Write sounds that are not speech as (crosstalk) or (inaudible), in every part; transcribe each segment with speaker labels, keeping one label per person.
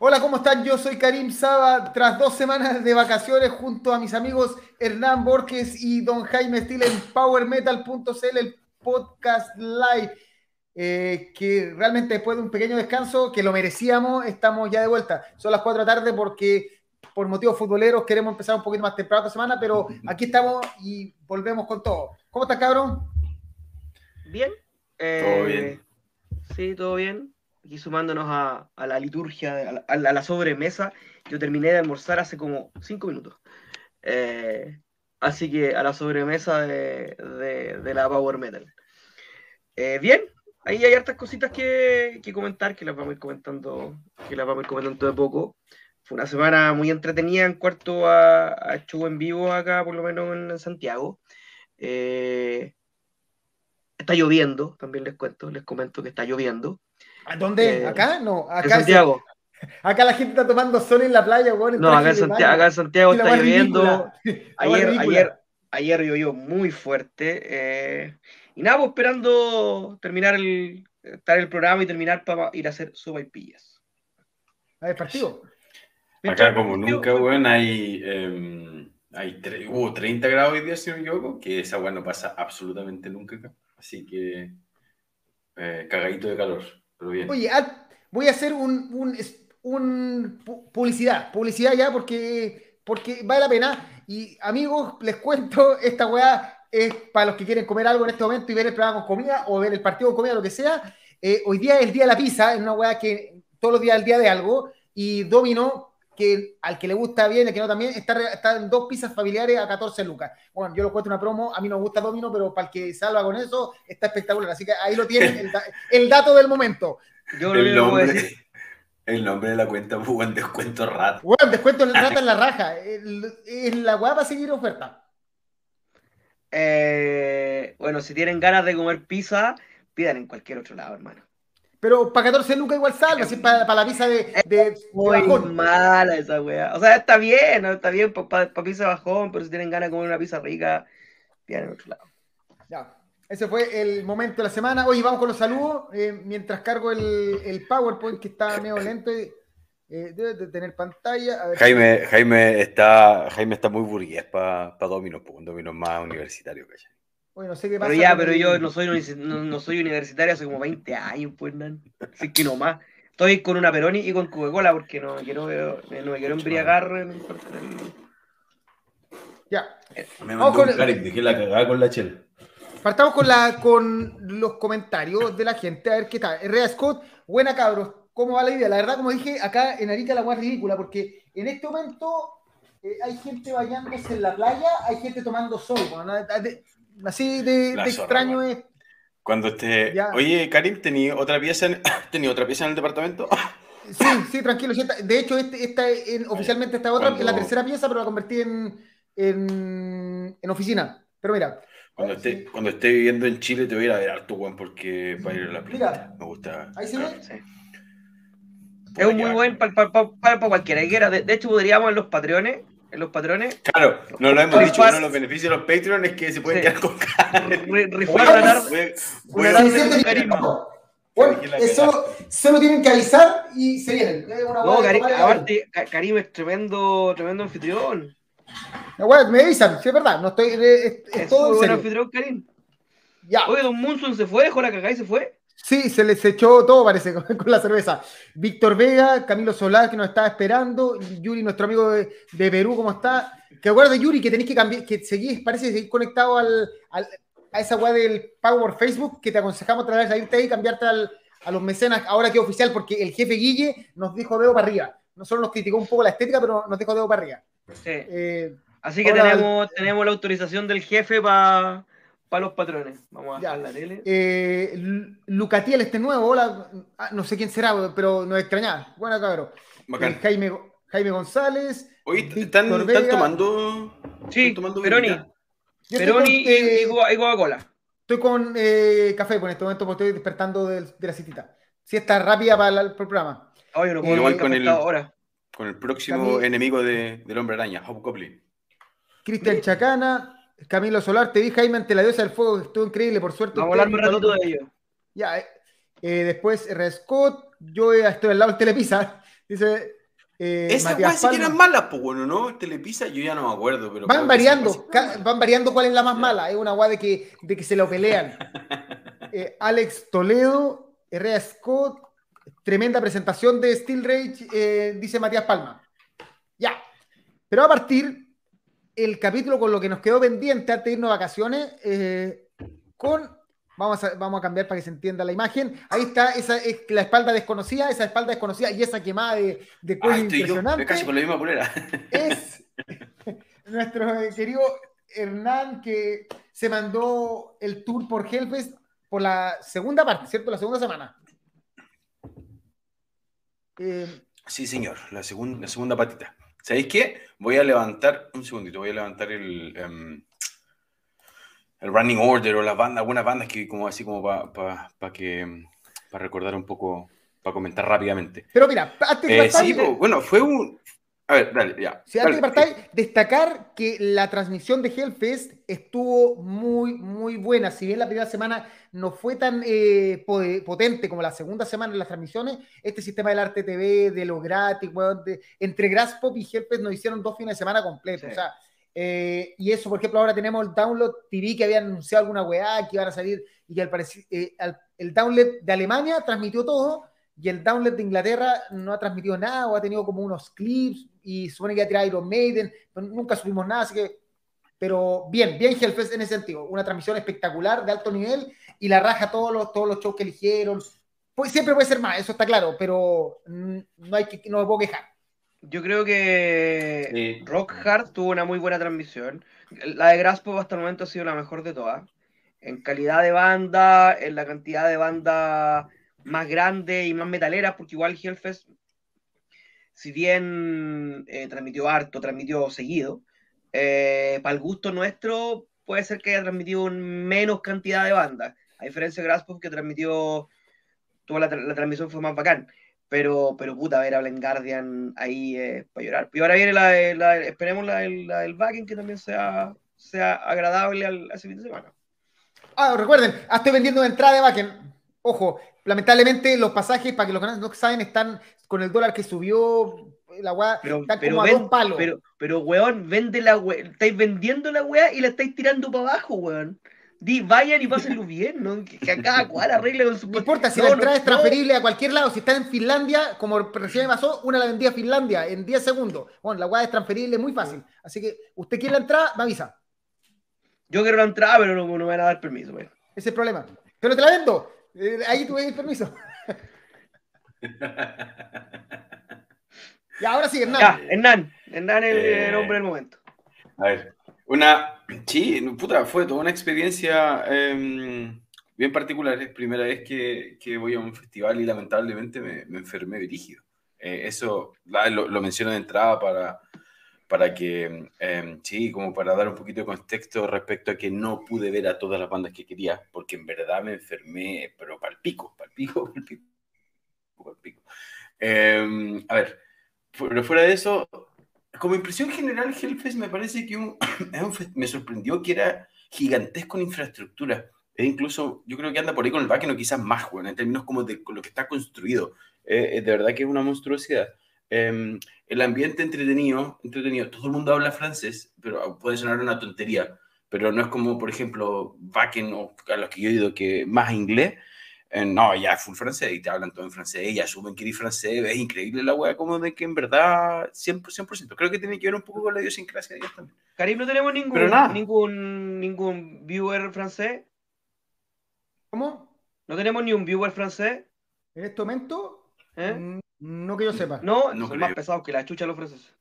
Speaker 1: Hola, ¿cómo están? Yo soy Karim Saba, tras dos semanas de vacaciones junto a mis amigos Hernán Borges y Don Jaime Steele en PowerMetal.cl, el podcast live, eh, que realmente después de un pequeño descanso, que lo merecíamos, estamos ya de vuelta. Son las 4 de la tarde porque por motivos futboleros queremos empezar un poquito más temprano esta semana, pero aquí estamos y volvemos con todo. ¿Cómo estás, cabrón?
Speaker 2: Bien.
Speaker 3: todo bien.
Speaker 2: Eh, sí, todo bien aquí sumándonos a, la liturgia, a la, sobremesa. Yo terminé de almorzar hace como cinco minutos. Eh, así que a la sobremesa de, la Power Metal. Eh, bien, ahí hay hartas cositas que, comentar, que las vamos a ir comentando, que las vamos a comentando de poco. Fue una semana muy entretenida en cuarto a, a en vivo acá, por lo menos en, Santiago. Eh, está lloviendo, también les cuento, les comento que está lloviendo.
Speaker 1: ¿A dónde? Eh, ¿Acá? No, acá. En
Speaker 2: Santiago. (laughs)
Speaker 1: acá la gente está tomando sol en la playa, bueno,
Speaker 2: No, acá en, Santiago, acá en Santiago está lloviendo. (laughs) Ayer, ayer, ayer llovió muy fuerte. Eh, y nada, pues esperando terminar el, estar el programa y terminar para ir a hacer sopaipillas.
Speaker 1: A ver, partido.
Speaker 3: Acá, como nunca, weón, hay, eh, hay hubo 30 grados hoy día, si no me equivoco, que esa weón no pasa absolutamente nunca acá. Así que, eh, cagadito de calor.
Speaker 1: Oye, voy a hacer un, un, publicidad, publicidad ya porque, porque vale la pena. Y amigos, les cuento, (laughs) esta weá es para los que quieren comer algo en este momento y ver el programa con comida o ver el partido con comida, lo que sea. Eh, hoy día es el día de la pizza, es una weá que todos los días es el día de algo. Y Domino que al que le gusta bien, el que no también, está, en dos pizzas familiares a 14 lucas. Bueno, yo lo cuento una promo, a mí no me gusta Domino, pero para el que salva con eso, está espectacular. Así que ahí lo tienen, el, dato del momento.
Speaker 3: Yo el, nombre, el nombre de la cuenta, (laughs) buen descuento rata.
Speaker 1: Bueno, descuento (laughs) rata en la raja. Es la guapa seguir oferta.
Speaker 2: Eh, bueno, si tienen ganas de comer pizza, pidan en cualquier otro lado, hermano.
Speaker 1: Pero para 14 lucas igual salva, así para, para la pizza de, de,
Speaker 2: muy mala esa weá. O sea, está bien, está bien para pizza bajón, pero si tienen ganas de comer una pizza rica, pidan en otro lado.
Speaker 1: Ya. Ese fue el momento de la semana. Hoy vamos con los saludos. Eh, mientras cargo el, el, PowerPoint que está medio lento. Eh, debe de tener pantalla.
Speaker 3: Jaime, Jaime, está, Jaime está muy burgués para pa Dominos, porque un Dominos más universitario, ¿cachai?
Speaker 2: Bueno, sé qué pasa. Pero ya, pero yo no soy, no, soy universitario hace como 20 años, pues, nan. Así que no más. Estoy con una Peroni y con Coca-Cola porque no me quiero, no me quiero embriagar.
Speaker 1: Ya.
Speaker 3: Me mandó con... un dejé la cagada con la chela.
Speaker 1: Partamos con, la, con los comentarios de la gente, a ver qué tal. Herrera Scott, buena cabros, ¿cómo va la idea? La verdad, como dije, acá en Arica la más ridícula, porque en este momento eh, hay gente bañándose en la playa, hay gente tomando sol. Bueno, Así de, extraño es.
Speaker 3: Cuando esté. Oye, Karim, ¿tenía otra pieza en... (coughs) ¿tenía otra pieza en el departamento?
Speaker 1: Sí, sí, tranquilo. De hecho, este, esta, oficialmente esta otra es la tercera pieza, pero la convertí en, en, oficina. Pero mira.
Speaker 3: Cuando esté, cuando esté viviendo en Chile te voy a ir a ver harto, Juan, porque para ir a la playa. Me gusta.
Speaker 1: Ahí se ve.
Speaker 2: Es un muy buen para cualquiera. De, de hecho, podríamos en los patrones en los patrones.
Speaker 3: Claro, no lo hemos dicho. Uno de los beneficios de los Patreon es que se pueden quedar con
Speaker 1: Rifar Bueno, eso solo tienen que avisar y se vienen.
Speaker 2: no, Karim, aparte, Karim es tremendo, tremendo anfitrión.
Speaker 1: No, me avisan, sí es verdad, no estoy. Es,
Speaker 2: es, todo muy buen anfitrión, Karim. Ya. Oye, Don Munson se fue, dejó la cagada y se fue.
Speaker 1: Sí, se les echó todo, parece, (laughs) con, la cerveza. Víctor Vega, Camilo Solar, que nos estaba esperando, Yuri, nuestro amigo de, Perú, ¿cómo está? Que acuerde, Yuri, que tenéis que cambiar, que seguís, parece seguir conectado al, a esa web del Power Facebook, que te aconsejamos otra vez a irte ahí y cambiarte a los mecenas, ahora que es oficial, porque el jefe Guille nos dijo dedo para arriba. No solo nos criticó un poco la estética, pero nos dijo dedo para arriba.
Speaker 2: Sí. Eh, Así que tenemos, tenemos la autorización del jefe para para los patrones. Vamos a dejar la tele.
Speaker 1: Eh, Lucatiel, este nuevo, hola. Ah, no sé quién será, pero nos extrañaba. Buena cabrón. Eh, Jaime, Jaime González.
Speaker 3: Hoy están, están, tomando.
Speaker 2: Sí, tomando Peroni. Peroni y, y, Coca-Cola.
Speaker 1: Estoy con eh, café por este momento porque estoy despertando de, la citita. Si está rápida para el, programa.
Speaker 2: Oye, no puedo Igual
Speaker 3: con el, ahora. con el próximo enemigo de, del hombre araña, Hobgoblin.
Speaker 1: Cristian Chacana. Camilo Solar, te vi Jaime ante la diosa del fuego, estuvo increíble, por suerte.
Speaker 2: Vamos a hablar un ratito de ello.
Speaker 1: Ya, eh, eh, después R. Scott, yo estoy al lado del Telepisa. (laughs) Dice.
Speaker 3: Eh, Esas weas sí que eran malas, pues bueno, ¿no? Telepisa, yo ya no me acuerdo. Pero
Speaker 1: van variando, van variando cuál es la más mala. Es una wea de que, de que se lo pelean. (laughs) Eh, Alex Toledo, Herrera Scott, tremenda presentación de Steel Rage, eh, dice Matías Palma. Ya. Pero a partir el capítulo con lo que nos quedó pendiente antes de irnos a vacaciones, con Vamos a, vamos a cambiar para que se entienda la imagen. Ahí está esa, es la espalda desconocida, esa espalda desconocida y esa quemada de, de cuello impresionante.
Speaker 3: casi con la misma polera.
Speaker 1: Es (laughs) nuestro querido Hernán que se mandó el tour por Hellfest por la segunda parte, ¿cierto? La segunda semana.
Speaker 3: Eh, sí, señor, la, segunda la segunda patita. ¿Sabéis qué? Voy a levantar, un segundito, voy a levantar el, em, el Running Order o las bandas, algunas bandas que como así como para pa, que para recordar un poco, para comentar rápidamente.
Speaker 1: Pero mira, antes de
Speaker 3: eh, sí, bueno, fue un a ver, dale, ya.
Speaker 1: Sí, antes de destacar que la transmisión de Hellfest estuvo muy, muy buena. Si bien la primera semana no fue tan eh, potente como la segunda semana en las transmisiones, este sistema del Arte TV, de lo gratis, bueno, entre Grasspop y Hellfest nos hicieron dos fines de semana completos. O sea, eh, y eso, por ejemplo, ahora tenemos el Download TV que había anunciado alguna weá que iban a salir y que al parecer eh, el Download de Alemania transmitió todo y el Download de Inglaterra no ha transmitido nada o ha tenido como unos clips y supone que ha tirado Iron Maiden, nunca subimos nada, así que, pero bien, bien Hellfest en ese sentido, una transmisión espectacular de alto nivel y la raja todos los, todos los shows que eligieron. Pues, siempre puede ser más, eso está claro, pero no, hay que, no me puedo quejar.
Speaker 2: Yo creo que Rock Hard tuvo una muy buena transmisión. La de Graspo hasta el momento ha sido la mejor de todas. En calidad de banda, en la cantidad de banda más grande y más metalera, porque igual Hellfest, si bien eh, transmitió harto, transmitió seguido, eh, para el gusto nuestro puede ser que haya transmitido menos cantidad de bandas. A diferencia de Graspo, que transmitió, toda la, la transmisión fue más bacán. Pero, pero puta, ver a Blind Guardian ahí eh, para llorar. Y ahora viene la, la esperemos la, la, del backing que también sea, sea agradable al, a ese fin de semana.
Speaker 1: Ah, recuerden, estoy vendiendo una entrada de backend. Ojo, lamentablemente los pasajes, para que los canales no saben, están con el dólar que subió, la weá,
Speaker 2: pero, están como a dos palos. Pero, pero, weón, vende la weá, estáis vendiendo la weá y la estáis tirando para abajo, weón. Di, vayan y pásenlo bien, ¿no? Que, cada (laughs) cual arregle con su...
Speaker 1: No importa, si la entrada es transferible a cualquier lado, si está en Finlandia, como recién me pasó, una la vendía a Finlandia en 10 segundos. Bueno, la weá es transferible muy fácil. Así que, usted quiere la entrada, me avisa.
Speaker 2: Yo quiero la entrada, pero no, me van a dar permiso, weón.
Speaker 1: Ese es el problema. Pero te la vendo. Eh, ahí tuve el permiso. (laughs) y ahora sí, Hernán.
Speaker 2: Ya, Hernán. Hernán es el hombre del momento.
Speaker 3: A ver, una Sí, puta, fue toda una experiencia em, bien particular. Es primera vez que, que, voy a un festival y lamentablemente me, me enfermé dirigido. Eh, eso lo, lo, menciono de entrada para, para que, em, sí, como para dar un poquito de contexto respecto a que no pude ver a todas las bandas que quería, porque en verdad me enfermé, pero para el pico, para el pico, (laughs) para el pico. Para el pico. Em, a ver, pero fuera de eso, como impresión general, Hellfest me parece que un, (coughs) me sorprendió que era gigantesco en infraestructura. E incluso yo creo que anda por ahí con el backend o quizás más, bueno, en términos como de lo que está construido. Eh, eh, de verdad que es una monstruosidad. Em, el ambiente entretenido, entretenido, todo el mundo habla francés, pero puede sonar una tontería, pero no es como, por ejemplo, backend o a los que yo he oído que más inglés, eh, no, ya full francés y te hablan todo en francés y asumen que eres francés. Es increíble la wea, como de que en verdad 100%, 100%. Creo que tiene que ver un poco con la idiosincrasia de ellos también.
Speaker 2: Karim, no tenemos ningún, ningún, ningún viewer francés.
Speaker 1: ¿Cómo?
Speaker 2: ¿No tenemos ni un viewer francés?
Speaker 1: En este momento, ¿Eh? No que yo sepa.
Speaker 2: No, no son más pesados que la chucha los franceses.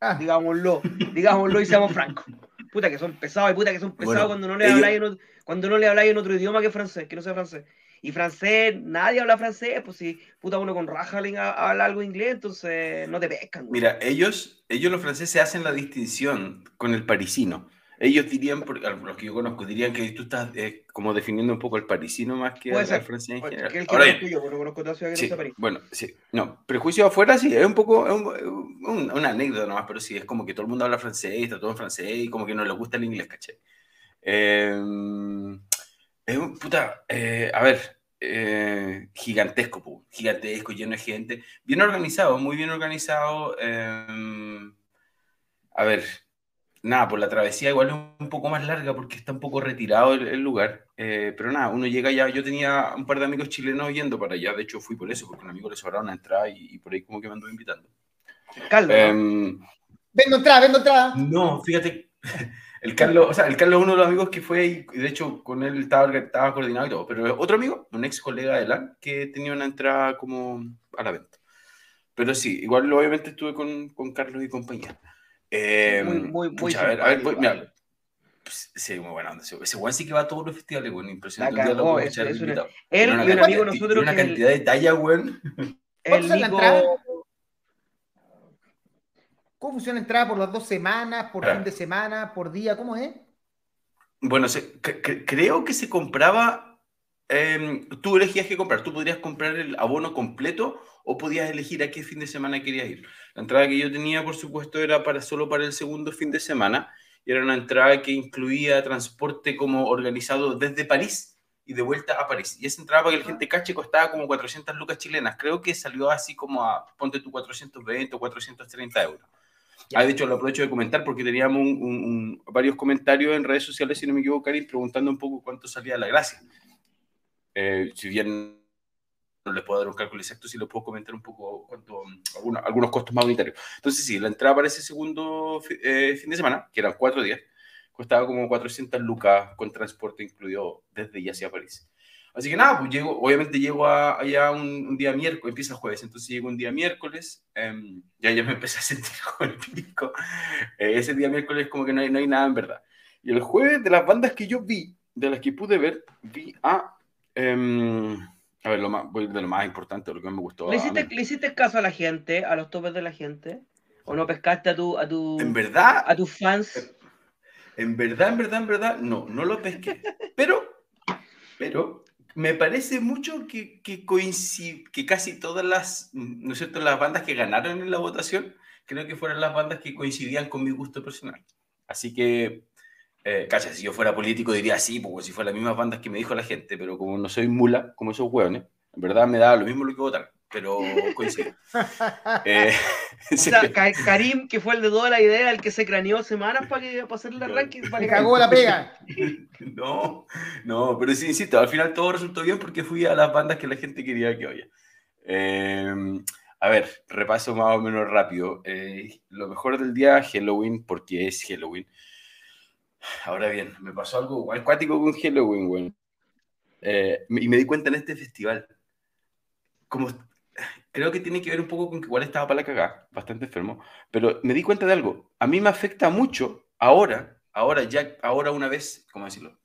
Speaker 2: Ah. Digámoslo, digámoslo y seamos francos. Puta que son pesados y puta que son pesados cuando no le habláis en, cuando no le habláis en otro idioma que francés, que no sea francés. Y francés, nadie habla francés, pues si puta uno con Rajalin habla algo inglés, entonces no te pescan.
Speaker 3: Mira, ellos, ellos los franceses hacen la distinción con el parisino. Ellos dirían, los que yo conozco, dirían que tú estás eh, como definiendo un poco el parisino más que el, francés en general. Que Ahora, yo, conozco ciudad que no París. Bueno, sí, no, prejuicio afuera sí, es un poco, es un, una anécdota nomás, pero sí, es como que todo el mundo habla francés, está todo en francés y como que no les gusta el inglés, caché. Eh, es un, puta, eh, a ver, eh, gigantesco, gigantesco, lleno de gente, bien organizado, muy bien organizado. Em, a ver, nada, por la travesía igual es un poco más larga porque está un poco retirado el, lugar, eh, pero nada, uno llega ya, yo tenía un par de amigos chilenos yendo para allá, de hecho fui por eso, porque un amigo le sobraron una entrada y, por ahí como que me andó invitando.
Speaker 1: Carlos. Em, vendo entrada, vendo entrada.
Speaker 3: No, fíjate, el Carlos, o sea, el Carlos es uno de los amigos que fue y de hecho con él estaba, estaba coordinado y todo, pero otro amigo, un ex colega de LAN, que tenía una entrada como a la venta. Pero sí, igual obviamente estuve con, con Carlos y compañía. Eh, muy, muy, muy. a ver, a ver, mira, pues, sí, muy buena onda. Ese Juan sí que va a todos los festivales, güey. Impresionante. La cagó, es, es una, él y un amigo nosotros. Una cantidad de talla, güey.
Speaker 1: ¿Cuánto es la entrada? ¿Cómo funciona entrada por las dos semanas, por fin de semana, por día? ¿Cómo es?
Speaker 3: Bueno, se, creo que se compraba. Eh, tú elegías qué comprar. Tú podrías comprar el abono completo o podías elegir a qué fin de semana querías ir. La entrada que yo tenía, por supuesto, era para, solo para el segundo fin de semana y era una entrada que incluía transporte como organizado desde París y de vuelta a París. Y esa entrada para que la gente cache costaba como 400 lucas chilenas. Creo que salió así como a, ponte tú 420 o 430 euros. Ah, de hecho, lo aprovecho de comentar porque teníamos un, varios comentarios en redes sociales, si no me equivoco, Karim, preguntando un poco cuánto salía la gracia. Eh, si bien no les puedo dar un cálculo exacto, si les puedo comentar un poco cuánto, algunos, algunos costos más unitarios. Entonces, sí, la entrada para ese segundo eh, fin de semana, que eran cuatro días, costaba como 400 lucas con transporte incluido desde y hacia París. Así que nada, pues llego, obviamente llego allá un, día miércoles, empieza jueves, entonces llego un día miércoles, eh, ya, ya me empecé a sentir (laughs) con el pico. Eh, ese día miércoles como que no hay, no hay nada en verdad. Y el jueves de las bandas que yo vi, de las que pude ver, vi a... Eh, a ver, lo más, voy de lo más importante, lo que me gustó.
Speaker 2: ¿Le hiciste, ¿Le hiciste, caso a la gente, a los topes de la gente? ¿O no pescaste a tu, a tu,
Speaker 3: en verdad,
Speaker 2: a tus fans?
Speaker 3: En verdad, en verdad, en verdad, no, no lo pesqué. Pero, pero, me parece mucho que, que coincide, que casi todas las, ¿no es cierto?, las bandas que ganaron en la votación, creo que fueron las bandas que coincidían con mi gusto personal. Así que eh, si yo fuera político diría sí, porque si fuera las mismas bandas que me dijo la gente, pero como no soy mula, como esos hueones, en verdad me da lo mismo lo que votar, pero coincido. (laughs)
Speaker 2: eh, (laughs) (laughs) o sea, Karim, que fue el de toda la idea, el que se craneó semanas para, que, para hacer el ranking, para
Speaker 1: que cagó la pega.
Speaker 3: no, no, pero sí, insisto, al final todo resultó bien porque fui a las bandas que la gente quería que oye. Eh, a ver, repaso más o menos rápido. Eh, lo mejor del día, Halloween, porque es Halloween. Ahora bien, me pasó algo acuático con Halloween, güey. Eh, y me di cuenta en este festival. Como creo que tiene que ver un poco con que igual estaba para la cagada, bastante enfermo, pero me di cuenta de algo. A mí me afecta mucho ahora, ahora ya, ahora una vez, ¿cómo decirlo?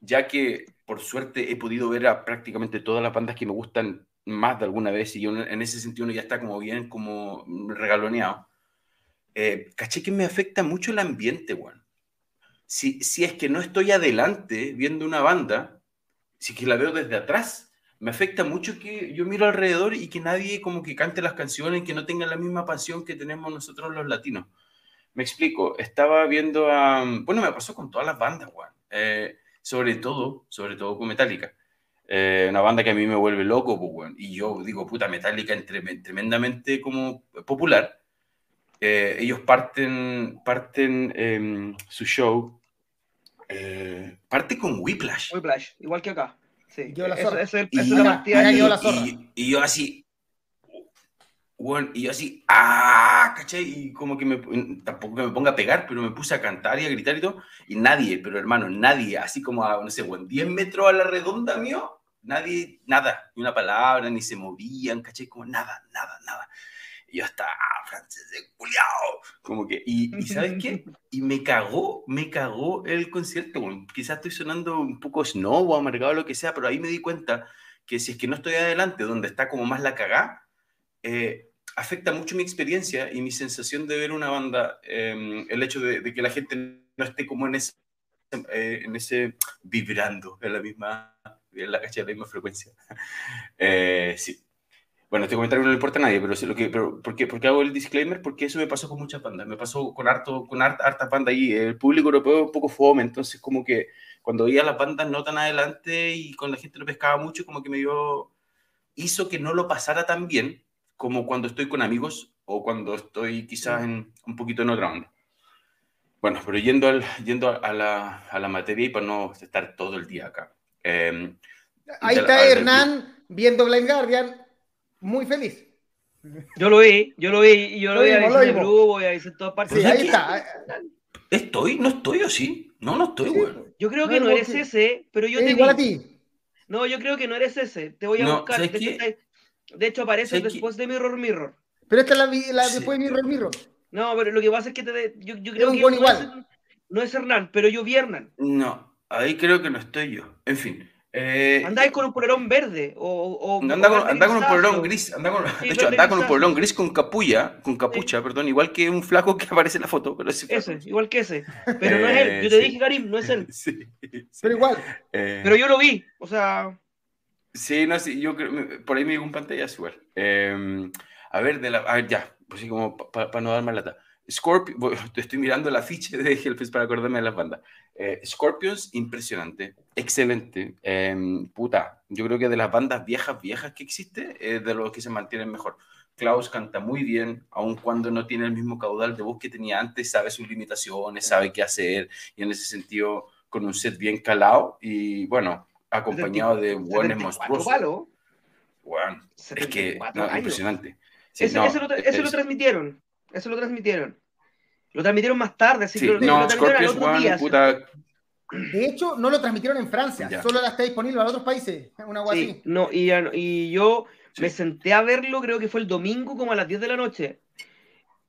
Speaker 3: Ya que por suerte he podido ver a prácticamente todas las bandas que me gustan más de alguna vez y yo en ese sentido uno ya está como bien, como regaloneado. Eh, caché que me afecta mucho el ambiente, güey si, es que no estoy adelante viendo una banda, si es que la veo desde atrás, me afecta mucho que yo miro alrededor y que nadie como que cante las canciones, que no tenga la misma pasión que tenemos nosotros los latinos. Me explico, estaba viendo a... Bueno, me pasó con todas las bandas, Juan. Eh, sobre todo, sobre todo con Metallica. Eh, una banda que a mí me vuelve loco, pues, y yo digo, puta, Metallica es tremendamente como popular. Eh, ellos parten, parten em, su show eh, parte con Whiplash.
Speaker 2: Whiplash, igual que acá. Sí.
Speaker 1: Yo la zorra.
Speaker 3: Eso, y, la Y, yo así, bueno, y yo así, ¡ah! ¿Cachai? Y como que me, tampoco que me ponga a pegar, pero me puse a cantar y a gritar y todo. Y nadie, pero hermano, nadie, así como a, no sé, bueno, 10 metros a la redonda mío, nadie, nada, ni una palabra, ni se movían, ¿cachai? Como nada, nada, nada. Y yo estaba, ah, francés culiao. Como que, y, y, ¿sabes qué? (laughs) Y me cagó, me cagó el concierto. Quizás estoy sonando un poco snow o amargado o lo que sea, pero ahí me di cuenta que si es que no estoy adelante, donde está como más la cagá, eh, afecta mucho mi experiencia y mi sensación de ver una banda, em, el hecho de, que la gente no esté como en ese, eh, en ese vibrando en la misma, en la, en la misma frecuencia. (laughs) Eh, sí. Bueno, este comentario no le importa a nadie, pero, lo que, pero ¿por, qué, ¿por, qué, hago el disclaimer? Porque eso me pasó con muchas bandas. Me pasó con harto, con harta, harta bandas ahí. El público europeo es un poco fome, entonces como que cuando veía las bandas no tan adelante y con la gente no pescaba mucho, como que me dio... hizo que no lo pasara tan bien como cuando estoy con amigos o cuando estoy quizás en, un poquito en otra onda. Bueno, pero yendo, al, yendo a, la, a la materia y para no estar todo el día acá. Eh,
Speaker 1: Ahí está Hernán viendo Blind Guardian, muy feliz.
Speaker 2: Yo lo vi, yo lo vi, y yo lo, vi a veces en grupo, y a veces en todas partes.
Speaker 1: Sí, ahí está.
Speaker 3: ¿Estoy? ¿No estoy o sí? No, no estoy, güey.
Speaker 2: Yo creo que no, eres ese, pero yo te
Speaker 1: igual a ti.
Speaker 2: No, yo creo que no eres ese. Te voy a buscar. De hecho, de hecho, aparece después de Mirror Mirror.
Speaker 1: Pero esta es la, la después de Mirror Mirror.
Speaker 2: No, pero lo que pasa es que te, yo, yo creo que no,
Speaker 1: igual.
Speaker 2: Es, no es Hernán, pero yo vi Hernán.
Speaker 3: No, ahí creo que no estoy yo. En fin. Eh,
Speaker 2: andáis con un polerón verde o, o
Speaker 3: anda, con, anda con un polerón gris anda con, sí, de hecho anda con un polerón gris con capulla con capucha sí. perdón igual que un flaco que (laughs) aparece en la foto pero ese,
Speaker 2: ese igual que ese. (laughs) Pero eh, no es él. Yo te sí. dije Karim no es él. (laughs)
Speaker 3: sí,
Speaker 1: pero igual.
Speaker 2: Eh, pero yo lo vi o sea
Speaker 3: sí no sí yo creo por ahí me llegó un pantallazo igual. Em, a ver de la a ver ya pues así como para pa no dar más lata. Scorpion, estoy mirando el afiche de Hellfest para acordarme de las bandas. Eh, Scorpions, impresionante, excelente. Eh, puta, yo creo que de las bandas viejas, viejas que existe, es de los que se mantienen mejor. Klaus canta muy bien, aun cuando no tiene el mismo caudal de voz que tenía antes, sabe sus limitaciones, sabe qué hacer, y en ese sentido, con un set bien calado, y bueno, acompañado de buenos monstruosos. Bueno, es que, no, impresionante.
Speaker 2: Sí, ese, no, ese, lo, transmitieron. Eso lo transmitieron. Lo transmitieron más tarde, así
Speaker 3: sí,
Speaker 2: que lo,
Speaker 3: no,
Speaker 2: lo transmitieron
Speaker 3: Scorpions, One, puta...
Speaker 1: De hecho, no lo transmitieron en Francia,
Speaker 3: Ya.
Speaker 1: solo está disponible en otros países. Una guay
Speaker 2: Sí, no, y, ya- y yo me senté a verlo, creo que fue el domingo como a las 10 de la noche.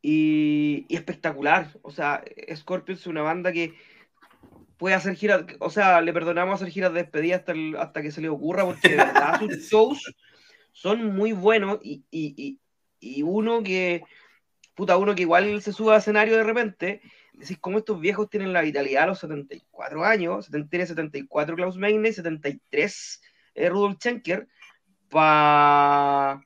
Speaker 2: Y, y espectacular. O sea, Scorpions es una banda que puede hacer giras, o sea, le perdonamos hacer giras de despedida hasta, el- hasta que se le ocurra, porque de verdad (laughs) sus shows son muy buenos y, y- y- y uno que, puta, uno que igual se sube al escenario de repente, decís cómo estos viejos tienen la vitalidad a los 74 años, 70 tiene 74 Klaus Meine, 73 eh, Rudolf Schenker, para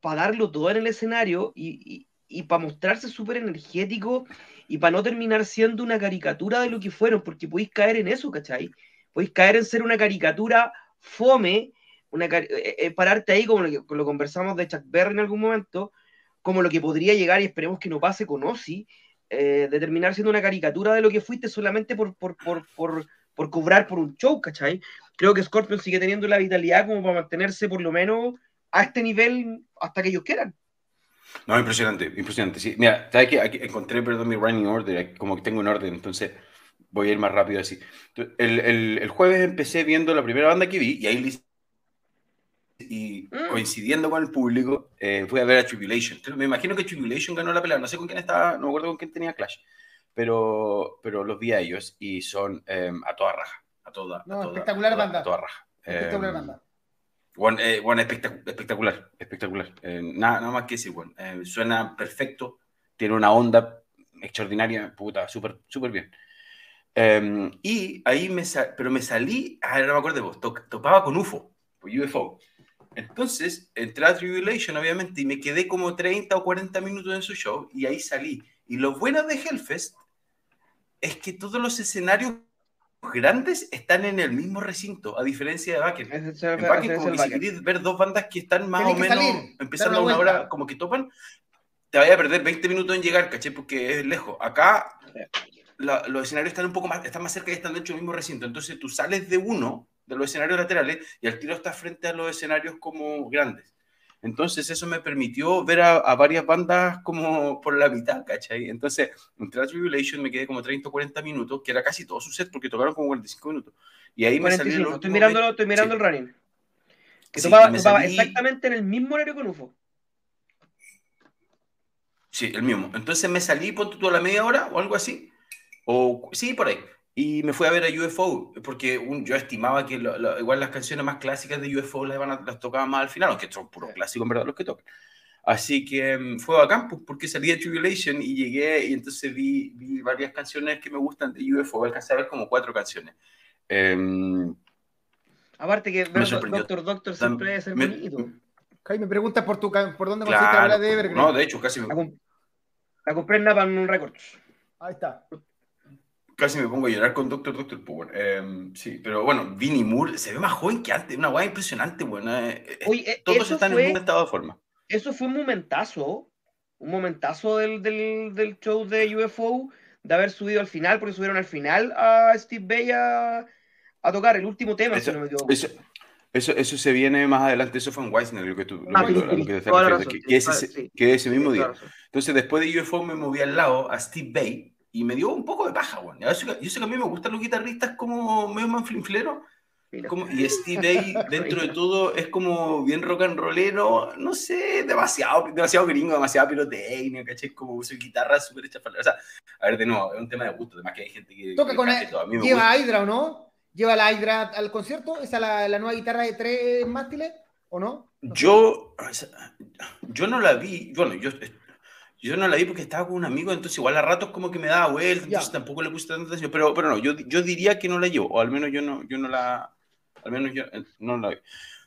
Speaker 2: pa darlo todo en el escenario y, y, para mostrarse súper energético y para no terminar siendo una caricatura de lo que fueron, porque podéis caer en eso, ¿cachai? Podéis caer en ser una caricatura fome, una, cari- eh, eh, pararte ahí como lo, lo conversamos de Chuck Berry en algún momento, como lo que podría llegar, y esperemos que no pase con Ozzy, eh, terminar siendo una caricatura de lo que fuiste solamente por, por, por, por, por cobrar por un show, ¿cachai? Creo que Scorpion sigue teniendo la vitalidad como para mantenerse por lo menos a este nivel hasta que ellos quieran.
Speaker 3: No, impresionante, impresionante. Sí, mira, ¿sabes qué? Aquí encontré, perdón, mi running order, como que tengo un orden, entonces voy a ir más rápido así. El, el, el jueves empecé viendo la primera banda que vi y ahí y
Speaker 2: Mm.
Speaker 3: coincidiendo con el público, eh, fui a ver a Tribulation. Me imagino que Tribulation ganó la pelea, no sé con quién estaba, no me acuerdo con quién tenía Clash, pero, pero los vi a ellos y son eh, a toda raja, a toda, a
Speaker 1: No,
Speaker 3: toda-
Speaker 1: espectacular
Speaker 3: a toda-
Speaker 1: banda.
Speaker 3: a toda raja.
Speaker 1: Espectacular
Speaker 3: Eh,
Speaker 1: banda.
Speaker 3: Bueno, eh, bueno, espectac- espectacular, espectacular. Eh, nada, nada más que decir, bueno, eh, suena perfecto, tiene una onda extraordinaria, puta, súper, súper bien. Eh, y ahí me, sa- pero me salí, ah, no me acuerdo de vos, to- topaba con UFO, con UFO. Entonces, entré a Tribulation, obviamente, y me quedé como 30 o 40 minutos en su show, y ahí salí. Y lo bueno de Hellfest es que todos los escenarios grandes están en el mismo recinto, a diferencia de
Speaker 2: es
Speaker 3: En
Speaker 2: es
Speaker 3: como que si queréis ver dos bandas que están más
Speaker 1: Tenés
Speaker 3: o menos
Speaker 1: salir,
Speaker 3: empezando a
Speaker 1: una
Speaker 3: una
Speaker 1: vuelta.
Speaker 3: hora, como que topan, te vaya a perder 20 minutos en llegar, ¿caché? Porque es lejos. Acá la- los escenarios están un poco más, están más cerca y están dentro del mismo recinto. Entonces tú sales de uno de los escenarios laterales y al tiro estás frente a los escenarios como grandes. Entonces eso me permitió ver a, a varias bandas como por la mitad, ¿cachai? Entonces, entré a Tribulation, me quedé como 30 o 40 minutos, que era casi todo su set porque tocaron como 45 minutos. Y ahí me salí
Speaker 2: 45.
Speaker 3: los
Speaker 2: Estoy
Speaker 3: últimos
Speaker 2: mirando,
Speaker 3: 20.
Speaker 2: estoy mirando
Speaker 3: Sí.
Speaker 2: el running. Que
Speaker 3: Sí,
Speaker 2: topaba,
Speaker 3: me
Speaker 2: topaba
Speaker 3: salí-
Speaker 2: exactamente en el mismo horario con UFO.
Speaker 3: Sí, el mismo. Entonces me salí, ponte tú a la media hora o algo así. O sí, por ahí. Y me fui a ver a UFO, porque un- yo estimaba que lo- lo- igual las canciones más clásicas de UFO las, iban a- las tocaban más al final, aunque son puros clásicos en verdad los que tocan. Así que mm, fue bacán, pues, porque salí de Tribulation y llegué y entonces vi, vi varias canciones que me gustan de UFO. Alcancé a ver como cuatro canciones. Em,
Speaker 2: Aparte que ver. Doctor Doctor siempre ser
Speaker 3: me-
Speaker 2: bonito.
Speaker 1: Jaime, pregunta por, tu, por dónde
Speaker 3: Claro,
Speaker 1: conseguiste la de Evergreen.
Speaker 3: no, de hecho, casi me,
Speaker 2: La, comp- la compré en Napalm Records.
Speaker 1: Ahí está.
Speaker 3: Casi me pongo a llorar con Doctor Doctor Power. Eh, sí, pero bueno, Vinnie Moore se ve más joven que antes, una guay impresionante, bueno. eh, eh,
Speaker 2: Oye, eh,
Speaker 3: todos están
Speaker 2: fue-
Speaker 3: en un estado de forma.
Speaker 2: Eso fue un momentazo, un momentazo del, del, del show de UFO, de haber subido al final, porque subieron al final a Steve Bay a, a tocar el último tema,
Speaker 3: Eso-
Speaker 2: si no me equivoco.
Speaker 3: Eso, eso, eso se viene más adelante, eso fue en Wisner, lo que tú lo
Speaker 2: Ah,
Speaker 3: que-
Speaker 2: sí,
Speaker 3: lo que
Speaker 2: sí,
Speaker 3: te
Speaker 2: razón,
Speaker 3: que, que
Speaker 2: sí,
Speaker 3: ese,
Speaker 2: sí.
Speaker 3: que ese mismo
Speaker 2: Sí,
Speaker 3: día.
Speaker 2: razón.
Speaker 3: Entonces, después de UFO me moví al lado a Steve Bay y me dio un poco de paja, bueno. Yo sé que, yo sé que a mí me gustan los guitarristas como medio manflinfleros,
Speaker 2: Mira.
Speaker 3: como, y Steve Bay, (laughs) dentro de todo, es como bien rock and rollero, no sé, demasiado, demasiado gringo, demasiado pirotecnia, ¿cachai? Como su guitarra súper hecha para... O sea, a ver, de nuevo, es un tema de gusto, además que hay gente que...
Speaker 1: Toca
Speaker 3: que
Speaker 1: con
Speaker 3: cante todo. A mí me
Speaker 1: lleva
Speaker 3: gusta.
Speaker 1: a Hydra o no? ¿Lleva la Hydra al concierto? ¿Esa es la, la nueva guitarra de tres mástiles? ¿O no? No.
Speaker 3: Yo, yo no la vi, bueno, yo, yo no la vi porque estaba con un amigo, entonces igual a ratos como que me daba vuelta, entonces tampoco le puse tanta atención, pero, pero no, yo, yo diría que no la llevo, o al menos yo no, yo no la, al menos yo eh, no la vi.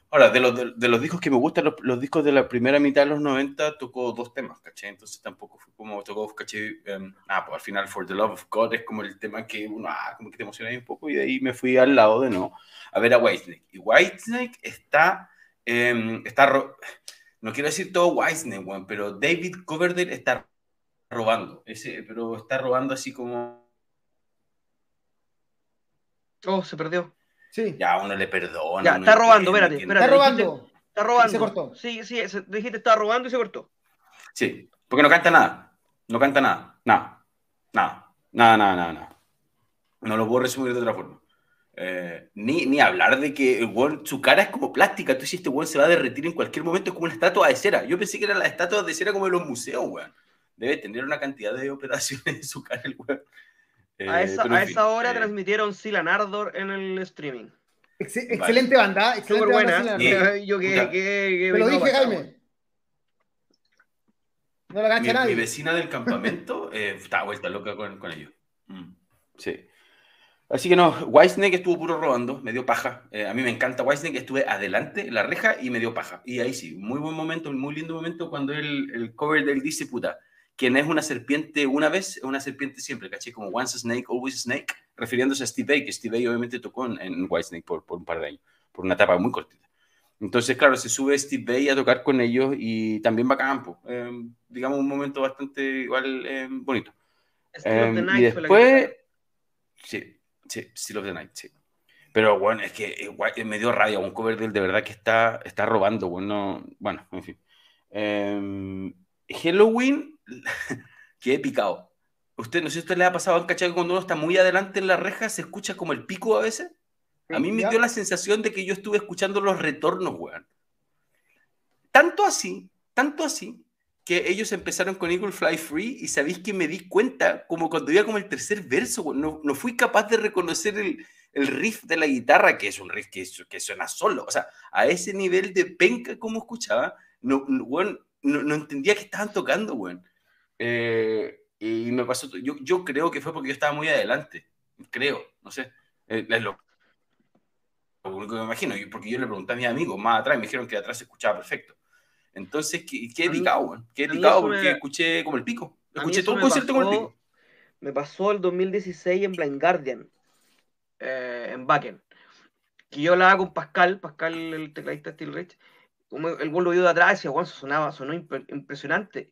Speaker 3: Ahora, de los, de, de los discos que me gustan, los, los discos de la primera mitad de los 90 tocó dos temas, ¿caché? Entonces tampoco fue como tocó, ¿caché? Em, ah, pues al final For the Love of God es como el tema que uno, ah, como que te emociona ahí un poco y de ahí me fui al lado de no, a ver a Whitesnake. Y Whitesnake está, em, está, no quiero decir todo Whitesnake, weón, pero David Coverdale está robando, ese, pero está robando así como,
Speaker 2: Oh, se perdió.
Speaker 1: Sí.
Speaker 3: ya uno le perdona.
Speaker 2: Ya, está robando, espérate, espérate.
Speaker 1: Está robando.
Speaker 2: Está robando.
Speaker 1: se cortó.
Speaker 2: Sí, sí, se- dijiste está robando y se cortó.
Speaker 3: Sí, porque no canta nada. No canta nada. Nada. Nada. Nada, nada, nada, nada. No lo puedo resumir de otra forma. Eh, ni, ni hablar de que su cara es como plástica. Tú dices, este weón se va a derretir en cualquier momento, es como una estatua de cera. Yo pensé que eran las estatuas de cera como de los museos, weón. Debe tener una cantidad de operaciones en su cara el weón.
Speaker 2: a
Speaker 3: Eh,
Speaker 2: esa, a esa hora
Speaker 3: eh,
Speaker 2: transmitieron Silan Ardor en el streaming.
Speaker 1: Ex-
Speaker 3: Vale.
Speaker 1: Excelente banda. Excelente
Speaker 2: Súper
Speaker 1: banda,
Speaker 2: buena.
Speaker 1: la verdad. (laughs)
Speaker 2: Yo que, que, que
Speaker 1: Te lo dije,
Speaker 2: pasado.
Speaker 1: Jaime. No la
Speaker 3: mi,
Speaker 1: gancha
Speaker 3: mi
Speaker 1: nadie.
Speaker 3: vecina del campamento eh, está vuelta loca con, con ellos. Mm, sí. Así que no, Whitesnake estuvo puro robando, me dio paja. Eh, a mí me encanta Whitesnake, estuve adelante en la reja y me dio paja. Y ahí sí, muy buen momento, muy lindo momento cuando el, el cover del dice, puta, quien es una serpiente una vez, es una serpiente siempre, ¿caché? Como once a snake, always a snake, refiriéndose a Steve Vai, que Steve Vai obviamente tocó en, en Whitesnake por, por un par de años, por una etapa muy cortita. Entonces, claro, se sube Steve Vai a tocar con ellos y también va a campo. Eh, digamos, un momento bastante igual eh, bonito. Eh, y después, sí, sí, Still of the Night, sí. Pero bueno, es que eh, guay, me dio rabia, un cover del de verdad que está, está robando, bueno, bueno, en fin. Eh, Halloween, (laughs) que he picado. Usted, no sé si a usted le ha pasado al cachado que cuando uno está muy adelante en la reja se escucha como el pico a veces. A mí me dio la sensación de que yo estuve escuchando los retornos, weón. Tanto así, tanto así, que ellos empezaron con Eagle Fly Free y sabéis que me di cuenta como cuando iba como el tercer verso, no, no fui capaz de reconocer el, el riff de la guitarra, que es un riff que, que suena solo. O sea, a ese nivel de penca como escuchaba, no, no, weón, no, no entendía que estaban tocando, weón. Eh, y me pasó, yo, yo creo que fue porque yo estaba muy adelante, creo, no sé. Eh, es lo lo único que me imagino, porque yo le pregunté a mis amigos más atrás y me dijeron que atrás se escuchaba perfecto. Entonces, qué, qué. Qué
Speaker 2: eso
Speaker 3: porque
Speaker 2: me-
Speaker 3: escuché como el pico. Escuché todo el concierto como el pico.
Speaker 2: Me pasó el 2016 en Blind Guardian, eh, en Backen. Que yo hablaba con Pascal, Pascal, el tecladista Steel Rich, el gol lo vio de atrás y decía, "Guau, eso sonaba, sonó imp- impresionante.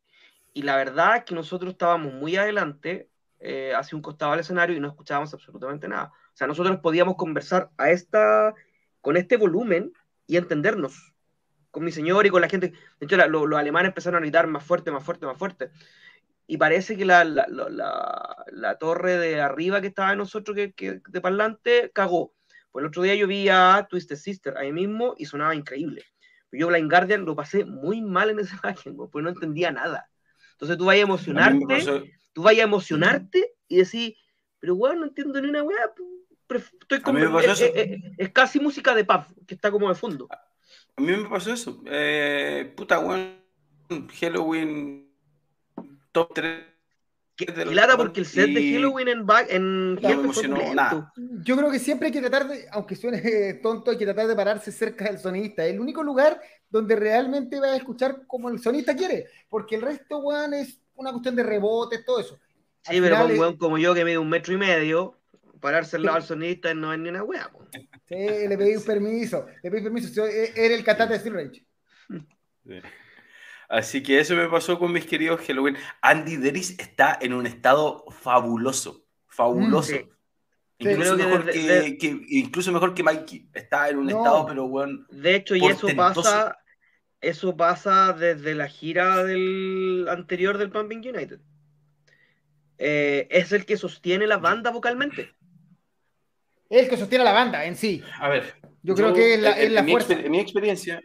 Speaker 2: Y la verdad es que nosotros estábamos muy adelante, eh, hacia un costado del escenario y no escuchábamos absolutamente nada. O sea, nosotros podíamos conversar a esta, con este volumen y entendernos con mi señor y con la gente. De hecho, la- lo- los alemanes empezaron a gritar más fuerte, más fuerte, más fuerte. Y parece que la, la, la- torre de arriba que estaba de nosotros, que, que- de parlante, cagó. Pues el otro día yo vi a Twisted Sister ahí mismo y sonaba increíble. Yo Blind Guardian lo pasé muy mal en esa (laughs) imagen, porque no entendía nada. Entonces tú vayas a emocionarte,
Speaker 3: pasó-
Speaker 2: tú vayas a emocionarte y decir, pero weón, no entiendo ni una weá. Estoy como, es,
Speaker 3: eso.
Speaker 2: es- es- es casi música de pub, que está como de fondo.
Speaker 3: A mí me pasó eso. Eh, puta, weón. Halloween top 3.
Speaker 2: Y lata porque el set de Halloween en, back, en Hellfest fue
Speaker 3: nada.
Speaker 1: Yo creo que siempre hay que tratar de, aunque suene (laughs) tonto, hay que tratar de pararse cerca del sonidista. El único lugar donde realmente vas a escuchar como el sonista quiere, porque el resto, weón, es una cuestión de rebotes, todo eso.
Speaker 2: Sí, pero con un weón como yo que mide un metro y medio, pararse al lado del sonista no es ni una weá.
Speaker 1: Sí, le pedí permiso, le pedí permiso, era el cantante de Steel Rage.
Speaker 3: Así que eso me pasó con mis queridos Halloween. Andy Deris está en un estado fabuloso, fabuloso. Mm, incluso, mejor que, incluso mejor que Mikey. Está en un estado, pero bueno.
Speaker 2: De hecho, y eso pasa, eso pasa desde la gira del anterior del Pumping United. Eh, es el que sostiene la banda vocalmente.
Speaker 1: El que sostiene la banda en sí.
Speaker 3: A ver.
Speaker 1: Yo, creo que es la,
Speaker 3: en,
Speaker 1: la
Speaker 3: fuerza. Mi, en mi experiencia,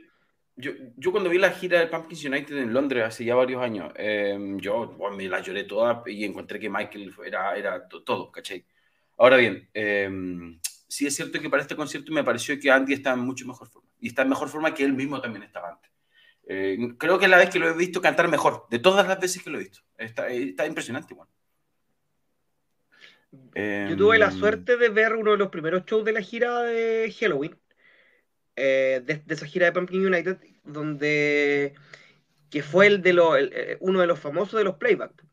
Speaker 3: yo, yo, cuando vi la gira del Pumpkins United en Londres hace ya varios años, em, yo me la lloré toda y encontré que Michael era, era todo, ¿cachai? Ahora bien, eh, sí es cierto que para este concierto me pareció que Andy está en mucho mejor forma. Y está en mejor forma que él mismo también estaba antes. Eh, creo que es la vez que lo he visto cantar mejor, de todas las veces que lo he visto. Está, está impresionante, bueno.
Speaker 2: Yo tuve la em, suerte de ver uno de los primeros shows de la gira de Halloween, eh, de, esa gira de Pumpkin United, donde que fue el de lo, eh, uno de los famosos de los playback.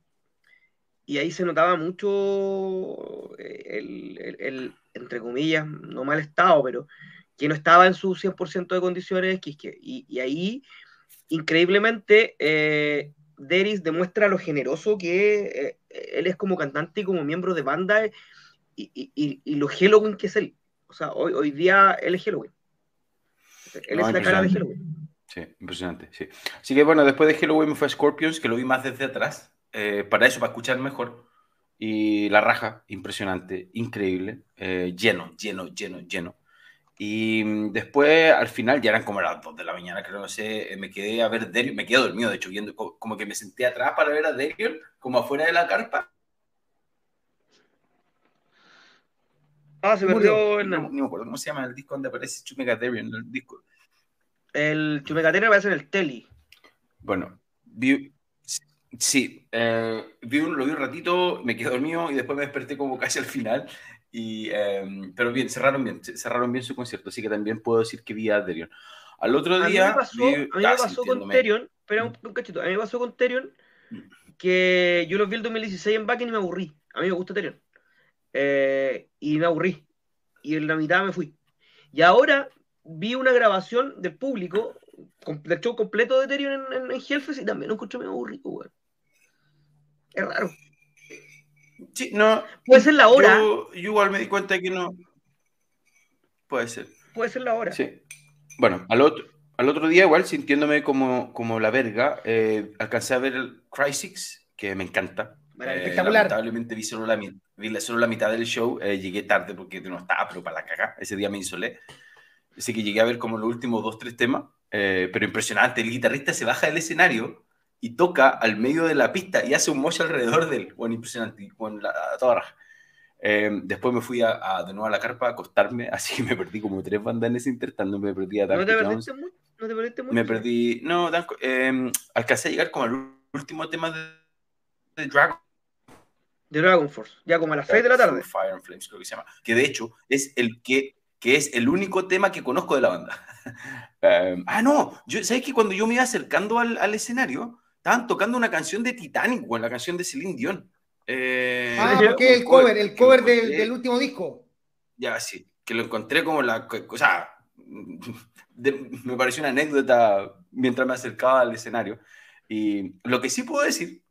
Speaker 2: Y ahí se notaba mucho eh, el, entre comillas, no mal estado, pero que no estaba en su 100% de condiciones, que, y, y, ahí, increíblemente, eh, Deris demuestra lo generoso que eh, él es como cantante y como miembro de banda y, y, y, lo Halloween que es él. O sea, hoy, hoy día él es Halloween. Él es la cara de Halloween.
Speaker 3: Sí, impresionante, sí. Así que bueno, después de Halloween me fue a Scorpions, que lo vi más desde atrás. Eh, para eso, para escuchar mejor. Y la raja, impresionante, increíble, eh, lleno, lleno, lleno, lleno. Y mm, después, al final, ya eran como las 2 de la mañana, creo, no sé, eh, me quedé a ver Derion, me quedé dormido, de hecho, viendo, como que me senté atrás para ver a Derion, como afuera de la carpa.
Speaker 2: Ah, se perdió.
Speaker 3: No, me acuerdo cómo se llama el disco donde aparece Chumega Derion, el disco.
Speaker 2: El Chumega Derion aparece en el Teli.
Speaker 3: Bueno, vi, Sí, eh, vi un, lo vi un ratito, me quedé dormido y después me desperté como casi al final. Y, em, pero bien, cerraron bien, cerraron bien su concierto, así que también puedo decir que vi a Derion. Al otro día.
Speaker 2: A mí me pasó, a mí me pasó con Terion, espera un, un, cachito, a mí me pasó con Terion que yo los vi el 2016 en Backen y me aburrí. A mí me gusta Terion. Eh, y me aburrí. Y en la mitad me fui. Y ahora vi una grabación del público, del show completo de Terion en, en, en Hellfest y también lo encontré medio aburrido, weón. Es raro.
Speaker 3: Sí, no.
Speaker 2: Puede ser la hora.
Speaker 3: Yo, igual me di cuenta que no. Puede ser.
Speaker 2: Puede ser la hora.
Speaker 3: Sí. Bueno, al otro, al otro día, igual, sintiéndome como, como la verga, eh, alcancé a ver el Crysis, que me encanta.
Speaker 1: Eh,
Speaker 3: lamentablemente vi solo la, vi solo la mitad del show. Eh, llegué tarde porque no estaba, pero para la caga. Ese día me insolé. Así que llegué a ver como los últimos dos, tres temas. Eh, pero impresionante. El guitarrista se baja del escenario y toca al medio de la pista y hace un mosh alrededor del bueno, impresionante, con la, toda raja. Eh, después me fui a, a, de nuevo a la carpa a acostarme, (laughs) así que me perdí como tres bandas en ese intertanto, me perdí a
Speaker 2: ¿No te perdiste mucho? ¿No te perdiste mucho?
Speaker 3: Me perdí, no, eh, alcancé a llegar como al último tema de, de Dragon.
Speaker 2: De Dragon Force, ya como a las 6 de la tarde.
Speaker 3: Fire and Flames creo que se llama, que de hecho es el que, que es el único tema que conozco de la banda. um, (laughs) ah, no, yo, ¿sabes que cuando yo me iba acercando al, al escenario, estaban tocando una canción de Titanic, o la canción de Celine Dion.
Speaker 1: Eh, ah, porque el cover, el cover del, del, último disco.
Speaker 3: Ya, sí, que lo encontré como la. O sea, de, me pareció una anécdota mientras me acercaba al escenario. Y lo que sí puedo decir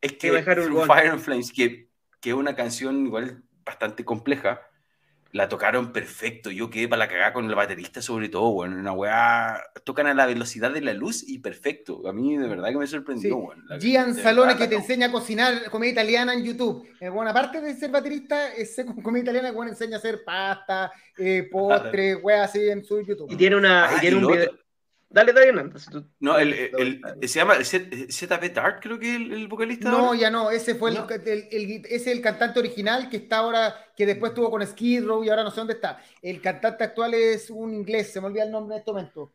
Speaker 3: es que Fire and Flames, que, que es una canción igual bastante compleja, la tocaron perfecto. Yo quedé para la cagada con el baterista, sobre todo, bueno, una weá. Tocan a la velocidad de la luz y perfecto. A mí de verdad que me sorprendió, sí. bueno,
Speaker 1: Gian Salone, que te enseña a cocinar comida italiana en YouTube. Eh, bueno, aparte de ser baterista, es comida italiana, bueno, enseña a hacer pasta, eh, postre, weá, así en su YouTube.
Speaker 2: Y tiene, una, ah, y tiene un video. Dale, dale,
Speaker 3: no. No, el, el, el, se llama ZB Dart, creo que el, el vocalista.
Speaker 1: No, ahora. ya no, ese fue no. el, ese el cantante original que está ahora, que después estuvo con Skid Row y ahora no sé dónde está. El cantante actual es un inglés, se me olvida el nombre en este momento.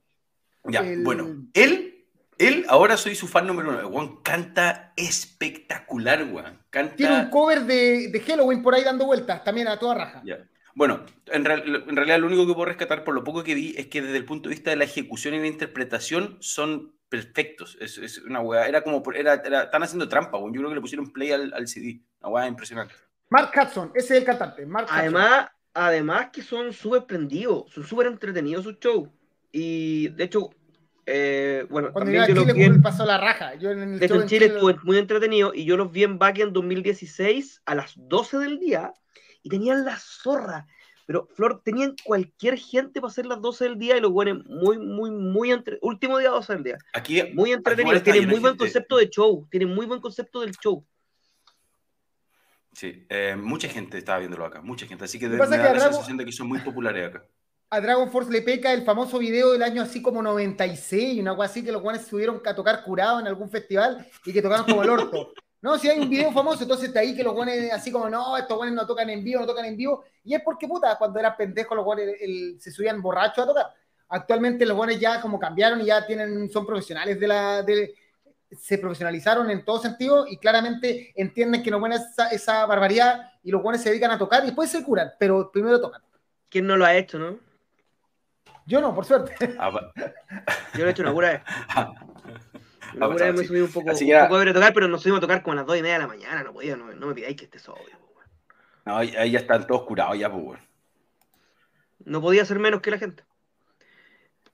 Speaker 3: Ya, bueno, él, él ahora soy su fan número uno. Juan canta espectacular, Juan. Canta...
Speaker 1: Tiene un cover de, de, Halloween por ahí dando vueltas, también a toda raja.
Speaker 3: Ya. Bueno, en, realidad lo único que puedo rescatar por lo poco que vi es que desde el punto de vista de la ejecución y la interpretación son perfectos. Es, una weá, era como, era, están haciendo trampa, Yo creo que le pusieron play al, CD. Una weá impresionante.
Speaker 1: Mark Hudson, ese es el cantante.
Speaker 2: además, además que son súper prendidos, son súper entretenidos sus shows. Y de hecho, eh, bueno,
Speaker 1: Cuando también yo Chile, los vi pasó la raja. Yo
Speaker 2: en el en Chile, estuve muy entretenido y yo los vi en Back en 2016 a las 12 del día y tenían la zorra. Pero, Flor, tenían cualquier gente para hacer las 12 del día y los buenos muy, muy, muy entre... último día 12 del día.
Speaker 3: Aquí,
Speaker 2: muy entretenido. Tienen muy buen concepto de show. Tienen muy buen concepto del show.
Speaker 3: Sí, eh, mucha gente estaba viéndolo acá, mucha gente. Así que me da la sensación de que son muy populares acá.
Speaker 1: A Dragon Force le peca el famoso video del año así como 96, una cosa así que los guanes subieron a tocar curado en algún festival y que tocaron como el orto. (laughs) No, si hay un video famoso, entonces está ahí que los guanes así como, no, estos guanes no tocan en vivo, no tocan en vivo. Y es porque, puta, cuando eran pendejos los guanes se subían borrachos a tocar. Actualmente los guanes ya como cambiaron y ya tienen, son profesionales de la... De, se profesionalizaron en todo sentido y claramente entienden que no buena esa, esa barbaridad y los guanes se dedican a tocar y después se curan, pero primero tocan.
Speaker 2: ¿Quién no lo ha hecho, no?
Speaker 1: Yo no, por suerte.
Speaker 2: Ah, (laughs) Yo lo he hecho una cura vez. (laughs) Alguna vez me subí un poco, un poco de tocar, pero nos subimos a tocar como a las 2 y media de la mañana, no podía, no, me pidáis que esté sobrio.
Speaker 3: No, ahí ya están todos curados ya, pues,
Speaker 2: No podía ser menos que la gente.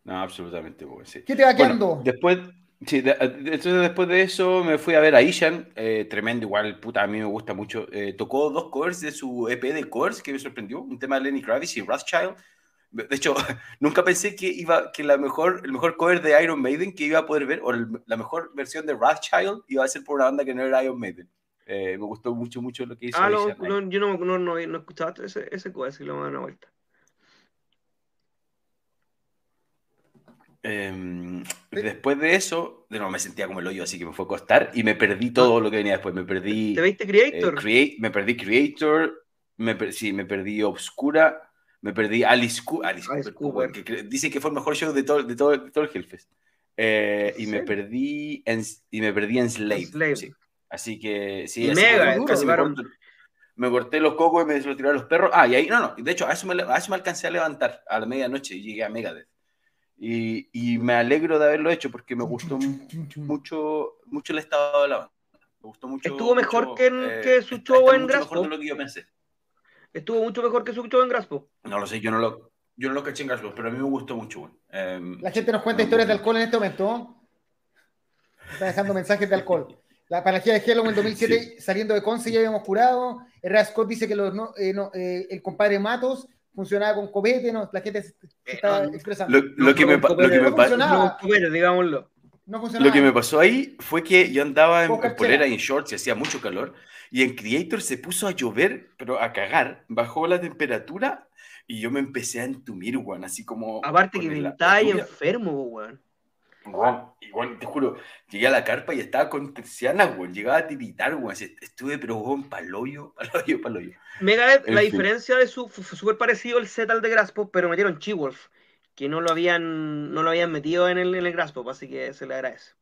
Speaker 3: No, absolutamente, pues, sí.
Speaker 1: ¿Qué te va quedando?
Speaker 3: después, sí, entonces después de eso me fui a ver a Ishan, eh, tremendo, igual, puta, a mí me gusta mucho. Eh, tocó dos covers de su EP de covers que me sorprendió, un tema de Lenny Kravitz y Rothschild de hecho, (laughs) nunca pensé que iba que la mejor, el mejor cover de Iron Maiden que iba a poder ver, o la mejor versión de Rothschild, iba a ser por una banda que no era Iron Maiden. Eh, me gustó mucho, mucho lo que hizo.
Speaker 2: Ah, no, yo no, no, no, no escuchaba ese, ese cover, si lo van a dar una vuelta.
Speaker 3: Em, después de eso, de nuevo me sentía como el hoyo, así que me fue a costar y me perdí todo lo que venía después. Me perdí.
Speaker 2: ¿Te viste Creator?
Speaker 3: Eh, me perdí Creator, me, sí, me perdí Obscura me perdí Alice, Cooper, que dice que fue el mejor show de todo, de todo, de todo el Hellfest. Eh, y, me perdí en, y me perdí en Slave. Sí. Así que sí,
Speaker 2: así mega,
Speaker 3: casi me, corté, me, corté, los cocos y me los a los perros. Ah, y ahí, no, no, de hecho, a eso, me, a eso me alcancé a levantar a la medianoche y llegué a Megadeth. Y, y me alegro de haberlo hecho porque me gustó mucho, mucho el estado de la banda. Me gustó mucho.
Speaker 2: Estuvo mejor
Speaker 3: mucho,
Speaker 2: que, en,
Speaker 3: eh,
Speaker 2: que su show en Graspo.
Speaker 3: mejor de lo que yo pensé
Speaker 2: estuvo mucho mejor que su show en Graspo.
Speaker 3: No lo sé, yo no lo, yo no lo caché en Graspo, pero a mí me gustó mucho.
Speaker 1: Eh, la gente nos cuenta historias de alcohol en este momento. Está dejando mensajes de alcohol. La panagía de Hello en 2007, saliendo de Conce, ya habíamos curado. Herrera Scott dice que los, no, eh, no, eh, el compadre Matos funcionaba con copete, no, la gente se, está expresando.
Speaker 3: Lo, lo, que me, lo que me pasó.
Speaker 2: digámoslo.
Speaker 3: Lo que me pasó ahí fue que yo andaba en, en polera y en shorts y hacía mucho calor. Y en Creator se puso a llover, pero a cagar. Bajó la temperatura y yo me empecé a entumir, weón. Así como.
Speaker 2: Aparte que me estaba enfermo, weón.
Speaker 3: Igual, te juro, llegué a la carpa y estaba con tercianas, weón. Llegaba a tiritar, weón. Estuve, pero weón, paloyo, (laughs) paloyo, paloyo.
Speaker 2: Mega, la diferencia de su. Fue súper parecido el set al de Graspo, pero metieron Chi-Wolf que no lo habían, no lo habían metido en el, en el Grasp, así que se le agradece.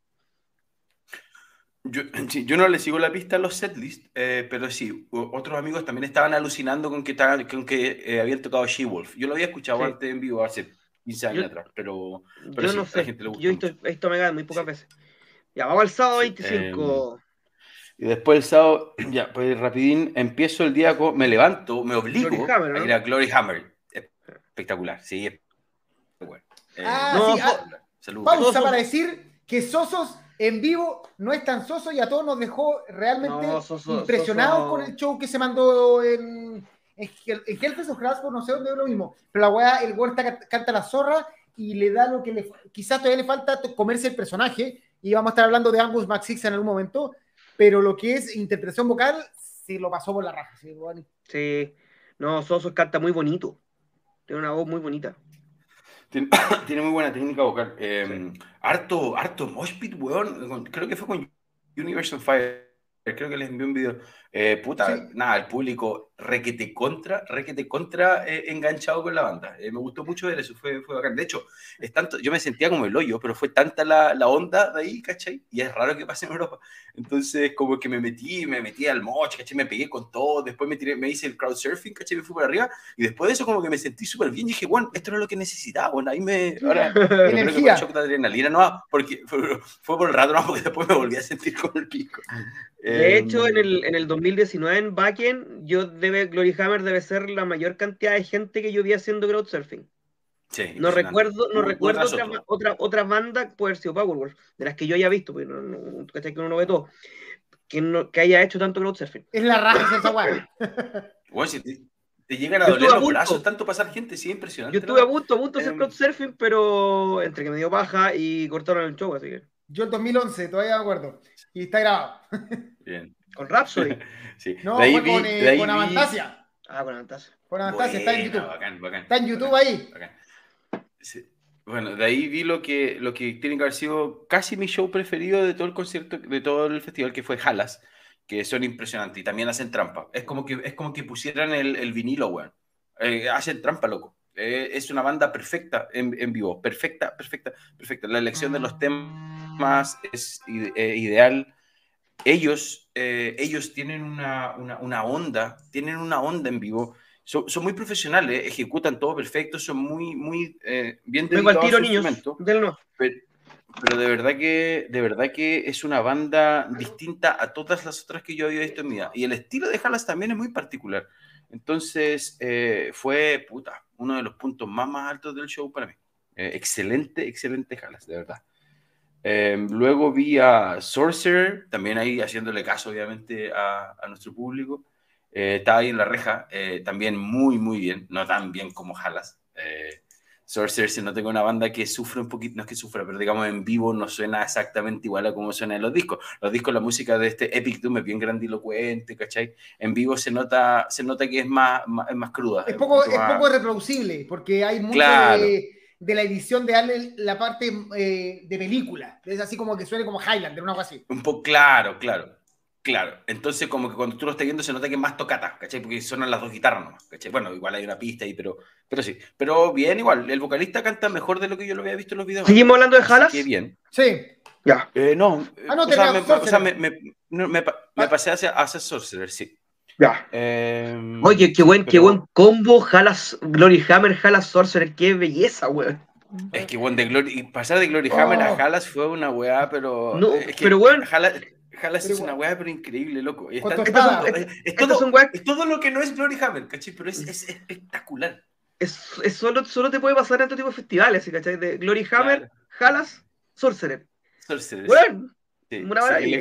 Speaker 3: Yo, (clears throat) yo no le sigo la pista a los setlists, eh, pero sí, otros amigos también estaban alucinando con que, con que eh, habían tocado She-Wolf. Yo lo había escuchado antes en vivo hace 15 años atrás, pero, pero
Speaker 2: yo no sé. gente le Yo he visto, esto Mega muy pocas veces. Ya, vamos al sábado 25.
Speaker 3: Em, y después el sábado, (clears throat) ya, pues rapidín, empiezo el día, me levanto, me obligo a ir a Glory Hammer. Espectacular, sí,
Speaker 1: eh, ah, sí, ah, pausa para decir que Sosos en vivo no es tan soso y a todos nos dejó realmente impresionados con el show que se mandó en, en, en Hellfest o no sé dónde es lo mismo. Pero la weá, el weá canta la zorra y le da lo que le. Quizás todavía le falta comerse el personaje y vamos a estar hablando de Angus Maxix en algún momento, pero lo que es interpretación vocal se lo pasó por la raja. Sí,
Speaker 2: sí. no, Sosos canta muy bonito. Tiene una voz muy bonita. (coughs)
Speaker 3: Tiene, muy buena técnica vocal. Eh, harto, harto Moshpit, weón. Creo que fue con Universal Fire creo que les envié un video. Eh, puta,
Speaker 1: Sí.
Speaker 3: nada, el público requete contra, requete contra eh, enganchado con la banda. Eh, me gustó mucho ver eso, fue, fue bacán. De hecho, es tanto, yo me sentía como el hoyo, pero fue tanta la, la onda de ahí, ¿cachai? Y es raro que pase en Europa. Entonces, como que me metí, me metí al moch, ¿cachai? Me pegué con todo, después me, tiré, me hice el crowdsurfing, ¿cachai? Me fui por arriba, y después de eso como que me sentí súper bien y dije, bueno, esto era lo que necesitaba, bueno, ahí me... Ahora, (laughs) pero creo que fue
Speaker 1: Energía.
Speaker 3: el shock de adrenalina, no, porque (laughs) fue, fue por el rato, no, porque después me volví a sentir con el pico.
Speaker 2: De
Speaker 3: Em,
Speaker 2: hecho, en el, en el 2019 en Backend, yo debe, Glory Hammer debe ser la mayor cantidad de gente que yo vi haciendo crowdsurfing.
Speaker 3: Sí,
Speaker 2: No recuerdo, no recuerdo otra, otra, otra banda, puede haber sido Powerwolf, de las que yo haya visto, porque no, no, que uno no ve todo, que, no, que haya hecho tanto crowdsurfing.
Speaker 1: Es la raja esa weá. (laughs)
Speaker 3: Bueno, si te, te llegan a
Speaker 2: Yo
Speaker 3: doler los
Speaker 2: punto.
Speaker 3: brazos tanto pasar gente, sí, impresionante.
Speaker 2: Yo estuve a punto, a punto de hacer
Speaker 3: Em.
Speaker 2: crowdsurfing, pero entre que me dio paja y cortaron el show, así que.
Speaker 1: Yo el 2011, todavía me acuerdo. Y está grabado. (laughs)
Speaker 3: Bien,
Speaker 2: Con Rhapsody. (laughs)
Speaker 3: sí.
Speaker 1: No, fue con, eh, con Avantasia.
Speaker 2: Ah, con Anastasia.
Speaker 1: Con Avantasia, está en YouTube.
Speaker 3: Bacán, bacán.
Speaker 1: Está en YouTube
Speaker 3: Bacán,
Speaker 1: ahí.
Speaker 3: Sí. Bueno, de ahí vi lo que, lo que tiene que haber sido casi mi show preferido de todo el concierto, de todo el festival, que fue Halas, que son impresionantes y también hacen trampa. Es como que, es como que pusieran el, el vinilo, weón. Eh, hacen trampa, loco. Eh, es una banda perfecta en, en vivo, perfecta, perfecta, perfecta. La elección de los temas es eh, ideal. Ellos, eh, ellos tienen una, una, una onda, tienen una onda en vivo. Son, son muy profesionales, ejecutan todo perfecto, son muy, muy eh, bien
Speaker 2: Vengo al tiro, niños.
Speaker 3: Pero, pero de verdad que de verdad que es una banda distinta a todas las otras que yo había visto en mi vida. Y el estilo de Halas también es muy particular. Entonces eh, fue puta, uno de los puntos más, más altos del show para mí. Eh, excelente, excelente Halas, de verdad. Eh, luego vi a Sorcerer, también ahí haciéndole caso obviamente a, a nuestro público. Eh, estaba ahí en la reja, eh, también muy, muy bien, no tan bien como Halas. Eh, Sorcerer se nota que una banda que sufre un poquito, no es que sufra, pero digamos en vivo no suena exactamente igual a como suena en los discos. Los discos, la música de este Epic Doom es bien grandilocuente, ¿cachai? En vivo se nota, se nota que es más, más, es más cruda.
Speaker 1: Es poco, es
Speaker 3: más-
Speaker 1: poco reproducible, porque hay mucho
Speaker 3: Claro.
Speaker 1: de, de la edición de darle la parte eh, de película. Es así como que suene como Highlander, una cosa así.
Speaker 3: Un poco, claro, claro. Claro, entonces como que cuando tú lo estás viendo se nota que es más tocata, ¿cachai? Porque sonan las dos guitarras nomás, ¿cachai? Bueno, igual hay una pista ahí, pero, pero sí. Pero bien, igual, el vocalista canta mejor de lo que yo lo había visto en los videos.
Speaker 2: ¿Seguimos hablando de Halas?
Speaker 3: que bien.
Speaker 1: Sí.
Speaker 2: Ya.
Speaker 3: Eh, no,
Speaker 1: Ah, no,
Speaker 3: o sea, me, o sea, me, me pasé hacia, hacia Sorcerer, sí.
Speaker 2: Ya.
Speaker 3: Eh,
Speaker 2: Oye, qué buen, qué buen combo, Halas, Glory Hammer, Halas Sorcerer, qué belleza, weón.
Speaker 3: Es que bueno, de Glory, y pasar de Glory Hammer a
Speaker 1: Oh.
Speaker 3: Halas fue una weá, pero.
Speaker 2: No,
Speaker 3: es que
Speaker 2: pero bueno.
Speaker 3: Halas, Halas
Speaker 1: Pero
Speaker 3: es una weá, pero increíble, loco. Y está- es, todo, es lo que no es Glory Hammer, ¿cachai? Pero es, es espectacular.
Speaker 2: Es, solo, solo te puede pasar en este tipo de festivales, ¿sí, ¿cachai? De Glory Hammer. Halas, Sorcerer.
Speaker 3: Sorcerer. Sí,
Speaker 2: Una
Speaker 3: sí,
Speaker 2: maravilla.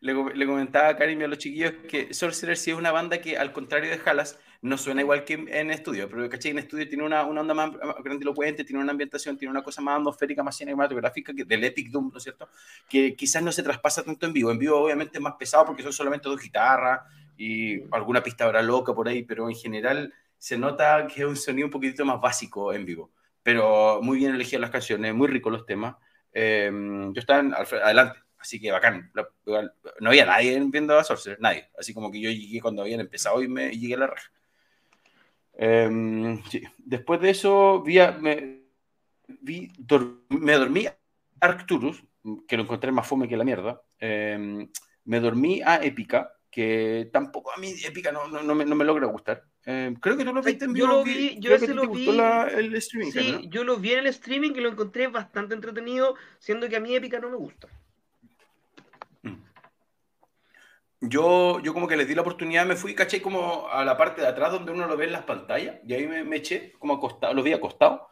Speaker 3: le, le- le comentaba a Karim y a los chiquillos que Sorcerer sí es una banda que, al contrario de Halas, no suena igual que en, estudio, pero ¿cachai? En estudio tiene una, una onda más grandilocuente, tiene una ambientación, tiene una cosa más atmosférica, más cinematográfica que del Epic Doom, ¿no es cierto? Que quizás no se traspasa tanto en vivo. En vivo, obviamente, es más pesado porque son solamente dos guitarras y alguna pista habrá loca por ahí, pero en general se nota que es un sonido un poquitito más básico en vivo. Pero muy bien elegidas las canciones, muy ricos los temas. Eh, yo estaba en- adelante, así que bacán. No había nadie viendo a Sorcerer, nadie. Así como que yo llegué cuando habían empezado y me y llegué a la raja. Eh, sí. Después de eso, vi, a- me, vi dor- me dormí a Arcturus, que lo encontré más fome que la mierda. Eh, me dormí a Épica, que tampoco a mí Épica no, no, no me, no me logra gustar. Eh, creo que tú lo viste en
Speaker 2: yo
Speaker 3: vivo,
Speaker 2: lo
Speaker 3: que-
Speaker 2: vi, yo ese lo vi.
Speaker 3: la- el streaming.
Speaker 2: Sí,
Speaker 3: ¿no?
Speaker 2: yo lo vi en el streaming y lo encontré bastante entretenido, siendo que a mí Épica no me gusta.
Speaker 3: Mm. Yo, yo como que les di la oportunidad, me fui, caché como a la parte de atrás donde uno lo ve en las pantallas, y ahí me, me eché como acostado, lo vi acostado,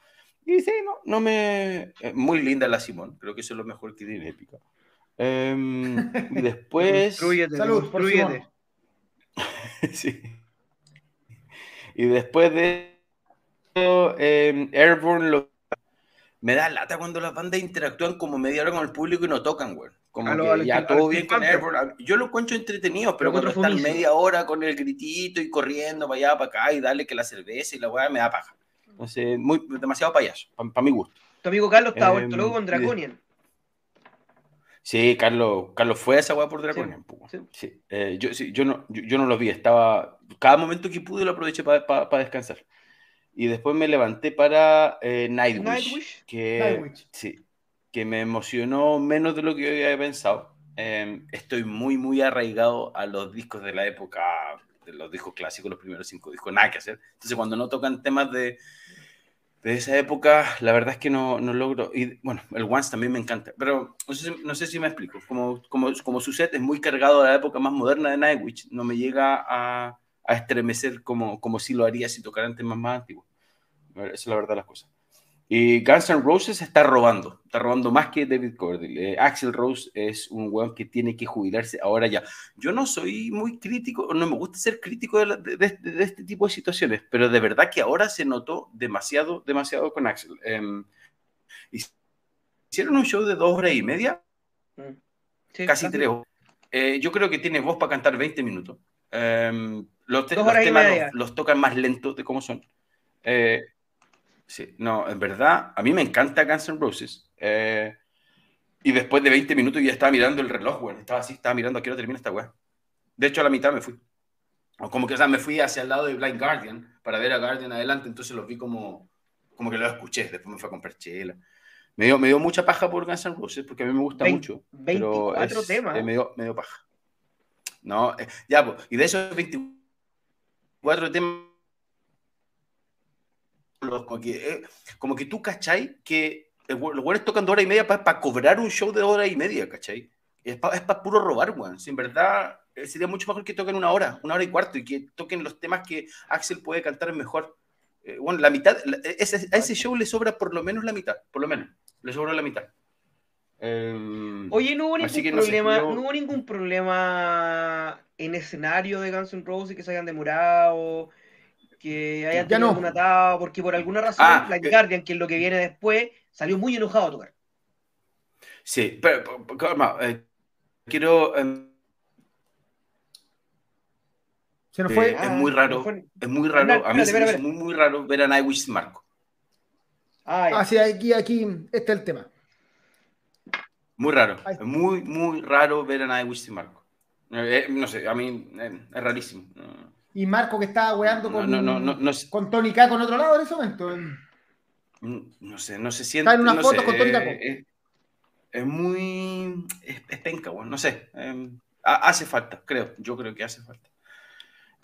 Speaker 3: y sí, no, no me... eh, muy linda la Simón, creo que eso es lo mejor que tiene Épica. Em, (laughs) y después...
Speaker 1: Salud, por. (laughs)
Speaker 3: Sí. Y después de eso, em, Airborne lo... me da lata cuando las bandas interactúan como media hora con el público y no tocan, güey. Como
Speaker 2: lo-
Speaker 3: que ya
Speaker 2: lo
Speaker 3: todo bien con. Airborne. Yo lo encuentro entretenido, pero cuando están media hora con el gritito y corriendo para allá, para acá y darle que la cerveza y la weá me da paja. Entonces, muy, demasiado payaso, para mi gusto.
Speaker 2: Tu amigo Carlos estaba
Speaker 3: Em,
Speaker 2: vuelto loco con
Speaker 3: y de-
Speaker 2: Draconian.
Speaker 3: Sí, Carlos, Carlos fue a esa weá por Draconian. Sí, sí. Eh, yo, sí, yo, no, yo, no lo vi, estaba. Cada momento que pude lo aproveché para descansar. Y después me levanté para eh, Nightwish, Que, Sí, que me emocionó menos de lo que yo había pensado. Em, estoy muy, muy arraigado a los discos de la época, de los discos clásicos, los primeros cinco discos, nada que hacer. Entonces, cuando no tocan temas de, de esa época, la verdad es que no, no, logro. Y bueno, el Once también me encanta, pero no sé, no sé si me explico. Como, como, como su set es muy cargado a la época más moderna de Nightwish, no me llega a, a estremecer como, como si lo haría si tocaran temas más antiguos. Esa es la verdad de las cosas. Y Guns N' Roses está robando, está robando más que David Coverdale. Eh, Axel Rose es un weón que tiene que jubilarse ahora ya. Yo no soy muy crítico, no me gusta ser crítico de, de, este tipo de situaciones, pero de verdad que ahora se notó demasiado, demasiado con Axel. Eh, hicieron un show de dos horas y media, mm. casi tres horas. Eh, yo creo que tiene voz para cantar 20 minutos. Em, los, temas los, tocan más lentos de cómo son. Eh, Sí, no, en verdad, a mí me encanta Guns N' Roses. Eh, y después de 20 minutos ya estaba mirando el reloj, güey. Estaba así, estaba mirando a qué hora termina esta weá. De hecho, a la mitad me fui. O como que, o sea, me fui hacia el lado de Blind Guardian para ver a Guardian adelante, entonces los vi como, como que lo escuché. Después me fui a comprar chela. Me dio, me dio mucha paja por Guns N' Roses porque a mí me gusta mucho.
Speaker 2: 24 temas.
Speaker 3: me, dio, me, dio, paja. No, eh, ya, pues, y de esos 24 temas como que, eh, como que tú, ¿cachai? Que los buenos tocan dos horas y media para cobrar un show de dos horas y media, ¿cachai? Es para puro robar, weón. Si en verdad eh, sería mucho mejor que toquen una hora, una hora y cuarto, y que toquen los temas que Axel puede cantar mejor. bueno, eh, la mitad, a ese show le sobra por lo menos la mitad, por lo menos, le sobra la mitad.
Speaker 2: Em, Oye, no hubo ningún problema, no, hubo ningún problema en escenario de Guns N' Roses que se hayan demorado que haya tenido un atado, porque por alguna razón ah, la Guardian, que es lo que viene después, salió muy enojado a tocar.
Speaker 3: Sí, pero, calma, eh, quiero...
Speaker 1: Se nos fue.
Speaker 3: es ah, muy raro, es muy raro, a mí se me muy, muy raro ver a Nightwish Marco.
Speaker 1: Ah, ah, sí, aquí, aquí, este es el tema.
Speaker 3: Muy raro, es muy, muy raro ver a Nightwish sin Marco. Eh, no sé, a mí eh, es rarísimo
Speaker 1: y Marco que estaba weando con, con Tony K con otro lado en ese momento.
Speaker 3: Mm, no sé, no se siente.
Speaker 1: Está en una foto con Tony K.
Speaker 3: Es, muy. Es, penca, bueno, no sé. Em, hace falta, creo. Yo creo que hace falta.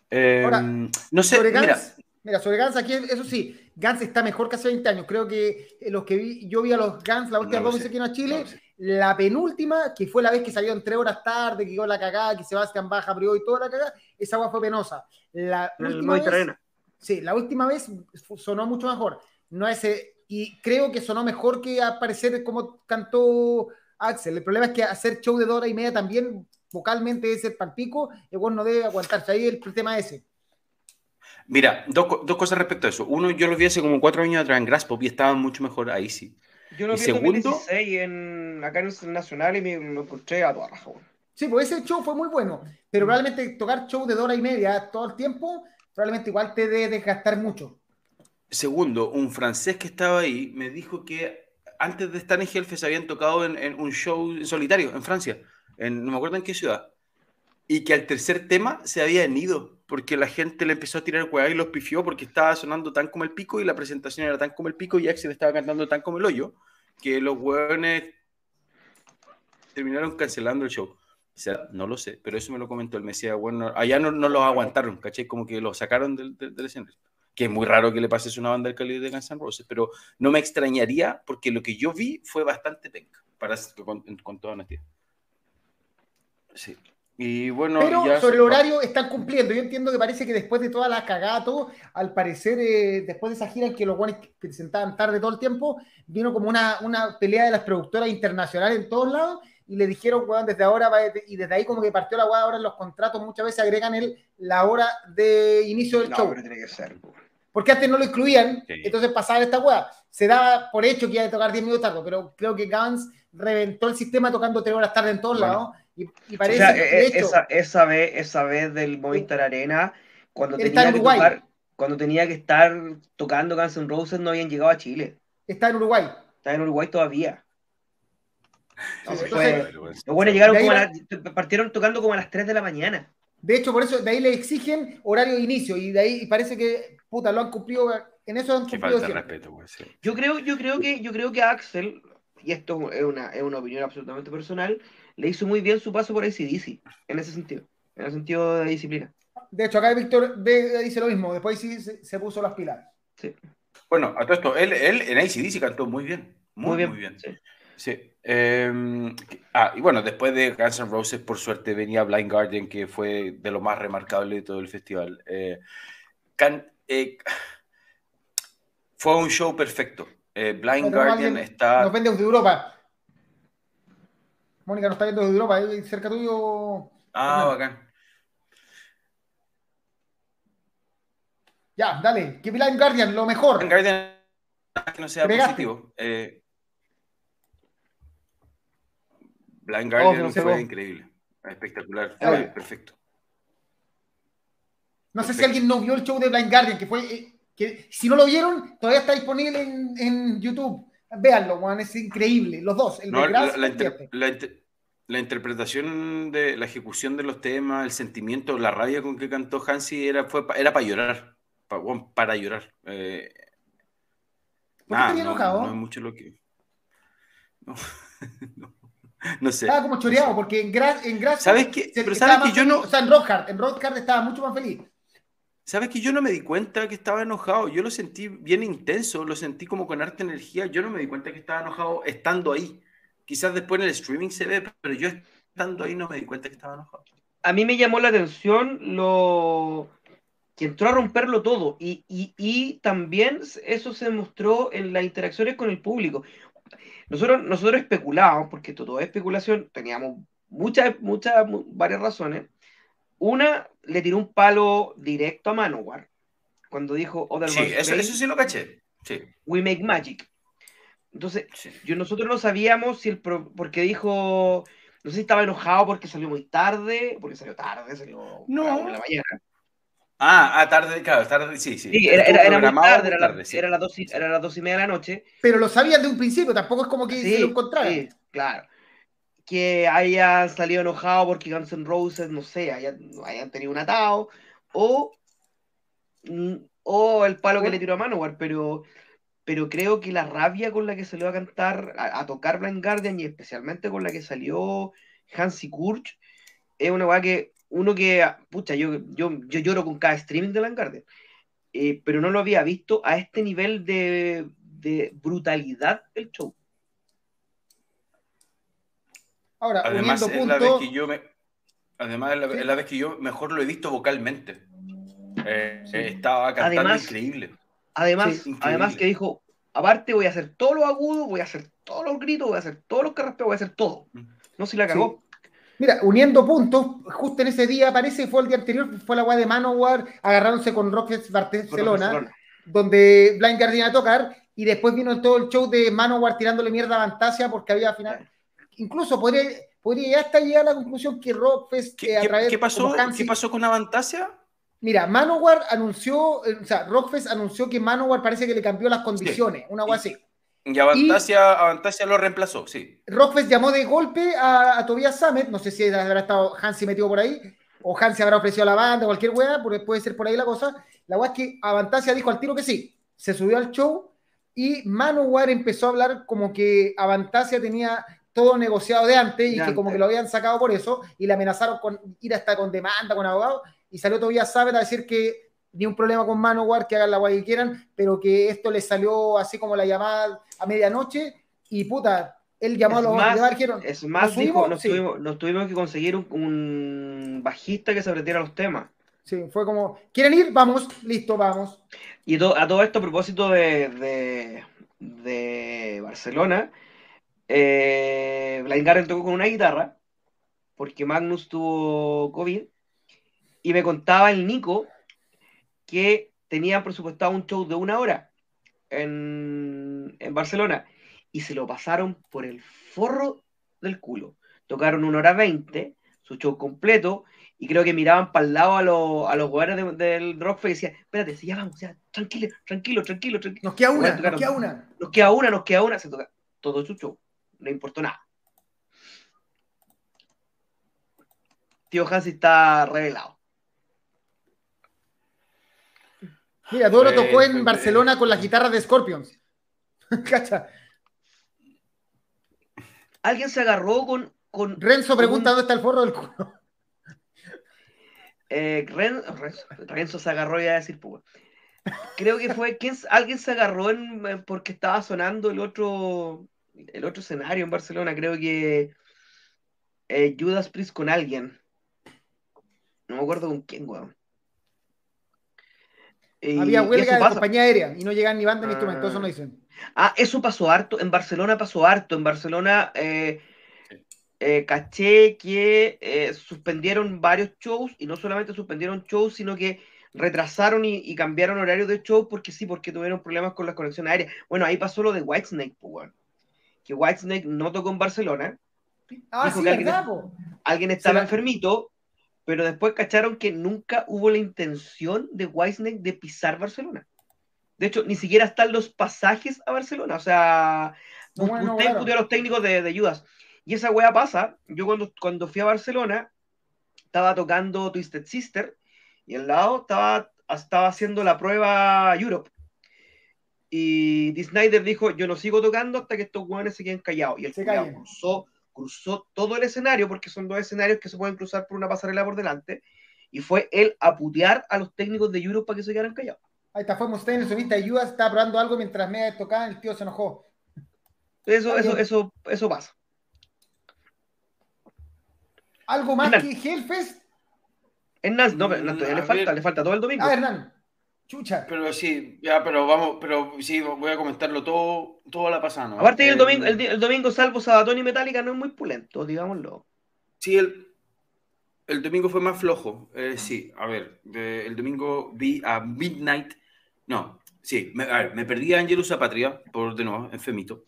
Speaker 3: Em, no sé,
Speaker 1: sobre Gans, mira. sobre Gans aquí, eso sí, Gans está mejor que hace 20 años. Creo que los que vi, yo vi a los Gans la última vez que vino a Chile, la penúltima, que fue la vez que salieron tres horas tarde, que quedó la cagada, que Sebastián Baja abrió y toda la cagada, esa agua fue penosa. La última vez, sí, la última vez sonó mucho mejor. No ese, y creo que sonó mejor que aparecer como cantó Axel. El problema es que hacer show de dos horas y media también vocalmente es el palpico, igual no debe aguantarse. Ahí el, el tema ese.
Speaker 3: Mira, dos, dos, cosas respecto a eso. Uno, yo lo vi hace como cuatro años atrás en Graspop y estaba mucho mejor ahí sí.
Speaker 2: Yo lo vi en 2016 en, acá en el Nacional y me lo encontré a toda raja,
Speaker 1: Sí, pues ese show fue muy bueno, pero mm. probablemente tocar show de dos horas y media todo el tiempo, probablemente igual te debe desgastar mucho.
Speaker 3: Segundo, un francés que estaba ahí me dijo que antes de estar en se habían tocado en, un show solitario en Francia, en, no me acuerdo en qué ciudad, y que al tercer tema se habían ido porque la gente le empezó a tirar hueá y los pifió porque estaba sonando tan como el pico y la presentación era tan como el pico y Axel estaba cantando tan como el hoyo que los hueones terminaron cancelando el show. O sea, no lo sé, pero eso me lo comentó el Mesías. Bueno, allá no, los aguantaron, ¿caché? Como que lo sacaron del, escenario. Que es muy raro que le pase una banda del calibre de Guns N' Roses, pero no me extrañaría porque lo que yo vi fue bastante penca, para, con, con toda honestidad. Sí. Y bueno,
Speaker 1: Pero sobre el horario están cumpliendo. Yo entiendo que parece que después de toda la cagada, todo, al parecer, eh, después de esa gira en que los guanes presentaban tarde todo el tiempo, vino como una, una pelea de las productoras internacionales en todos lados y le dijeron, weón, desde ahora, y desde ahí como que partió la weá, ahora en los contratos muchas veces agregan el, la hora de inicio del show. tiene que ser, Porque antes no lo incluían, entonces pasaba esta weá. Se daba por hecho que iba a tocar 10 minutos tarde, pero creo que Guns reventó el sistema tocando 3 horas tarde en todos lados y, parece
Speaker 2: e, e, esa, esa, vez, esa vez del Movistar Arena, cuando tenía, que tocar, cuando tenía que estar tocando Guns N' Roses, no habían llegado a Chile.
Speaker 1: Está en Uruguay.
Speaker 2: Está en Uruguay todavía. No,
Speaker 1: Sí,
Speaker 2: fue-
Speaker 1: entonces,
Speaker 2: Los buenos llegaron como partieron tocando como a las 3 de la mañana.
Speaker 1: De hecho, por eso de ahí le exigen horario de inicio y de ahí y parece que puta lo han cumplido. En eso han cumplido
Speaker 3: falta respeto, güey. sí.
Speaker 2: Yo creo, yo creo que, yo creo que Axel, y esto es una, es una opinión absolutamente personal, le hizo muy bien su paso por ACDC, en ese sentido, en el sentido de disciplina.
Speaker 1: De hecho, acá Víctor B dice lo mismo. Después sí se, se puso las pilas.
Speaker 3: Bueno, a todo esto, él, él en ACDC cantó muy bien. Muy,
Speaker 2: Muy bien.
Speaker 3: Muy bien.
Speaker 2: sí.
Speaker 3: Sí. eh, ah, y bueno, después de Guns N' Roses, por suerte, venía Blind Guardian, que fue de lo más remarcable de todo el festival. Eh, can- eh, fue un show perfecto. Eh, Blind Guardian
Speaker 1: alguien
Speaker 3: está.
Speaker 1: Nos ven desde Europa. Mónica nos está viendo desde Europa. ahí cerca tuyo.
Speaker 3: Ah, bacán.
Speaker 1: Ya, dale. Que Blind Guardian, lo mejor.
Speaker 3: Blind Guardian, que no sea positivo. Eh, Blind
Speaker 2: Oh, se
Speaker 3: Guardian
Speaker 2: nos
Speaker 3: fue increíble. Espectacular. Fue perfecto.
Speaker 1: No sé si alguien no vio el show de Blind Guardian, que fue. eh, que si no lo vieron, todavía está disponible en, en YouTube. Véanlo, Juan, es increíble. Los dos, el
Speaker 3: No,
Speaker 1: de
Speaker 3: la, la
Speaker 1: y
Speaker 3: inter- la inter- la interpretación de la ejecución de los temas, el sentimiento, la rabia con que cantó Hansi era, fue, era para llorar. pa- bueno, para llorar. Eh,
Speaker 1: ¿Por qué
Speaker 3: nada,
Speaker 1: tenía
Speaker 3: no,
Speaker 1: enojado?
Speaker 3: no es mucho lo que. No, (laughs) no, no sé.
Speaker 1: Estaba como choreado, porque en. En
Speaker 3: ¿Sabes qué? Pero sabes que yo no-
Speaker 1: O sea, en Rock Hard. En Rock Hard estaba mucho más feliz.
Speaker 3: ¿Sabes que yo no me di cuenta que estaba enojado? Yo lo sentí bien intenso, lo sentí como con harta energía. Yo no me di cuenta que estaba enojado estando ahí. Quizás después en el streaming se ve, pero yo estando ahí no me di cuenta que estaba enojado.
Speaker 2: A mí me llamó la atención lo que entró a romperlo todo y, y- y también eso se mostró en las interacciones con el público. Nosotros, nosotros especulábamos, porque todo es especulación, teníamos muchas, muchas, mu- varias razones. Una, le tiró un palo directo a Manowar cuando dijo Other
Speaker 3: Sí, eso, eso sí lo caché. Sí,
Speaker 2: We Make Magic. Entonces,
Speaker 3: sí.
Speaker 2: yo, nosotros no sabíamos si el pro- porque dijo, no sé si estaba enojado porque salió muy tarde, porque salió tarde, salió
Speaker 3: No.
Speaker 2: a la mañana.
Speaker 3: Ah, ah, tarde, claro, tarde, sí, sí.
Speaker 2: Sí, era, era, era muy
Speaker 3: programado
Speaker 2: tarde,
Speaker 3: muy
Speaker 2: la-
Speaker 3: tarde, sí.
Speaker 2: era las dos, y- era las dos y media de la noche.
Speaker 1: Pero lo sabían de un principio, tampoco es como que
Speaker 2: Sí,
Speaker 1: se lo encontraran.
Speaker 2: sí, claro. Que haya salido enojado porque Guns N' Roses, no sé, hayan, hayan tenido un atado, o, o el palo que le tiró a Manowar, pero, pero creo que la rabia con la que salió a cantar, a, a tocar Blind Guardian y especialmente con la que salió Hansi Kurch, es una weá que uno que, pucha, yo, yo, yo lloro con cada streaming de Blind Guardian, eh, pero no lo había visto a este nivel de, de brutalidad el show.
Speaker 1: Ahora,
Speaker 3: Además,
Speaker 1: uniendo
Speaker 3: es la vez
Speaker 1: puntos.
Speaker 3: que yo me. Además, es la,
Speaker 1: Sí.
Speaker 3: es la vez que yo mejor lo he visto vocalmente. Eh, estaba cantando
Speaker 2: Además-
Speaker 3: increíble.
Speaker 2: Además,
Speaker 3: Sí, increíble.
Speaker 2: además que dijo, aparte voy a hacer todo lo agudo, voy a hacer todos los gritos, voy a hacer todos los carraspeos, voy a hacer todo.
Speaker 3: Mm.
Speaker 2: No si la cagó.
Speaker 1: Mira, uniendo puntos, justo en ese día, parece que fue el día anterior, fue la weá de Manowar agarrándose con Rockets Barcelona,
Speaker 2: Barcelona.
Speaker 1: donde Blind Guardian a tocar, y después vino todo el show de Manowar tirándole mierda a Fantasia porque había final. Incluso podría, podría hasta llegar a la conclusión que Rockfest
Speaker 3: ¿Qué,
Speaker 1: eh, a través
Speaker 3: qué pasó, ¿Qué pasó con Avantasia?
Speaker 1: Mira, Manowar anunció, eh, o sea, Rockfest anunció que Manowar parece que le cambió las condiciones, una weá así.
Speaker 3: Y Avantasia, Avantasia lo reemplazó, sí.
Speaker 1: Rockfest llamó de golpe a, a Tobias Sammet, no sé si habrá estado Hansi metido por ahí, o Hansi habrá ofrecido a la banda, cualquier weá, porque puede ser por ahí la cosa. La weá es que Avantasia dijo al tiro que sí, se subió al show y Manowar empezó a hablar como que Avantasia tenía todo negociado de antes y
Speaker 2: De
Speaker 1: que
Speaker 2: antes.
Speaker 1: como que lo habían sacado por eso y le amenazaron con ir hasta con demanda, con abogados, y salió Tobias Sammet a decir que ni un problema con Manowar, que hagan la weá que quieran, pero que esto le salió así como la llamada a medianoche y puta, él llamó
Speaker 2: Es
Speaker 1: a los
Speaker 2: más,
Speaker 1: demás, dijeron,
Speaker 2: Es más,
Speaker 1: ¿nos
Speaker 2: dijo, nos,
Speaker 1: Sí.
Speaker 2: tuvimos, nos tuvimos que conseguir un, un bajista que se aprendiera los temas.
Speaker 1: Sí, fue como, ¿quieren ir? Vamos, listo, vamos.
Speaker 2: Y to- a todo esto, a propósito de, de, de Barcelona, eh, Blind tocó con una guitarra, porque Magnus tuvo COVID, y me contaba el Nico que tenían presupuestado un show de una hora en, en Barcelona, y se lo pasaron por el forro del culo. Tocaron una hora veinte, su show completo, y creo que miraban para el lado a, los a los jugadores de- del Rockfest y decían, espérate, si ya vamos, ya, tranquilo, tranquilo, tranquilo, tranquilo.
Speaker 1: Nos queda una, nos queda una.
Speaker 2: Nos queda una, nos queda una, se toca todo su show, no importó nada. Tío Hansi está revelado.
Speaker 1: Mira, Doro tocó en Barcelona con las guitarras de Scorpions. (laughs) Cacha.
Speaker 2: Alguien se agarró con. con
Speaker 1: Renzo pregunta dónde está el forro del culo.
Speaker 2: Eh, Ren... Renzo, se agarró ya a decir, pues. Creo que fue. ¿quién, alguien se agarró porque estaba sonando el otro el otro escenario en Barcelona. Creo que eh, Judas Priest con alguien. No me acuerdo con quién, weón.
Speaker 1: Había huelga de compañía aérea y no llegan ni banda ni instrumentos, eso no dicen.
Speaker 2: Ah, eso pasó harto. En Barcelona pasó harto. En Barcelona eh, eh, caché que eh, suspendieron varios shows y no solamente suspendieron shows, sino que retrasaron y, cambiaron horarios de show porque sí, porque tuvieron problemas con la conexión aérea. Bueno, ahí pasó lo de Whitesnake, pues, que Whitesnake no tocó en Barcelona.
Speaker 1: Ah, sí,
Speaker 2: alguien, alguien, estaba enfermito, pero después cacharon que nunca hubo la intención de Whitesnake de pisar Barcelona. De hecho, ni siquiera están los pasajes a Barcelona. O sea, bueno, usted a los técnicos de, de Judas. Y esa wea pasa. Yo cuando, cuando fui a Barcelona, estaba tocando Twisted Sister y al lado estaba, estaba haciendo la prueba Europe. Y D. Snyder dijo: Yo no sigo tocando hasta que estos weones se queden callados. Y el se cruzó, cruzó todo el escenario, porque son dos escenarios que se pueden cruzar por una pasarela por delante. Y fue él a putear a los técnicos de Europe para que se quedaran callados.
Speaker 1: Ahí está, fue usted en el sonista de Judas, estaba probando algo mientras me tocaba, el tío se enojó.
Speaker 2: Eso, eso, eso, eso pasa.
Speaker 1: ¿Algo más que Hellfest?
Speaker 2: Hernán, no, Hernán todavía le falta, le falta todo el domingo.
Speaker 1: Ah, Hernán. Chucha.
Speaker 3: Pero sí, ya, pero vamos, pero sí, voy a comentarlo todo, toda la pasada.
Speaker 2: Aparte, el, domingo, el, domingo, salvo Sabatón y Metallica, no es muy pulento, digámoslo.
Speaker 3: Sí, el, el domingo fue más flojo. Eh, sí, a ver, el domingo vi a Midnight no, sí, me, a ver, me perdí a Angelus Patria, por de nuevo, enfermito.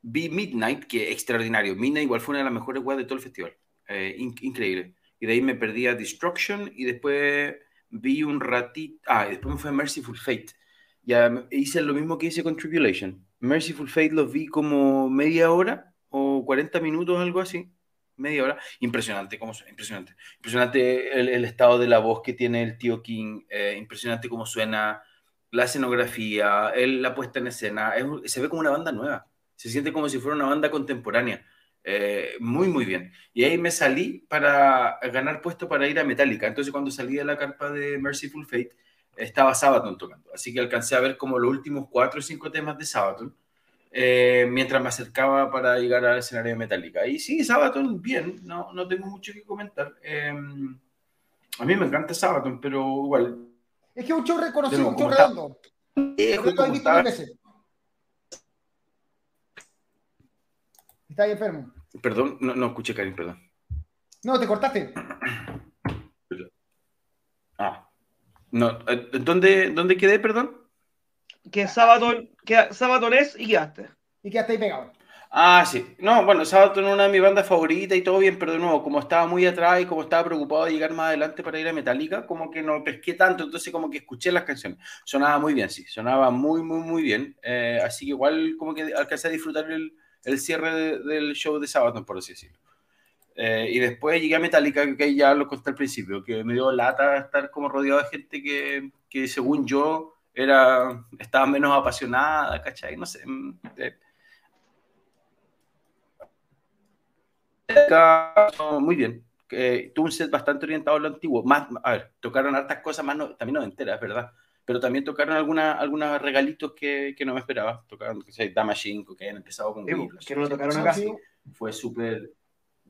Speaker 3: Vi Midnight, que extraordinario. Midnight igual fue una de las mejores weas de todo el festival. Eh, increíble. Y de ahí me perdí a Destruction y después vi un ratito. Ah, y después me fue Merciful Fate. Ya hice lo mismo que hice con Tribulation. Merciful Fate los vi como media hora o 40 minutos, algo así. Media hora. Impresionante, cómo suena, impresionante. Impresionante el, estado de la voz que tiene el tío King. Eh, impresionante cómo suena la escenografía, la puesta en escena, se ve como una banda nueva, se siente como si fuera una banda contemporánea. Eh, muy, muy bien. Y ahí me salí para ganar puesto para ir a Metallica. Entonces, cuando salí de la carpa de Merciful Fate, estaba Sabaton tocando. Así que alcancé a ver como los últimos cuatro o cinco temas de Sabaton eh, mientras me acercaba para llegar al escenario de Metallica. Y sí, Sabaton, bien, no, no tengo mucho que comentar. Em, a mí me encanta Sabaton, pero igual
Speaker 1: es que un show reconocido, un show redondo visto mil veces. Está ahí enfermo.
Speaker 3: Perdón, no, no escuché, Karim, perdón.
Speaker 1: No, te cortaste. (clears throat)
Speaker 3: Ah. No, eh, ¿dónde, ¿Dónde quedé, perdón?
Speaker 2: Que sábado, que sábado es y quedaste.
Speaker 1: Y quedaste ahí pegado.
Speaker 3: Ah, sí. No, bueno, Sábado era una de mis bandas favoritas y todo bien, pero de nuevo, como estaba muy atrás y como estaba preocupado de llegar más adelante para ir a Metallica, como que no pesqué tanto, entonces como que escuché las canciones. Sonaba muy bien, sí, sonaba muy, muy, muy bien. Eh, así que igual como que alcancé a disfrutar el, el cierre del show de Sábado, por así decirlo. Eh, y después llegué a Metallica, que ya lo conté al principio, que me dio lata estar como rodeado de gente que, que según yo era, estaba menos apasionada, ¿cachai? No sé. Mm, eh, muy bien. Eh, tuvo un set bastante orientado a lo antiguo. Más, a ver, tocaron hartas cosas más, no, también enteras, ¿verdad? Pero también tocaron algunos regalitos que, que, no me esperaba. Tocaron, que sé, Dama 5, que hayan empezado con
Speaker 2: Que no lo tocaron acá.
Speaker 3: Fue súper,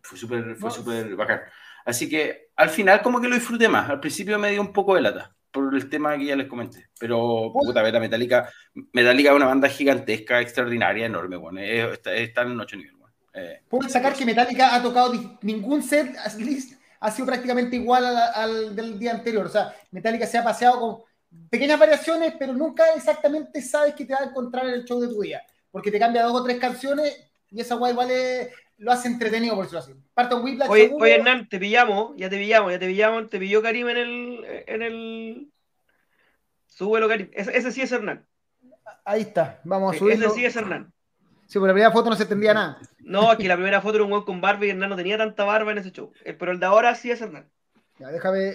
Speaker 3: fue súper, fue súper bacán. Así que al final como que lo disfruté más. Al principio me dio un poco de lata por el tema que ya les comenté. Pero, puta, ver, Metallica, Metallica es una banda gigantesca, extraordinaria, enorme, bueno, está, está en ocho niveles.
Speaker 1: Eh, Puedo sacar que Metallica ha tocado ningún set ha sido prácticamente igual al, del día anterior. O sea, Metallica se ha paseado con pequeñas variaciones, pero nunca exactamente sabes que te va a encontrar en el show de tu día. Porque te cambia dos o tres canciones y esa guay igual lo hace entretenido, por decirlo así.
Speaker 2: Parto Whiplash. Oye, oye, Hernán, te pillamos, ya te pillamos, ya te pillamos, te pilló Karim en el. En el... Súbelo, Karim. Ese, ese sí es Hernán.
Speaker 1: Ahí está, vamos a subirlo.
Speaker 2: Ese sí es Hernán.
Speaker 1: Sí, por la primera foto no se entendía nada.
Speaker 2: No, aquí la primera foto era un weón con barba y Hernán no tenía tanta barba en ese show. Eh, pero el de ahora sí es Hernán.
Speaker 1: Ya, déjame.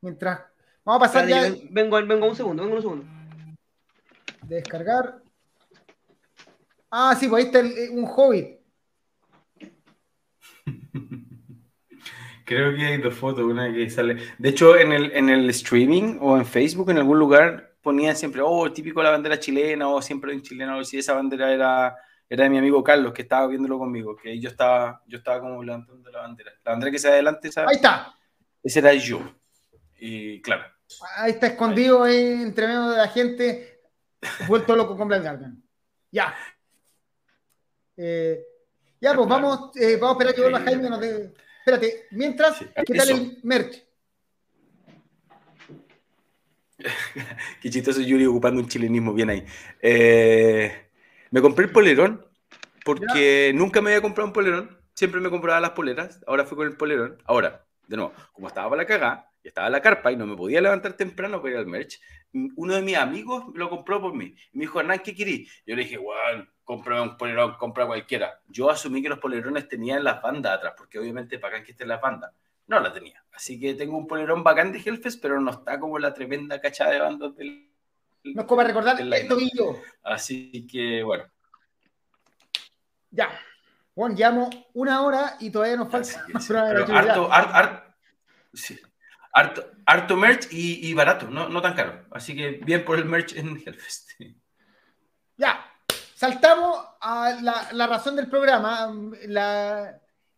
Speaker 1: Mientras. Vamos a pasar ya.
Speaker 2: Vengo, vengo un segundo, vengo un segundo.
Speaker 1: Descargar. Ah, sí, pues ahí está eh, un hobbit. (laughs)
Speaker 3: Creo que hay dos fotos, una que sale. De hecho, en el, en el streaming o en Facebook, en algún lugar, ponían siempre, oh, típico la bandera chilena, o siempre un chileno, o si esa bandera era, era de mi amigo Carlos, que estaba viéndolo conmigo, que yo estaba, yo estaba como levantando la bandera. La bandera que se adelante,
Speaker 1: ¿sabes? Ahí está.
Speaker 3: Ese era yo. Y claro.
Speaker 1: Ahí está escondido entre medio de la gente, vuelto loco con Black Garden. Ya. Eh, ya, pues vamos, eh, vamos a esperar que vuelva Jaime. Nos Espérate, mientras, ¿qué tal el merch? (laughs)
Speaker 3: Qué chistoso Yuri ocupando un chilenismo bien ahí. Eh, me compré el polerón porque nunca me había comprado un polerón. Siempre me compraba las poleras. Ahora fui con el polerón. Ahora, de nuevo, como estaba para la cagada, y estaba en la carpa y no me podía levantar temprano para ir al merch, uno de mis amigos lo compró por mí. me dijo, Hernán, ¿qué querís? Yo le dije, bueno, compra un polerón, compra cualquiera. Yo asumí que los polerones tenían las bandas atrás, porque obviamente para que estén las bandas. No la tenía. Así que tengo un polerón bacán de Hellfest, pero no está como la tremenda cachada de bandas del.
Speaker 1: No es como recordar el tobillo.
Speaker 3: Así que, bueno.
Speaker 1: Ya. Juan, llamo una hora y todavía nos falta.
Speaker 3: harto, harto, sí. Harto, harto, merch y, barato, no, tan caro. Así que bien por el merch en Hellfest. (laughs)
Speaker 1: Ya. Saltamos a la, razón del programa.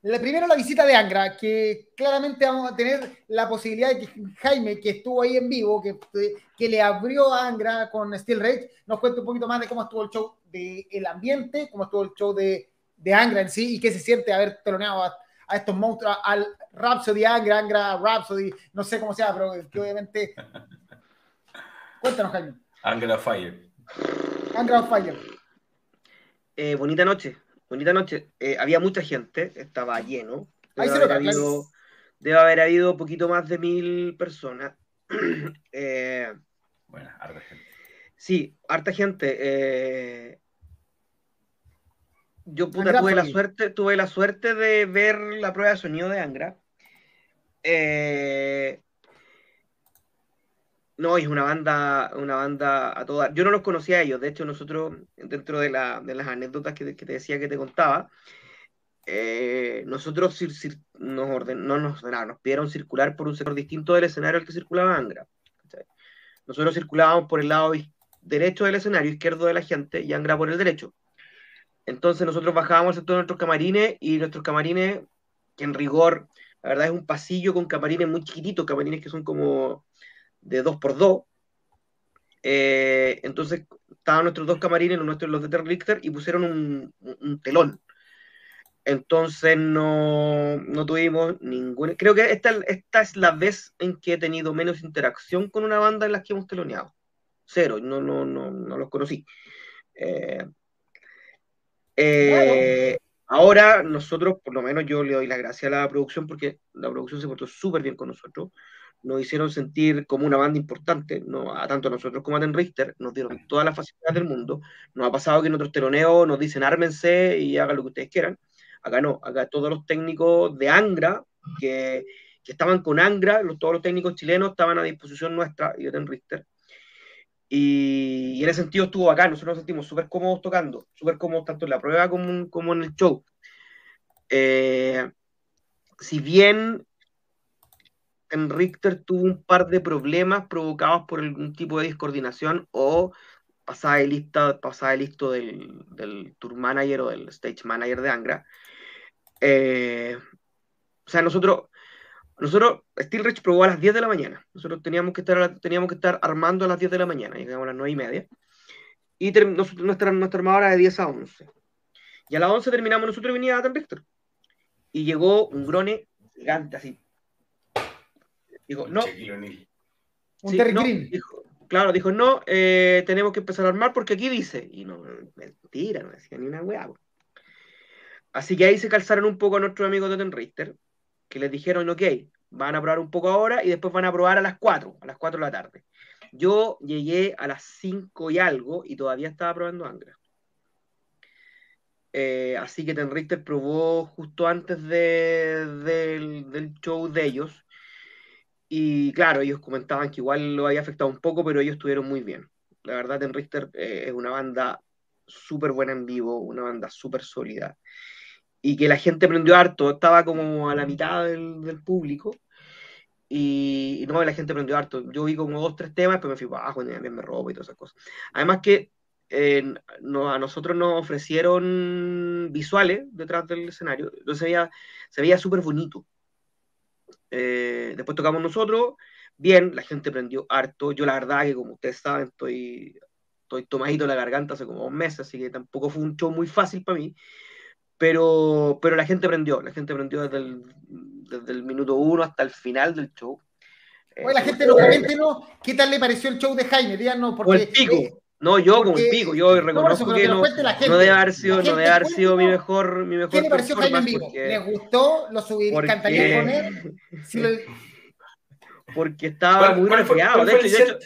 Speaker 1: Primero la visita de Angra, que claramente vamos a tener la posibilidad de que Jaime, que estuvo ahí en vivo, que, le abrió a Angra con Steel Rage, nos cuente un poquito más de cómo estuvo el show del el ambiente, cómo estuvo el show de, de, Angra en sí y qué se siente haber teloneado a, a, estos monstruos, al Rhapsody Angra, Angra Rhapsody, no sé cómo sea, pero que obviamente... (laughs) Cuéntanos, Jaime.
Speaker 3: Angra Fire.
Speaker 1: Angra Fire.
Speaker 2: Eh, bonita noche. Bonita noche. Eh, había mucha gente, estaba lleno. Debe, haber, habido, debe haber habido poquito más de mil personas. (clears throat)
Speaker 3: eh, bueno, harta gente.
Speaker 2: Sí, harta gente. Yo tuve la suerte, tuve la suerte de ver la prueba de sonido de Angra. Eh, no, es una banda, una banda a toda. Yo no los conocía a ellos, de hecho, nosotros, dentro de, las anécdotas que, te decía que te contaba, eh, nosotros nos, orden, no nos ordenaron, nos pidieron circular por un sector distinto del escenario al que circulaba Angra. Nosotros circulábamos por el lado derecho del escenario, izquierdo de la gente, y Angra por el derecho. Entonces nosotros bajábamos en todos nuestros camarines y nuestros camarines, que en rigor, la verdad es un pasillo con camarines muy chiquititos, camarines que son como de 2x2. Eh, entonces estaban nuestros dos camarines, los nuestros los de Terry Richter, y pusieron un, telón. Entonces no, no, tuvimos ningún. Creo que esta, esta es la vez en que he tenido menos interacción con una banda en las que hemos teloneado. Cero, no, no, no, no los conocí. Eh, eh, ahora nosotros, por lo menos yo le doy la gracia a la producción porque la producción se portó súper bien con nosotros nos hicieron sentir como una banda importante, no, a tanto a nosotros como a Ten Richter, nos dieron todas las facilidades del mundo. Nos ha pasado que en otros teloneos nos dicen ármense y hagan lo que ustedes quieran. Acá no, acá todos los técnicos de Angra, que, que estaban con Angra, los, todos los técnicos chilenos estaban a disposición nuestra y de Ten Richter. Y, en ese sentido estuvo acá, nosotros nos sentimos súper cómodos tocando, súper cómodos tanto en la prueba como, como en el show. Eh, si bien en Richter tuvo un par de problemas provocados por algún tipo de discoordinación o pasada de lista, pasada de listo del, del, tour manager o del stage manager de Angra. Eh, o sea, nosotros, nosotros, Steel Rich probó a las 10 de la mañana. Nosotros teníamos que estar, teníamos que estar armando a las 10 de la mañana, llegamos a las 9 y media. Y nuestra, nuestra armada era de 10 a 11. Y a las 11 terminamos nosotros y venía a Richter. Y llegó un grone gigante, así, Dijo, no. Un claro, dijo, no, eh, tenemos que empezar a armar porque aquí dice. Y no, mentira, no decía ni una weá. Así que ahí se calzaron un poco a nuestros amigos de Ten Richter, que les dijeron, ok, van a probar un poco ahora y después van a probar a las 4, a las 4 de la tarde. Yo llegué a las 5 y algo y todavía estaba probando Angra. Eh, así que Ten Richter probó justo antes de, del show de ellos Y claro, ellos comentaban que igual lo había afectado un poco, pero ellos estuvieron muy bien. La verdad, Ten Richter eh, es una banda súper buena en vivo, una banda súper sólida. Y que la gente prendió harto, estaba como a la mitad del, del público. Y, y, no, la gente prendió harto. Yo vi como dos, tres temas, pero me fui abajo, y también me robo y todas esas cosas. Además que eh, no, a nosotros nos ofrecieron visuales detrás del escenario, entonces veía, se veía súper bonito. Eh, después tocamos nosotros, bien, la gente prendió harto. Yo la verdad que como ustedes saben, estoy, estoy tomadito la garganta hace como dos meses, así que tampoco fue un show muy fácil para mí. Pero, pero la gente prendió, la gente prendió desde el, desde el minuto uno hasta el final del show.
Speaker 1: Oye, la gente no coméntenos qué tal le pareció el show de Jaime, díganos porque...
Speaker 2: O el pico. No, yo como el pico, yo reconozco no, que, no, no, debe haber sido, no debe haber sido mi mejor, mi mejor
Speaker 1: ¿Qué le pareció Jaime en vivo? Porque, ¿Les gustó? ¿Lo subí? ¿Cantaría con él? Si lo... (laughs)
Speaker 2: Porque estaba muy resfriado. De, de, hecho,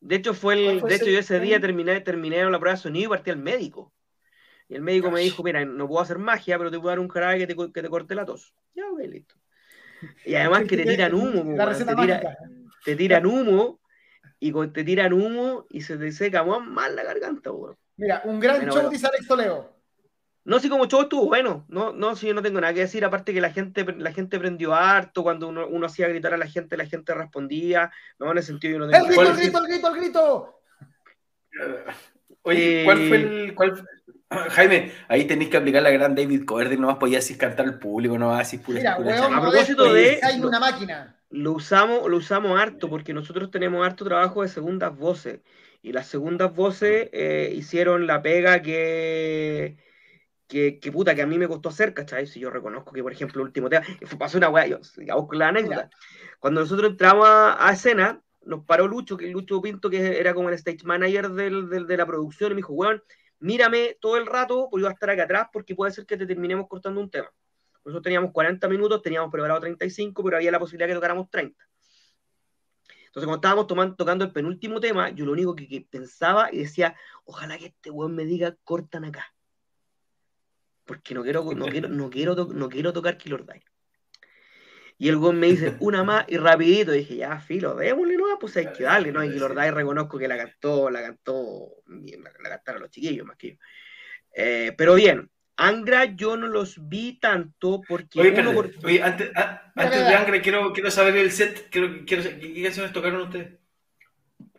Speaker 2: de hecho, fue el, de hecho, yo ese día terminé, terminé la prueba de sonido y partí al médico. Y el médico me dijo, mira, no puedo hacer magia, pero te puedo dar un jarabe que te, que te corte la tos. Ya, ok, listo. Y (laughs) además que te tiran humo, la te, tira, te tiran humo y te tiran humo y se te seca mal la garganta, weón.
Speaker 1: Mira, un gran bueno, show, bueno. dice Alex Toledo.
Speaker 2: No, sí, como show estuvo bueno. No, no, sí, yo no tengo nada que decir. Aparte que la gente, la gente prendió harto. Cuando uno, uno hacía gritar a la gente, la gente respondía. No, en ese sentido yo no
Speaker 1: tengo ¡El grito, el grito, el grito, el grito!
Speaker 3: Oye, ¿cuál fue el. Cuál... (clears throat) Jaime, ahí tenéis que aplicar la gran David Coverdale. No más podías así cantar al público, no así pura,
Speaker 1: Mira,
Speaker 3: pura
Speaker 1: weón, a propósito de. Hay una máquina
Speaker 2: lo usamos, lo usamos harto porque nosotros tenemos harto trabajo de segundas voces y las segundas voces eh, hicieron la pega que, que, que, puta, que a mí me costó hacer, ¿cachai? Si yo reconozco que, por ejemplo, el último tema, (laughs) pasó una weá, yo digamos con la anécdota. Cuando nosotros entramos a, a, escena, nos paró Lucho, que Lucho Pinto, que era como el stage manager del, del, de la producción, y me dijo, weón, mírame todo el rato, pues yo voy a estar acá atrás porque puede ser que te terminemos cortando un tema. Nosotros teníamos 40 minutos, teníamos preparado 35, pero había la posibilidad que tocáramos 30. Entonces, cuando estábamos tomando, tocando el penúltimo tema, yo lo único que, que, pensaba y decía, ojalá que este weón me diga, cortan acá. Porque no quiero, no quiero, no quiero, no quiero tocar Killer. Y el weón me dice, (laughs) una más y rapidito. Y dije, ya, filo, démosle, no, pues hay que darle, ¿no? Y Die reconozco que la cantó, la cantó, la, la cantaron los chiquillos más que yo. Eh, pero bien, Angra yo no los vi tanto porque...
Speaker 3: Oye, uno por... Oye antes, a, antes de Angra quiero, quiero saber el set, quiero, quiero, ¿qué canciones tocaron ustedes?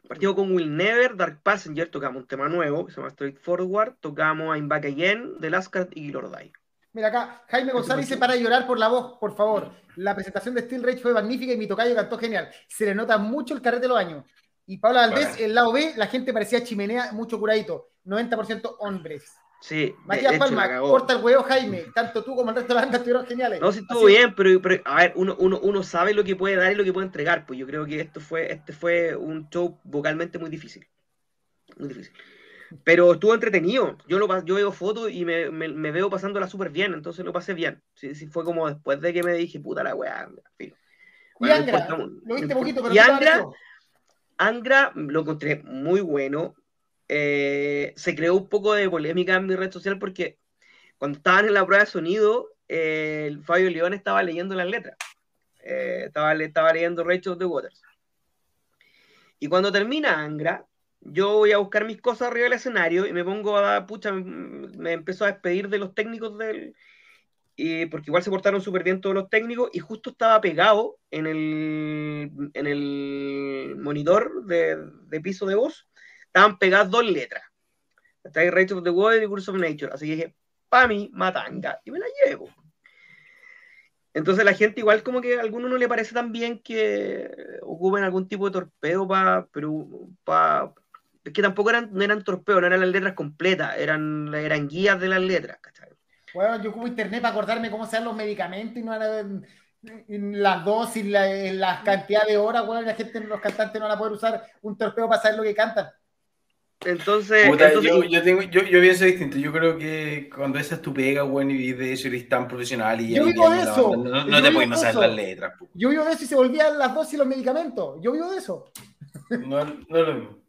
Speaker 2: Partimos con Will Never, Dark Passenger, tocamos un tema nuevo, que se llama Straightforward, tocamos I'm Back Again, The Last Card y Lord Die.
Speaker 1: Mira acá, Jaime González dice para llorar por la voz, por favor. La presentación de Steel Rage fue magnífica y mi tocayo cantó genial. Se le nota mucho el carrete de los años. Y Pablo Valdés, vale. el lado B, la gente parecía chimenea, mucho curadito. 90% hombres.
Speaker 2: Sí,
Speaker 1: Matías Palma, corta el huevo, Jaime. Tanto tú como el resto de la banda estuvieron geniales.
Speaker 2: No, sí estuvo Así bien, pero, pero, a ver, uno, uno, uno sabe lo que puede dar y lo que puede entregar. Pues yo creo que esto fue, este fue un show vocalmente muy difícil. Muy difícil. Pero estuvo entretenido. Yo, lo, yo veo fotos y me, me, me veo pasándola súper bien, entonces lo pasé bien. Sí, sí, fue como después de que me dije, puta la weá.
Speaker 1: Bueno, y Angra, no lo viste poquito, pero
Speaker 2: y Angra, Angra lo encontré muy bueno eh, se creó un poco de polémica en mi red social porque cuando estaban en la prueba de sonido, eh, el Fabio León estaba leyendo las letras. Eh, estaba, estaba leyendo Rachel the Waters. Y cuando termina Angra, yo voy a buscar mis cosas arriba del escenario y me pongo a, pucha, me, me empezó a despedir de los técnicos del, y porque igual se portaron súper bien todos los técnicos y justo estaba pegado en el, en el monitor de, de piso de voz estaban pegadas dos letras. Está ahí Rage of the World y Curse of Nature. Así que dije, pa' mí, matanga. Y me la llevo. Entonces la gente igual como que a alguno no le parece tan bien que ocupen algún tipo de torpeo para... Pa, que tampoco eran, no eran torpeos, no eran las letras completas, eran, eran guías de las letras, ¿cachai?
Speaker 1: Bueno, yo ocupo internet para acordarme cómo se dan los medicamentos y no eran las dosis, la, la cantidad de horas, bueno, la gente, los cantantes no van a poder usar un torpeo para saber lo que cantan.
Speaker 2: Entonces,
Speaker 3: Puta,
Speaker 2: entonces
Speaker 3: yo, yo, tengo, yo, yo pienso distinto. Yo creo que cuando esa es tu pega, bueno, y vives de eso, eres tan profesional y
Speaker 1: yo vivo de eso.
Speaker 3: Banda, no, no te puedes no saber las letras.
Speaker 1: Yo vivo de eso y se volvían las dosis y los medicamentos. Yo vivo de eso.
Speaker 3: No, no es lo mismo.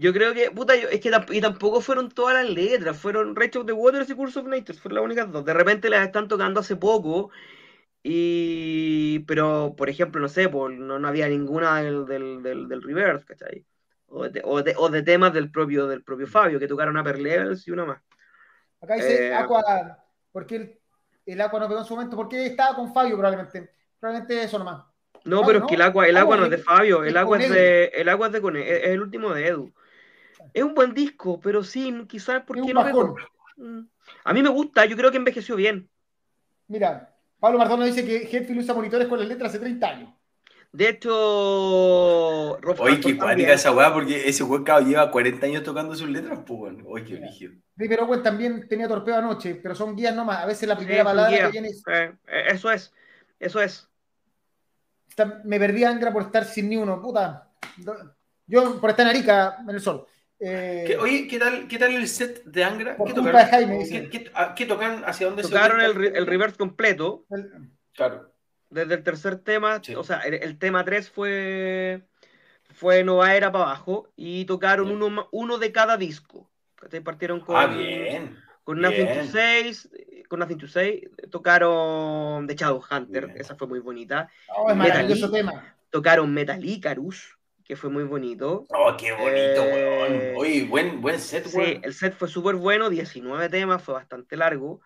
Speaker 2: Yo creo que, puta, yo, es que y tampoco fueron todas las letras, fueron Rage of the Waters y Curse of Nature, fueron las únicas dos. De repente las están tocando hace poco, y pero por ejemplo, no sé, pues, no, no había ninguna del, del, del, del reverse, ¿cachai? O de, o, de, o de, temas del propio, del propio Fabio, que tocaron Upper Levels y una más.
Speaker 1: Acá dice eh, Aqua, porque el, el, Aqua no pegó en su momento? Porque estaba con Fabio probablemente. Probablemente eso nomás.
Speaker 2: No, Fabio, pero es que el Aqua, el agua no es de Fabio, el agua es de, el agua es de Cone, es el último de Edu. Es un buen disco, pero sí, quizás porque no. Mm. A mí me gusta, yo creo que envejeció bien.
Speaker 1: Mira, Pablo Mardón dice que Hetfield usa monitores con las letras hace 30 años.
Speaker 2: De hecho,
Speaker 3: Oye, qué cuática esa weá, porque ese weón lleva 40 años tocando sus letras, pues Oye, qué rígido.
Speaker 1: Pero Owen también tenía torpeo anoche, pero son guías nomás. A veces la primera sí, balada que viene es...
Speaker 2: Eh, eso es, eso es.
Speaker 1: Me perdí Angra por estar sin ni uno, puta. Yo por estar en Arica, en el sol. Eh,
Speaker 3: ¿Qué, oye, ¿qué tal, ¿qué tal el set de Angra?
Speaker 1: ¿Qué tocaron? Jaime,
Speaker 3: ¿Qué, qué, ¿Qué, tocan? ¿Hacia dónde
Speaker 2: tocaron se el, el reverse completo.
Speaker 3: El... Claro.
Speaker 2: Desde el tercer tema, sí. o sea, el, el, tema 3 fue, fue Nova Era para abajo y tocaron uno, uno de cada disco. Partieron con,
Speaker 3: ah, bien.
Speaker 2: con Nothing to Say, con Nothing to Say, tocaron The Shadow Hunter, bien. esa fue muy bonita.
Speaker 1: Oh, es maravilloso tema.
Speaker 2: Tocaron Metal Icarus, que fue muy bonito.
Speaker 3: Oh, qué bonito, eh, weón. Oye, buen, buen set,
Speaker 2: sí, weón. el set fue súper bueno, 19 temas, fue bastante largo.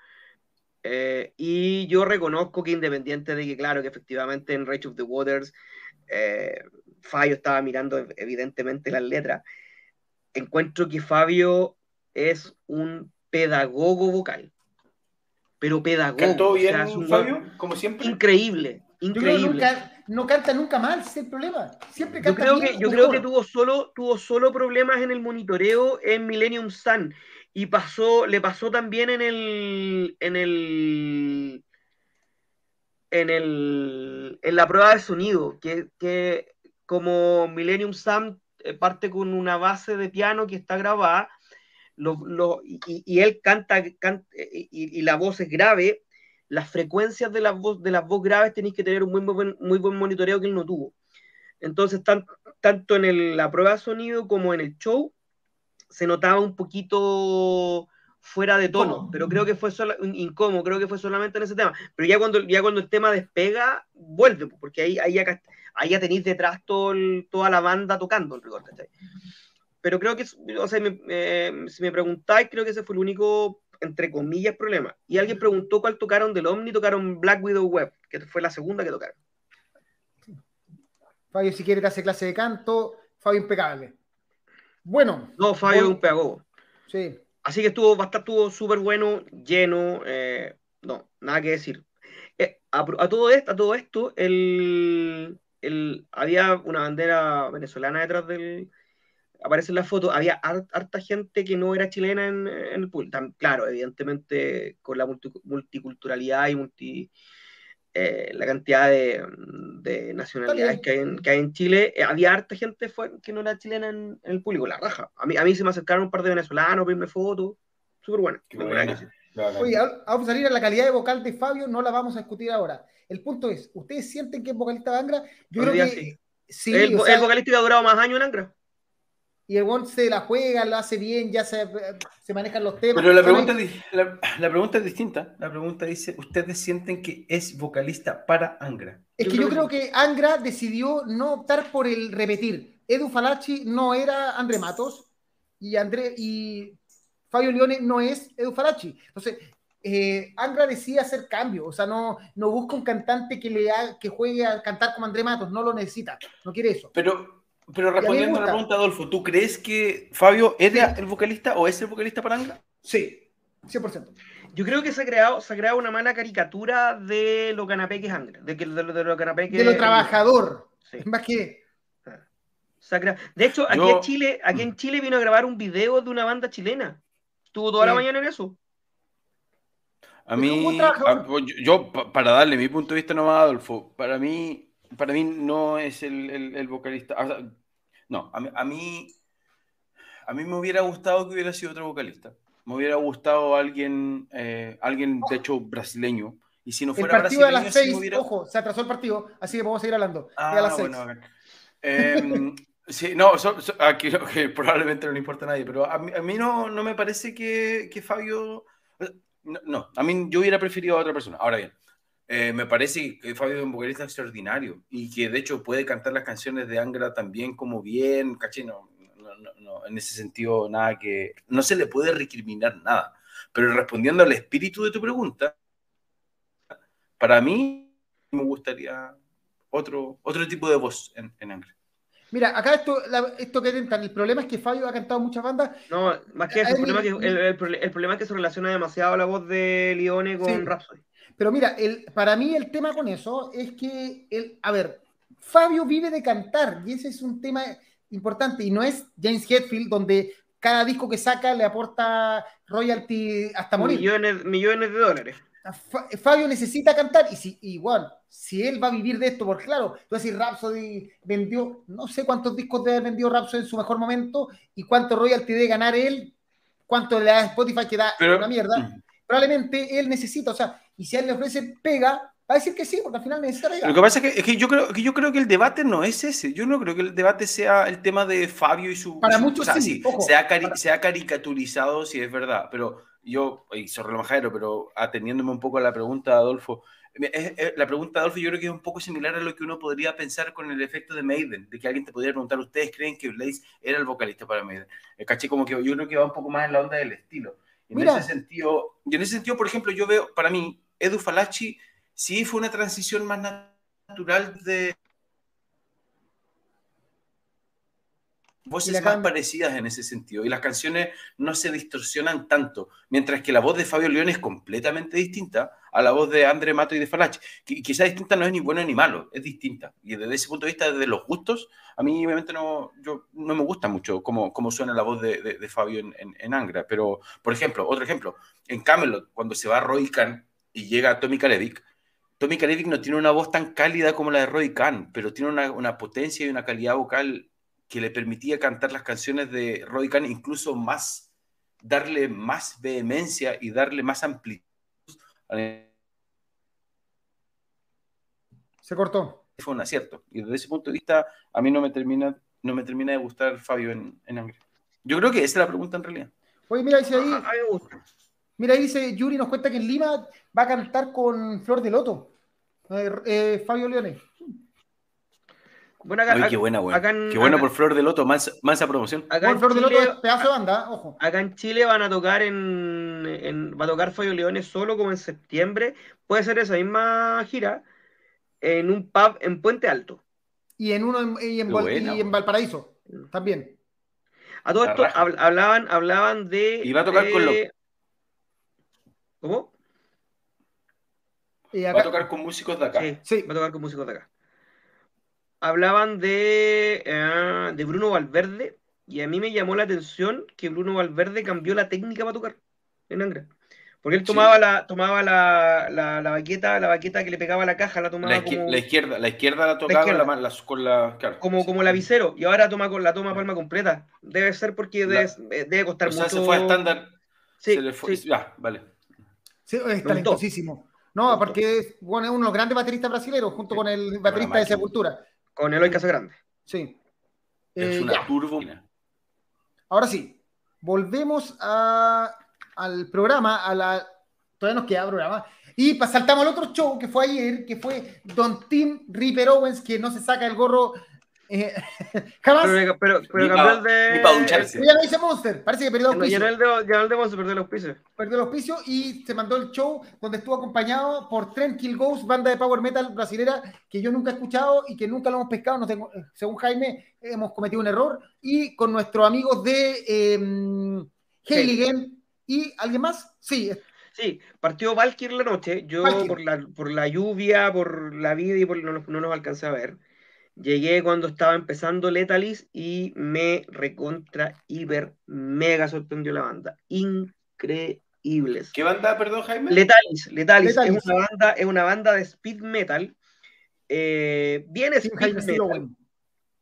Speaker 2: Eh, y yo reconozco que independiente de que, claro, que efectivamente en Rage of the Waters eh, Fabio estaba mirando evidentemente las letras, encuentro que Fabio es un pedagogo vocal. Pero pedagogo.
Speaker 3: ¿Cantó bien, o sea, Fabio? Como siempre.
Speaker 2: Increíble, increíble.
Speaker 1: Nunca, no canta nunca mal, ese es el problema. Siempre canta
Speaker 2: yo creo bien, que, yo creo que tuvo solo, tuvo solo problemas en el monitoreo en Millennium Sun y pasó, le pasó también en el, en el, en el, en la prueba de sonido, que, que como Millennium Sam eh, parte con una base de piano que está grabada, lo, lo, y, y, él canta, canta y, y, la voz es grave, las frecuencias de las voz, de las voz graves tenéis que tener un muy, muy, buen, muy buen monitoreo que él no tuvo. Entonces, tan, tanto en el, la prueba de sonido como en el show, se notaba un poquito fuera de tono, pero creo que fue solo, incómodo, creo que fue solamente en ese tema. Pero ya cuando, ya cuando el tema despega, vuelve, porque ahí, ahí, ya, ahí ya tenéis detrás todo el, toda la banda tocando el rigor, ¿cachai? Pero creo que, o sea, me, eh, si me preguntáis, creo que ese fue el único, entre comillas, problema. Y alguien preguntó cuál tocaron del Omni, tocaron Black Widow Web, que fue la segunda que tocaron.
Speaker 1: Fabio, si quiere, te hace clase de canto, Fabio impecable. Bueno.
Speaker 2: No, Fabio es un pedagogo.
Speaker 1: Sí.
Speaker 2: Así que estuvo bastante, estuvo súper bueno, lleno. Eh, no, nada que decir. Eh, a, a, todo esto, a todo esto el, el, había una bandera venezolana detrás del. Aparece en la foto, había harta gente que no era chilena en, en el pool. Claro, evidentemente con la multi, multiculturalidad y multi, eh, la cantidad de, de nacionalidades que hay, en, que hay, en, Chile, eh, había harta gente fue, que no era chilena en, en, el público, la raja. A mí, a mí se me acercaron un par de venezolanos, pedirme fotos, súper buena.
Speaker 1: buena. Oye, vamos a salir a la calidad de vocal de Fabio, no la vamos a discutir ahora. El punto es, ¿ustedes sienten que es vocalista de Angra?
Speaker 2: Yo creo que sí. sí el, o sea, el vocalista que ha durado más años en Angra
Speaker 1: y el one se la juega, lo hace bien, ya se, se manejan los temas.
Speaker 3: Pero la pregunta, la, la, pregunta es distinta. La pregunta dice, ¿ustedes sienten que es vocalista para Angra?
Speaker 1: Es que yo creo que Angra decidió no optar por el repetir. Edu Falachi no era André Matos y, André, y Fabio Leone no es Edu Falachi. Entonces, eh, Angra decide hacer cambio, o sea, no, no busca un cantante que, le haga, que juegue a cantar como André Matos, no lo necesita, no quiere eso.
Speaker 3: Pero pero respondiendo a, a, la pregunta, Adolfo, ¿tú crees que Fabio era el vocalista o es el vocalista para Angra?
Speaker 1: Sí, 100%.
Speaker 2: Yo creo que se ha creado, se ha creado una mala caricatura de lo canapé que es Angra, de, que, de, lo, de lo canapé que
Speaker 1: De lo trabajador, sí. (laughs) más que...
Speaker 2: De hecho, aquí, yo... en Chile, aquí en Chile vino a grabar un video de una banda chilena. Estuvo toda sí. la mañana en eso.
Speaker 3: A mí, a, yo, yo, para darle mi punto de vista nomás, Adolfo, para mí para mí no es el, el, el vocalista. O sea, no, a mí, a mí, a mí me hubiera gustado que hubiera sido otro vocalista. Me hubiera gustado alguien, eh, alguien de hecho brasileño. Y si no fuera
Speaker 1: el partido
Speaker 3: brasileño,
Speaker 1: a las seis, si hubiera... ojo, se atrasó el partido, así que podemos seguir hablando.
Speaker 3: Ah, a las bueno, a ver. Eh, (laughs) sí, no, so, so, aquí que probablemente no le importa a nadie, pero a mí, a mí no, no me parece que, que Fabio. No, no, a mí yo hubiera preferido a otra persona. Ahora bien, eh, me parece que Fabio es extraordinario y que de hecho puede cantar las canciones de Angra también como bien, caché, no, no, en ese sentido nada que, no se le puede recriminar nada. Pero respondiendo al espíritu de tu pregunta, para mí me gustaría otro, otro tipo de voz en, en Angra.
Speaker 1: Mira, acá esto, esto que tentan, el problema es que Fabio ha cantado muchas bandas.
Speaker 2: No, más que eso, el problema, que, el, problema, es que se relaciona demasiado la voz de Lione con Rhapsody.
Speaker 1: Pero mira, el, para mí el tema con eso es que, el, a ver, Fabio vive de cantar y ese es un tema importante y no es James Hetfield donde cada disco que saca le aporta royalty hasta morir.
Speaker 2: Millones, millones de dólares.
Speaker 1: Fabio necesita cantar y si igual, si él va a vivir de esto, porque claro, tú decís Rhapsody vendió, no sé cuántos discos debe haber vendido Rhapsody en su mejor momento y cuánto royalty debe ganar él, cuánto le da Spotify que da una mierda. Mm. Probablemente él necesita, o sea, y si a él le ofrece pega, va a decir que sí, porque al final necesita pegar.
Speaker 3: Lo que pasa es que, yo, creo, que yo creo que el debate no es ese. Yo no creo que el debate sea el tema de Fabio y su.
Speaker 1: Para muchos sí,
Speaker 3: se, ha se ha caricaturizado, si es verdad, pero yo, y sobre majadero, pero atendiéndome un poco a la pregunta de Adolfo, la pregunta de Adolfo yo creo que es un poco similar a lo que uno podría pensar con el efecto de Maiden, de que alguien te podría preguntar, ¿ustedes creen que Blaze era el vocalista para Maiden? El caché como que yo creo que va un poco más en la onda del estilo. Y en ese sentido, y en ese sentido, por ejemplo, yo veo, para mí, Edu Falachi sí fue una transición más natural de, voces más parecidas en ese sentido y las canciones no se distorsionan tanto, mientras que la voz de Fabio León es completamente distinta a la voz de André Mato y de Falache. Que, quizá distinta no es ni bueno ni malo, es distinta. Y desde ese punto de vista, desde los gustos, a mí obviamente no, yo, no me gusta mucho cómo, cómo suena la voz de, de, Fabio en, en, Angra. Pero, por ejemplo, otro ejemplo, en Camelot, cuando se va Roy Khan y llega Tommy Kalevik, Tommy Kalevik no tiene una voz tan cálida como la de Roy Khan, pero tiene una, una potencia y una calidad vocal que le permitía cantar las canciones de Roy Khan incluso más, darle más vehemencia y darle más amplitud.
Speaker 1: Se cortó.
Speaker 3: Fue un acierto. Y desde ese punto de vista, a mí no me termina, no me termina de gustar Fabio en, en Yo creo que esa es la pregunta en realidad.
Speaker 1: Oye, mira, dice ahí. Mira, ahí dice Yuri, nos cuenta que en Lima va a cantar con Flor de Loto. Eh, eh, Fabio Leone.
Speaker 3: Bueno, acá, qué buena, qué bueno por Flor de Loto, más, esa promoción.
Speaker 1: Acá en Flor de Loto pedazo de banda, ojo.
Speaker 2: Acá en Chile van a tocar en, va a tocar Fabio Leones solo como en septiembre. Puede ser esa misma gira en un pub en Puente Alto.
Speaker 1: Y en uno en, y en, Valparaíso también.
Speaker 2: A todo esto hablaban, hablaban de.
Speaker 3: Y va a tocar con lo...
Speaker 2: ¿Cómo?
Speaker 3: Va a tocar con músicos de acá.
Speaker 2: sí, va a tocar con músicos de acá hablaban de, eh, de Bruno Valverde y a mí me llamó la atención que Bruno Valverde cambió la técnica para tocar en Angra. Porque él tomaba la tomaba la, la, la, baqueta, la baqueta que le pegaba a la caja, la tomaba
Speaker 3: la,
Speaker 2: como...
Speaker 3: la izquierda, la izquierda la tocaba con la,
Speaker 2: como, como la visero, y ahora toma con la toma palma completa. Debe ser porque debe, eh, debe costar o sea,
Speaker 3: se fue a estándar. Sí, sí. Ya, vale.
Speaker 1: Sí, es talentosísimo. No, porque es bueno, uno de los grandes bateristas brasileños, junto con el baterista de Sepultura.
Speaker 2: Con Eloy Casagrande.
Speaker 1: Sí.
Speaker 3: Es eh, una turbo.
Speaker 1: Ahora sí, volvemos al programa, a la. Todavía nos queda programa. Y saltamos al otro show que fue ayer, que fue Don Tim Ripper Owens, que no se saca el gorro eh, (laughs) jamás.
Speaker 2: Pero, pero, pero cambió el de.
Speaker 1: Ya lo dice Monster. Parece que perdió
Speaker 2: el auspicio. Ya el de, ya el de Monster perdió el auspicio.
Speaker 1: Perdió el auspicio y se mandó el show donde estuvo acompañado por Tranquil Ghost, banda de power metal brasilera que yo nunca he escuchado y que nunca lo hemos pescado. No tengo, eh, según Jaime, hemos cometido un error. Y con nuestros amigos de eh, Heiligen y alguien más. Sí,
Speaker 2: Sí, partió Valkyr la noche. Yo por la, por la lluvia, por la vida y por no, no nos alcancé a ver. Llegué cuando estaba empezando Letalis y me recontra, hiper, mega sorprendió la banda. Increíbles.
Speaker 3: ¿Qué banda, perdón, Jaime?
Speaker 2: Letalis. Letalis, Es, una banda, es una banda de speed metal. Eh, bien speed metal.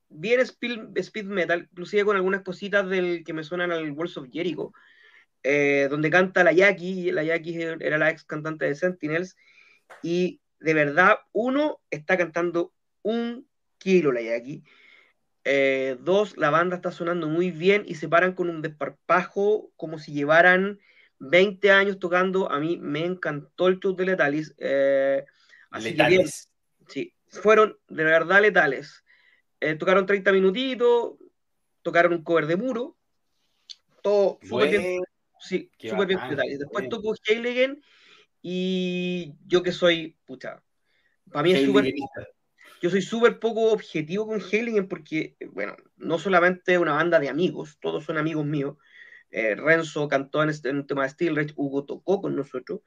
Speaker 2: Bien speed, metal, inclusive con algunas cositas del que me suenan al Walls of Jericho. Eh, donde canta la Jackie, la Jackie era la ex cantante de Sentinels, y de verdad, uno está cantando un kilo la hay eh, dos, la banda está sonando muy bien y se paran con un desparpajo como si llevaran 20 años tocando. A mí me encantó el show de Letalis. Eh, Así que bien, sí, fueron de verdad letales. Eh, tocaron 30 minutitos, tocaron un cover de muro, todo súper bien, sí, súper bien Después tocó Heiligen y yo que soy, pucha, para mí es súper... Yo soy súper poco objetivo con Heiligen porque, bueno, no solamente una banda de amigos, todos son amigos míos. Eh, Renzo cantó en, este, en un tema de Steel Hugo tocó con nosotros,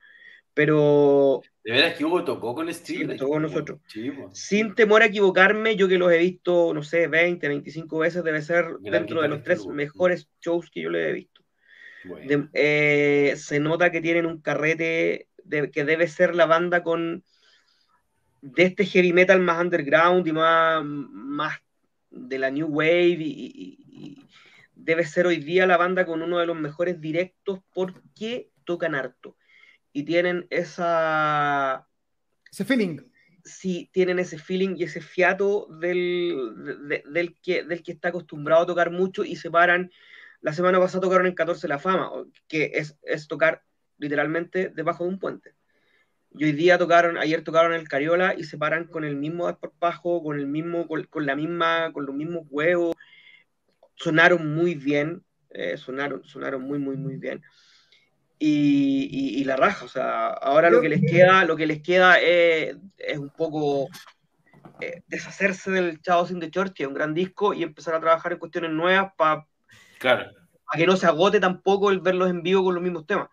Speaker 2: pero...
Speaker 3: De veras que Hugo tocó con Steel
Speaker 2: sí, tocó con nosotros. Sin temor a equivocarme, yo que los he visto, no sé, 20, 25 veces, debe ser dentro de los tres mejores shows que yo le he visto. Eh, se nota que tienen un carrete que debe ser la banda con de este heavy metal más underground y más, más de la new wave y debe ser hoy día la banda con uno de los mejores directos porque tocan harto y tienen esa...
Speaker 1: Ese feeling.
Speaker 2: Sí, tienen ese feeling y ese fiato del, del, que, del que está acostumbrado a tocar mucho y se paran. La semana pasada tocaron en 14 La Fama, que es, es tocar literalmente debajo de un puente. Y hoy día tocaron, ayer tocaron el Cariola y se paran con el mismo desparpajo, con el mismo, con, con, la misma, con los mismos huevos. Sonaron muy bien, eh, sonaron, sonaron muy, muy, muy bien y, la raja. O sea, ahora lo que les queda, lo que les queda es, un poco eh, deshacerse del Chao Sin the Church, que es un gran disco, y empezar a trabajar en cuestiones nuevas para
Speaker 3: claro.
Speaker 2: que no se agote tampoco el verlos en vivo con los mismos temas.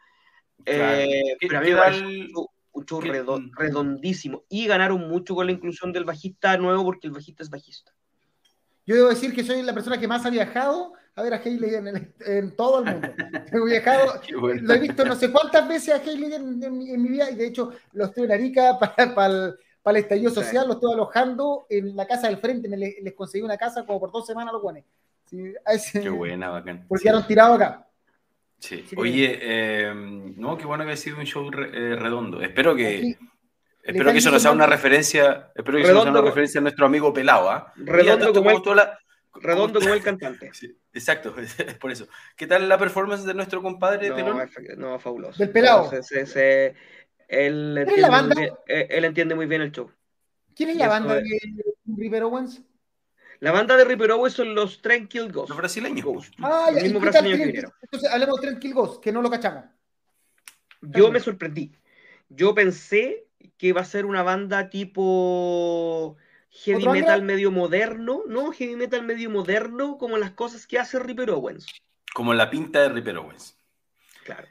Speaker 2: Eh, pero a mí me un show redondísimo. Y ganaron mucho con la inclusión del bajista nuevo, porque el bajista es bajista.
Speaker 1: Yo debo decir que soy la persona que más ha viajado a ver a Hailey en, todo el mundo. He viajado, (laughs) lo he visto no sé cuántas veces a Hailey en, mi vida y de hecho lo estoy en Arica (laughs) para, el, para el estallido social, lo estoy alojando en la casa del frente, me les, conseguí una casa como por dos semanas los guanes.
Speaker 3: qué buena, bacán. (laughs)
Speaker 1: Porque sí. tirado acá.
Speaker 3: Sí. Oye, eh, no, qué bueno que ha sido un show eh, redondo. Espero que... Espero que eso no sea una referencia, espero que eso no sea una referencia a nuestro amigo Pelado, ¿ah?
Speaker 2: Redondo como, Redondo como el cantante. (laughs)
Speaker 3: exacto, es (laughs) por eso. ¿Qué tal la performance de nuestro compadre
Speaker 2: no,
Speaker 3: Pelón?
Speaker 2: No, fabuloso.
Speaker 1: Del pelado.
Speaker 2: él, entiende la banda? Muy bien, él entiende muy bien el show.
Speaker 1: ¿Quién es la banda de River Owens?
Speaker 2: La banda de River Owens son los Tranquil Ghosts.
Speaker 3: Los brasileños.
Speaker 2: Ghost. Ah, el mismo brasileño que vinieron.
Speaker 1: Entonces, hablemos de Tranquil Ghosts, que no lo cachamos.
Speaker 2: Yo me sorprendí. Yo pensé que iba a ser una banda tipo heavy metal medio moderno, ¿no? Heavy metal medio moderno, como las cosas que hace Ripper Owens.
Speaker 3: Como la pinta de Ripper Owens.
Speaker 2: Claro.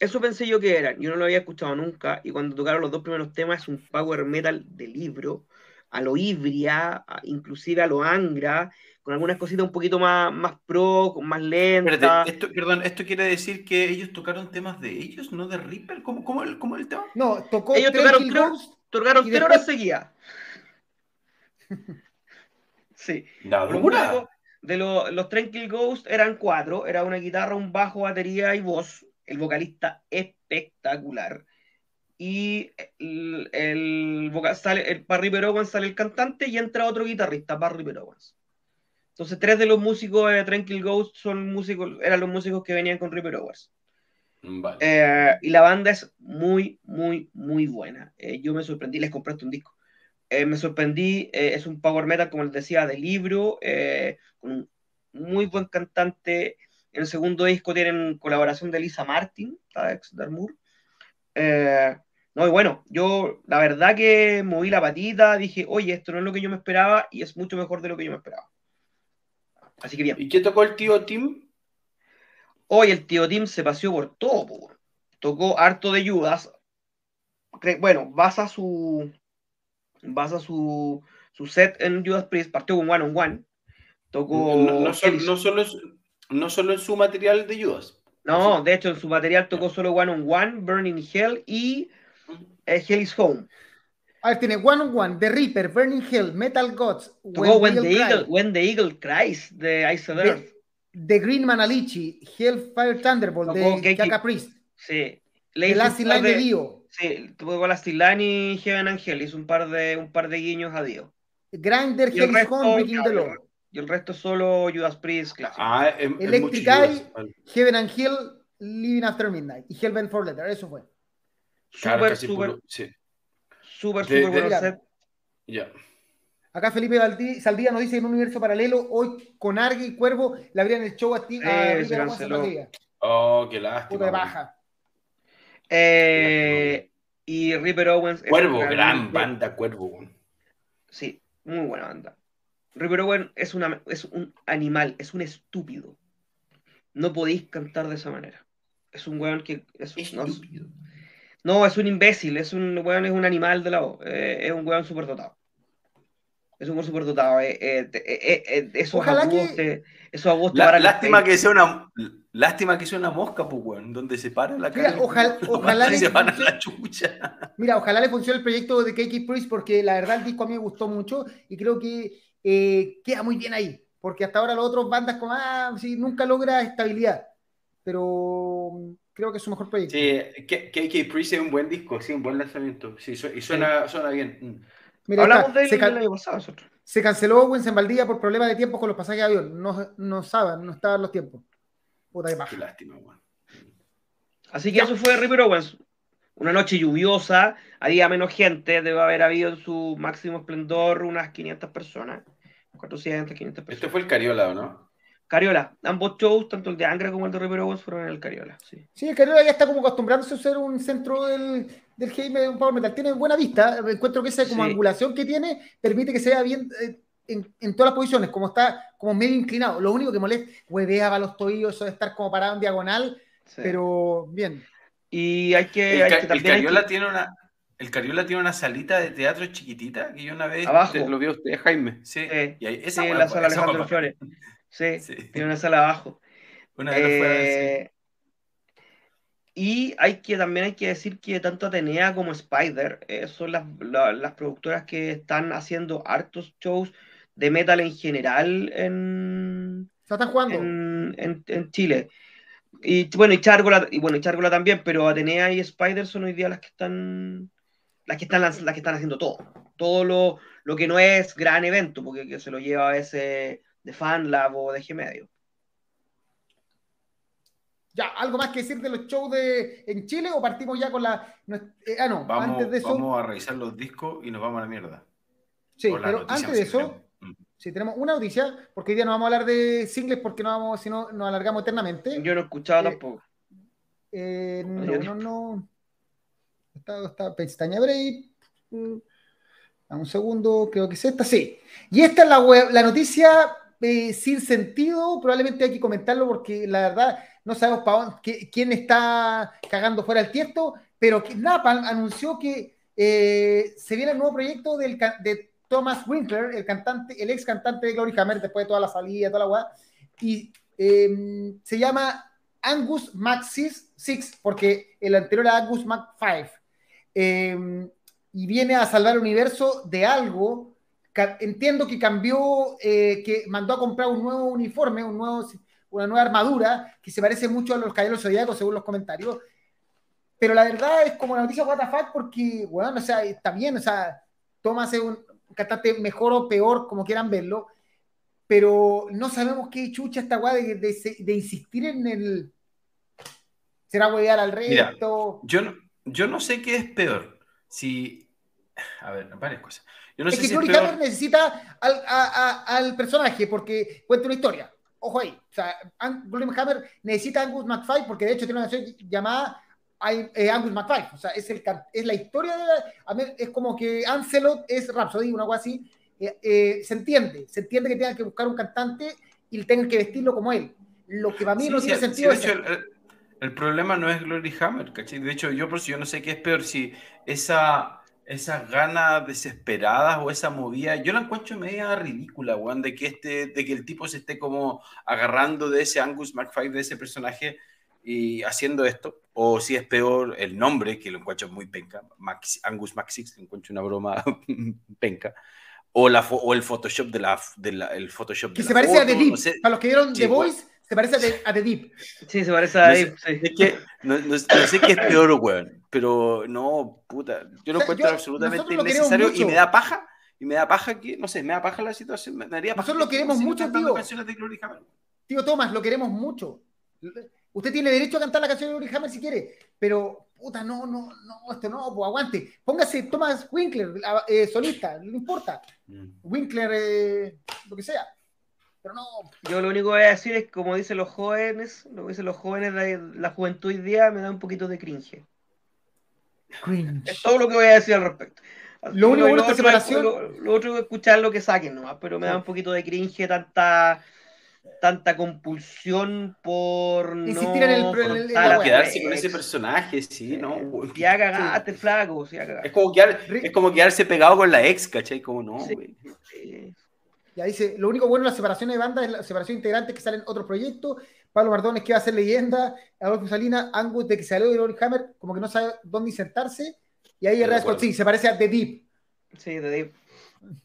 Speaker 2: Eso pensé yo que eran. Yo no lo había escuchado nunca. Y cuando tocaron los dos primeros temas, es un power metal de libro, a lo Ibria, inclusive a lo Angra, con algunas cositas un poquito más, más pro, más lentas.
Speaker 3: esto, perdón, ¿esto quiere decir que ellos tocaron temas de ellos, no de Ripper? ¿Cómo, cómo, el, cómo el tema?
Speaker 1: No, tocó
Speaker 2: ellos tocaron, tres, tocaron tres horas seguidas. (laughs) sí. De los Tranquil Ghost eran cuatro, era una guitarra, un bajo, batería y voz. El vocalista espectacular. Y el, el, sale, el Barry Perowans sale el cantante y entra otro guitarrista, Barry Perowans. Entonces, tres de los músicos de Tranquil Ghost son músicos, eran los músicos que venían con Ripper Owens. Eh, y la banda es muy, muy, muy buena. Eh, yo me sorprendí, les compraste un disco. Eh, me sorprendí, eh, es un power metal, como les decía, de libro, eh, con un muy buen cantante. En el segundo disco tienen colaboración de Lisa Martin, ex Darmour. No, y bueno, yo la verdad que moví la patita, dije, oye, esto no es lo que yo me esperaba y es mucho mejor de lo que yo me esperaba. Así que bien.
Speaker 3: ¿Y qué tocó el tío Tim?
Speaker 2: Hoy el tío Tim se paseó por todo, tocó harto de Judas. Bueno, basa su, basa su, su set en Judas Priest, partió con One on One. Tocó.
Speaker 3: No, no, solo, no solo en su material de Judas.
Speaker 2: No, de hecho en su material tocó solo One on One, Burning Hell y eh, Hell is Home.
Speaker 1: A ver, tiene One on One, The Reaper, Burning Hell, Metal Gods.
Speaker 2: Tocó When, the, Eagle, When the Eagle Cries de Ice of Earth.
Speaker 1: The, Green Manalichi, Hellfire Thunderbolt de Kaka Priest.
Speaker 2: Sí.
Speaker 1: The Last Line de Dio.
Speaker 2: Sí, tuvo con la y Heaven Angel, hizo un par de, un par de guiños a Dios.
Speaker 1: Grinder,
Speaker 2: y el, resto, Breaking the Law. Y el resto solo Judas Priest clásico.
Speaker 3: Ah,
Speaker 1: Electric Eye, Heaven and Hell, Living After Midnight y Hellbent for Letter, eso fue.
Speaker 2: Súper, súper, sí. Súper, súper set.
Speaker 3: Ya.
Speaker 1: Acá Felipe Valdí- Saldía nos dice en un universo paralelo, hoy con Argue y Cuervo le abrían el show a ti.
Speaker 2: Sí,
Speaker 1: a.
Speaker 3: Oh, qué lástima.
Speaker 1: Puta baja.
Speaker 2: Eh, y Ripper Owens. es
Speaker 3: Cuervo, gran banda, Cuervo. weón.
Speaker 2: Sí, muy buena banda. Ripper Owens es, una, es un animal, es un estúpido. No podéis cantar de esa manera. Es un weón que. Es,
Speaker 3: Estúpido.
Speaker 2: no, es un imbécil, es un weón, es un animal de la voz. eh, es un weón superdotado. Es un weón superdotado. Eh, eh, eh, eh, esos
Speaker 1: Ojalá
Speaker 2: agudos
Speaker 1: que-
Speaker 2: te- esos agudos
Speaker 3: La- lástima que sea una lástima que sea una mosca, pues, weón, donde se para la
Speaker 1: Mira,
Speaker 3: cara.
Speaker 1: ojalá- (laughs) ojalá le
Speaker 3: se van a la chucha.
Speaker 1: Mira, ojalá le funcione el proyecto de KK Priest porque la verdad el disco a mí me gustó mucho y creo que eh, queda muy bien ahí. Porque hasta ahora los otros bandas como, ah, sí, nunca logra estabilidad. Pero creo que es su mejor proyecto.
Speaker 3: Sí, K- KK Priest es un buen disco, sí, un buen lanzamiento. Sí, su- y suena, suena bien. Mm.
Speaker 1: Mira,
Speaker 2: Hablamos
Speaker 1: está.
Speaker 2: de él
Speaker 1: se,
Speaker 2: el
Speaker 1: can-
Speaker 2: año pasado nosotros.
Speaker 1: se canceló Owens en Valdivia por problemas de tiempo con los pasajes de avión. No, no saben, no estaban los tiempos. Puta que
Speaker 3: Qué lástima, weón.
Speaker 2: Así que eso fue Ripper Owens. Una noche lluviosa, había menos gente, debe haber habido en su máximo esplendor unas 500 personas. 400, 500 personas.
Speaker 3: Este fue el Cariola, ¿o no?
Speaker 2: Cariola, ambos shows, tanto el de Angra como el de Owens, fueron en el Cariola. Sí.
Speaker 1: Sí, el Cariola ya está como acostumbrándose a ser un centro del, del heavy metal, un power metal. Tiene buena vista. Encuentro que esa como
Speaker 2: Sí.
Speaker 1: angulación que tiene permite que se vea bien eh, en, en todas las posiciones, como está como medio inclinado. Lo único que molesta, huevea a los tobillos, eso de estar como parado en diagonal,
Speaker 2: sí.
Speaker 1: pero bien.
Speaker 2: Y hay que.
Speaker 3: El,
Speaker 2: hay
Speaker 3: Ca-
Speaker 2: que
Speaker 3: el
Speaker 2: también hay
Speaker 3: Cariola
Speaker 2: que-
Speaker 3: tiene una. El Cariola tiene una salita de teatro chiquitita que yo una vez
Speaker 2: Abajo.
Speaker 3: lo vi a usted, Jaime. Sí,
Speaker 2: Sí,
Speaker 3: y ahí, esa
Speaker 2: sí, la sala
Speaker 3: esa
Speaker 2: Alejandro Flores. (laughs) (laughs) Sí,
Speaker 3: Sí.
Speaker 2: tiene una sala abajo. (laughs)
Speaker 3: Una sí.
Speaker 2: Eh, Y hay que también hay que decir que tanto Atenea como Spider eh, son las, la- las productoras que están haciendo hartos shows de metal en general en,
Speaker 1: están jugando.
Speaker 2: en, en- en Chile. Y bueno, y Chárgola, y bueno, y Chárgola también, pero Atenea y Spider son hoy día las que están las que están las que están haciendo todo. Todo lo, lo que no es gran evento, porque que se lo lleva a veces de FanLab o de G Medio.
Speaker 1: Ya, ¿algo más que decir de los shows de, en Chile o partimos ya con la. eh, ah, no,
Speaker 3: Vamos,
Speaker 1: antes de eso.
Speaker 3: vamos a revisar los discos y nos vamos a la mierda.
Speaker 1: sí,
Speaker 3: la
Speaker 1: pero antes de eso,
Speaker 3: queremos. Mm.
Speaker 1: sí, tenemos una noticia, porque hoy día no vamos a hablar de singles porque no vamos, si no, nos alargamos eternamente.
Speaker 2: Yo no he escuchado
Speaker 1: Eh,
Speaker 2: tampoco.
Speaker 1: Eh, no,
Speaker 2: Yo-
Speaker 1: no, no. Está, está pestaña break. Mm, dame Un segundo, creo que es esta, sí. Y esta es la, web- la noticia eh, sin sentido, probablemente hay que comentarlo porque la verdad no sabemos quién está cagando fuera el tiesto, pero que Napalm anunció que eh, se viene el nuevo proyecto del, de Thomas Winkler, el cantante, el ex cantante de Glory Hammer, después de toda la salida, toda la weá, y eh, se llama Angus Mac 6, porque el anterior era Angus Mac 5. Eh, y viene a salvar el universo de algo. Entiendo que cambió, eh, que mandó a comprar un nuevo uniforme, un nuevo, una nueva armadura, que se parece mucho a los caballeros zodiacos, según los comentarios. Pero la verdad es como una noticia fuck, porque, bueno, o sea, está bien, o sea, Thomas es un cantante mejor o peor, como quieran verlo, pero no sabemos qué chucha esta weá de, de- de insistir en el. ¿Será huevear al
Speaker 3: Mira,
Speaker 1: resto?
Speaker 3: Yo no, yo no sé qué es peor. Si. A ver, varias cosas. Yo no
Speaker 1: es
Speaker 3: sé
Speaker 1: que
Speaker 3: si
Speaker 1: Glory
Speaker 3: peor.
Speaker 1: Hammer necesita al, a- a- al personaje porque cuenta una historia. Ojo ahí. O sea, Glory Hammer necesita a Angus McFly porque de hecho tiene una canción llamada I- eh, Angus McFly. O sea, es, el, es la historia de la- a ver, Es como que Ancelot es Rhapsody, una cosa así. Eh, eh, se entiende. Se entiende que tengan que buscar un cantante y tengan que vestirlo como él. Lo que para mí
Speaker 3: Sí,
Speaker 1: no
Speaker 3: sí,
Speaker 1: tiene
Speaker 3: sí,
Speaker 1: sentido es
Speaker 3: el- el problema no es Glory Hammer, ¿cachai? De hecho, yo por si yo no sé qué es peor, si esa, esas ganas desesperadas o esa movida, yo la encuentro media ridícula, weón, de que este, de que el tipo se esté como agarrando de ese Angus McFly, de ese personaje, y haciendo esto, o si es peor el nombre, que lo encuentro muy penca, Max- Angus Maxix, encuentro una broma (laughs) penca, o, la, o el Photoshop de la, de la- el Photoshop
Speaker 1: que
Speaker 3: de
Speaker 1: se
Speaker 3: la
Speaker 1: parece a
Speaker 3: foto,
Speaker 1: The Deep.
Speaker 3: no sé.
Speaker 1: Para los que vieron
Speaker 3: Sí,
Speaker 1: The
Speaker 3: bueno.
Speaker 1: Voice, se parece a The, a The Deep.
Speaker 2: Sí, se parece a
Speaker 3: No
Speaker 2: sí.
Speaker 3: Es que no, no- no sé qué es peor, weón. Pero no, puta. Yo lo
Speaker 1: O sea,
Speaker 3: encuentro
Speaker 1: yo-
Speaker 3: absolutamente innecesario y me da paja. Y me da paja que, no sé, me da paja la situación. Me daría paja
Speaker 1: Nosotros lo
Speaker 3: que
Speaker 1: queremos mucho, tío. Tío Tomás, lo queremos mucho. Usted tiene derecho a cantar la canción de Glory Hammer si quiere, pero puta, no, no, no, esto no, pues aguante. Póngase Thomas Winkler, eh, solista, no importa. Mm. Winkler, eh, lo que sea. Pero no.
Speaker 2: Yo lo único que voy a decir es, como dicen los jóvenes, lo que dicen los jóvenes, la, la juventud hoy día me da un poquito de cringe.
Speaker 1: Cringe.
Speaker 2: Es todo lo que voy a decir al respecto.
Speaker 1: Lo único bueno separación.
Speaker 2: Lo, otro es escuchar lo que saquen nomás, pero me da un poquito de cringe tanta tanta compulsión por
Speaker 1: Insistir en el,
Speaker 3: el, quedarse con ese personaje, sí, ¿no?
Speaker 2: Ya cagaste, flaco,
Speaker 3: Es como, quedar, es como quedarse pegado con la ex, ¿cachai? Como no, güey.
Speaker 1: Ya dice, lo único bueno de la separación de bandas es la separación integrante que salen otro proyecto. Pablo Mardones que va a ser leyenda, Adolfo Salina, Angus de que salió de Lori Hammer, como que no sabe dónde insertarse. Y ahí el Scott, sí, se parece a The Deep.
Speaker 2: Sí, The Deep.